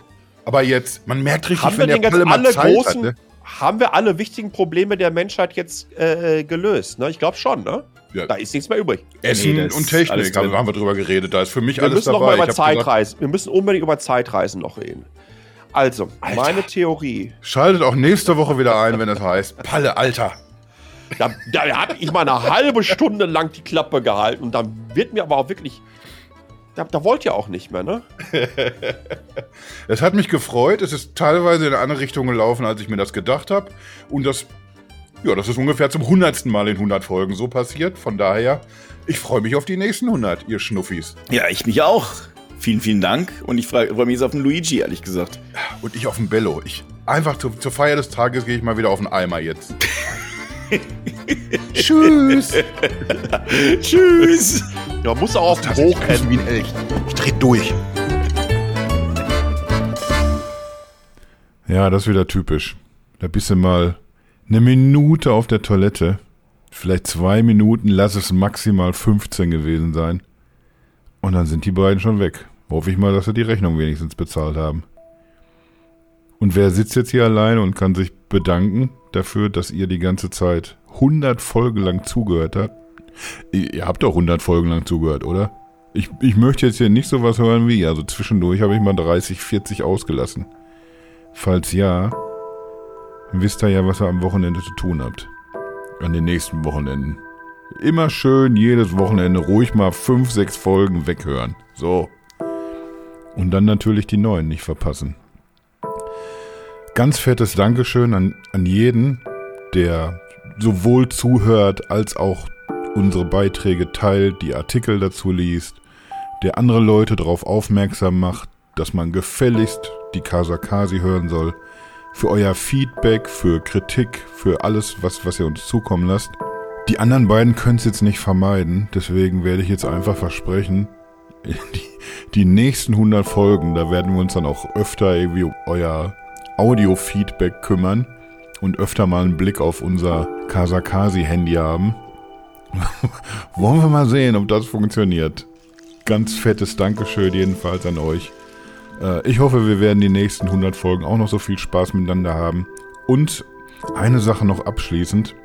aber jetzt, man merkt richtig, haben wenn wir der Palle alle großen, hat, ne? Haben wir alle wichtigen Probleme der Menschheit jetzt äh, gelöst? Ne? Ich glaube schon, ne? Ja. Da ist nichts mehr übrig. Essen nee, und Technik, haben, haben wir drüber geredet. Da ist für mich wir alles müssen dabei. Noch mal über Zeitreisen. wir müssen unbedingt über Zeitreisen noch reden. Also, Alter. meine Theorie. Schaltet auch nächste Woche wieder ein, wenn es heißt Palle, Alter. Da, da habe ich mal eine halbe Stunde lang die Klappe gehalten und dann wird mir aber auch wirklich. Da, da wollt ihr auch nicht mehr, ne? es hat mich gefreut. Es ist teilweise in eine andere Richtung gelaufen, als ich mir das gedacht habe. Und das, ja, das ist ungefähr zum hundertsten Mal in 100 Folgen so passiert. Von daher, ich freue mich auf die nächsten 100, ihr Schnuffis. Ja, ich mich auch. Vielen, vielen Dank. Und ich freue mich jetzt auf den Luigi, ehrlich gesagt. Und ich auf den Bello. Ich, einfach zu, zur Feier des Tages gehe ich mal wieder auf den Eimer jetzt. Tschüss. Tschüss. Ja, muss auch auf den Hochhängen wie ein Elch. Ich dreh durch. Ja, das ist wieder typisch. Da bist du mal eine Minute auf der Toilette, vielleicht zwei Minuten, lass es maximal 15 gewesen sein. Und dann sind die beiden schon weg. Hoffe ich mal, dass sie die Rechnung wenigstens bezahlt haben. Und wer sitzt jetzt hier alleine und kann sich bedanken dafür, dass ihr die ganze Zeit 100 Folgen lang zugehört habt? Ihr habt doch 100 Folgen lang zugehört, oder? Ich, ich möchte jetzt hier nicht sowas hören wie, also zwischendurch habe ich mal 30, 40 ausgelassen. Falls ja, wisst ihr ja, was ihr am Wochenende zu tun habt. An den nächsten Wochenenden. Immer schön jedes Wochenende ruhig mal 5, 6 Folgen weghören. So. Und dann natürlich die neuen nicht verpassen. Ganz fettes Dankeschön an, an jeden, der sowohl zuhört als auch unsere Beiträge teilt, die Artikel dazu liest, der andere Leute darauf aufmerksam macht, dass man gefälligst die Kasakasi hören soll, für euer Feedback, für Kritik, für alles, was, was ihr uns zukommen lasst. Die anderen beiden können es jetzt nicht vermeiden, deswegen werde ich jetzt einfach versprechen, die, die nächsten 100 Folgen, da werden wir uns dann auch öfter irgendwie euer Audio-Feedback kümmern und öfter mal einen Blick auf unser Kasakasi-Handy haben. Wollen wir mal sehen, ob das funktioniert. Ganz fettes Dankeschön jedenfalls an euch. Äh, ich hoffe, wir werden die nächsten 100 Folgen auch noch so viel Spaß miteinander haben. Und eine Sache noch abschließend.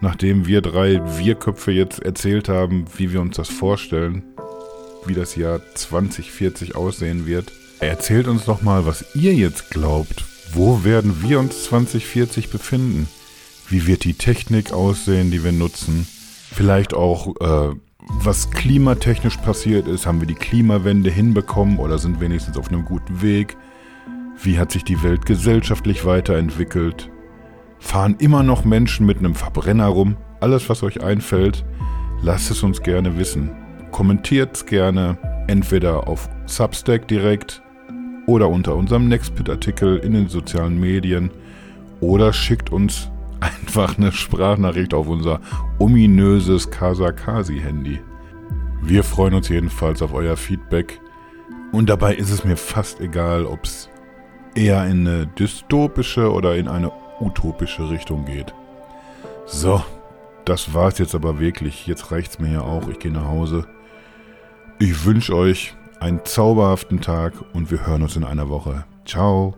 Nachdem wir drei Wir-Köpfe jetzt erzählt haben, wie wir uns das vorstellen, wie das Jahr 2040 aussehen wird, Erzählt uns doch mal, was ihr jetzt glaubt. Wo werden wir uns 2040 befinden? Wie wird die Technik aussehen, die wir nutzen? Vielleicht auch, äh, was klimatechnisch passiert ist. Haben wir die Klimawende hinbekommen oder sind wenigstens auf einem guten Weg? Wie hat sich die Welt gesellschaftlich weiterentwickelt? Fahren immer noch Menschen mit einem Verbrenner rum? Alles, was euch einfällt, lasst es uns gerne wissen. Kommentiert es gerne, entweder auf Substack direkt oder unter unserem Nextpit-Artikel in den sozialen Medien oder schickt uns einfach eine Sprachnachricht auf unser ominöses Kasakasi-Handy. Wir freuen uns jedenfalls auf euer Feedback und dabei ist es mir fast egal, ob es eher in eine dystopische oder in eine utopische Richtung geht. So, das war's jetzt aber wirklich. Jetzt reicht's mir ja auch. Ich gehe nach Hause. Ich wünsche euch einen zauberhaften Tag und wir hören uns in einer Woche. Ciao.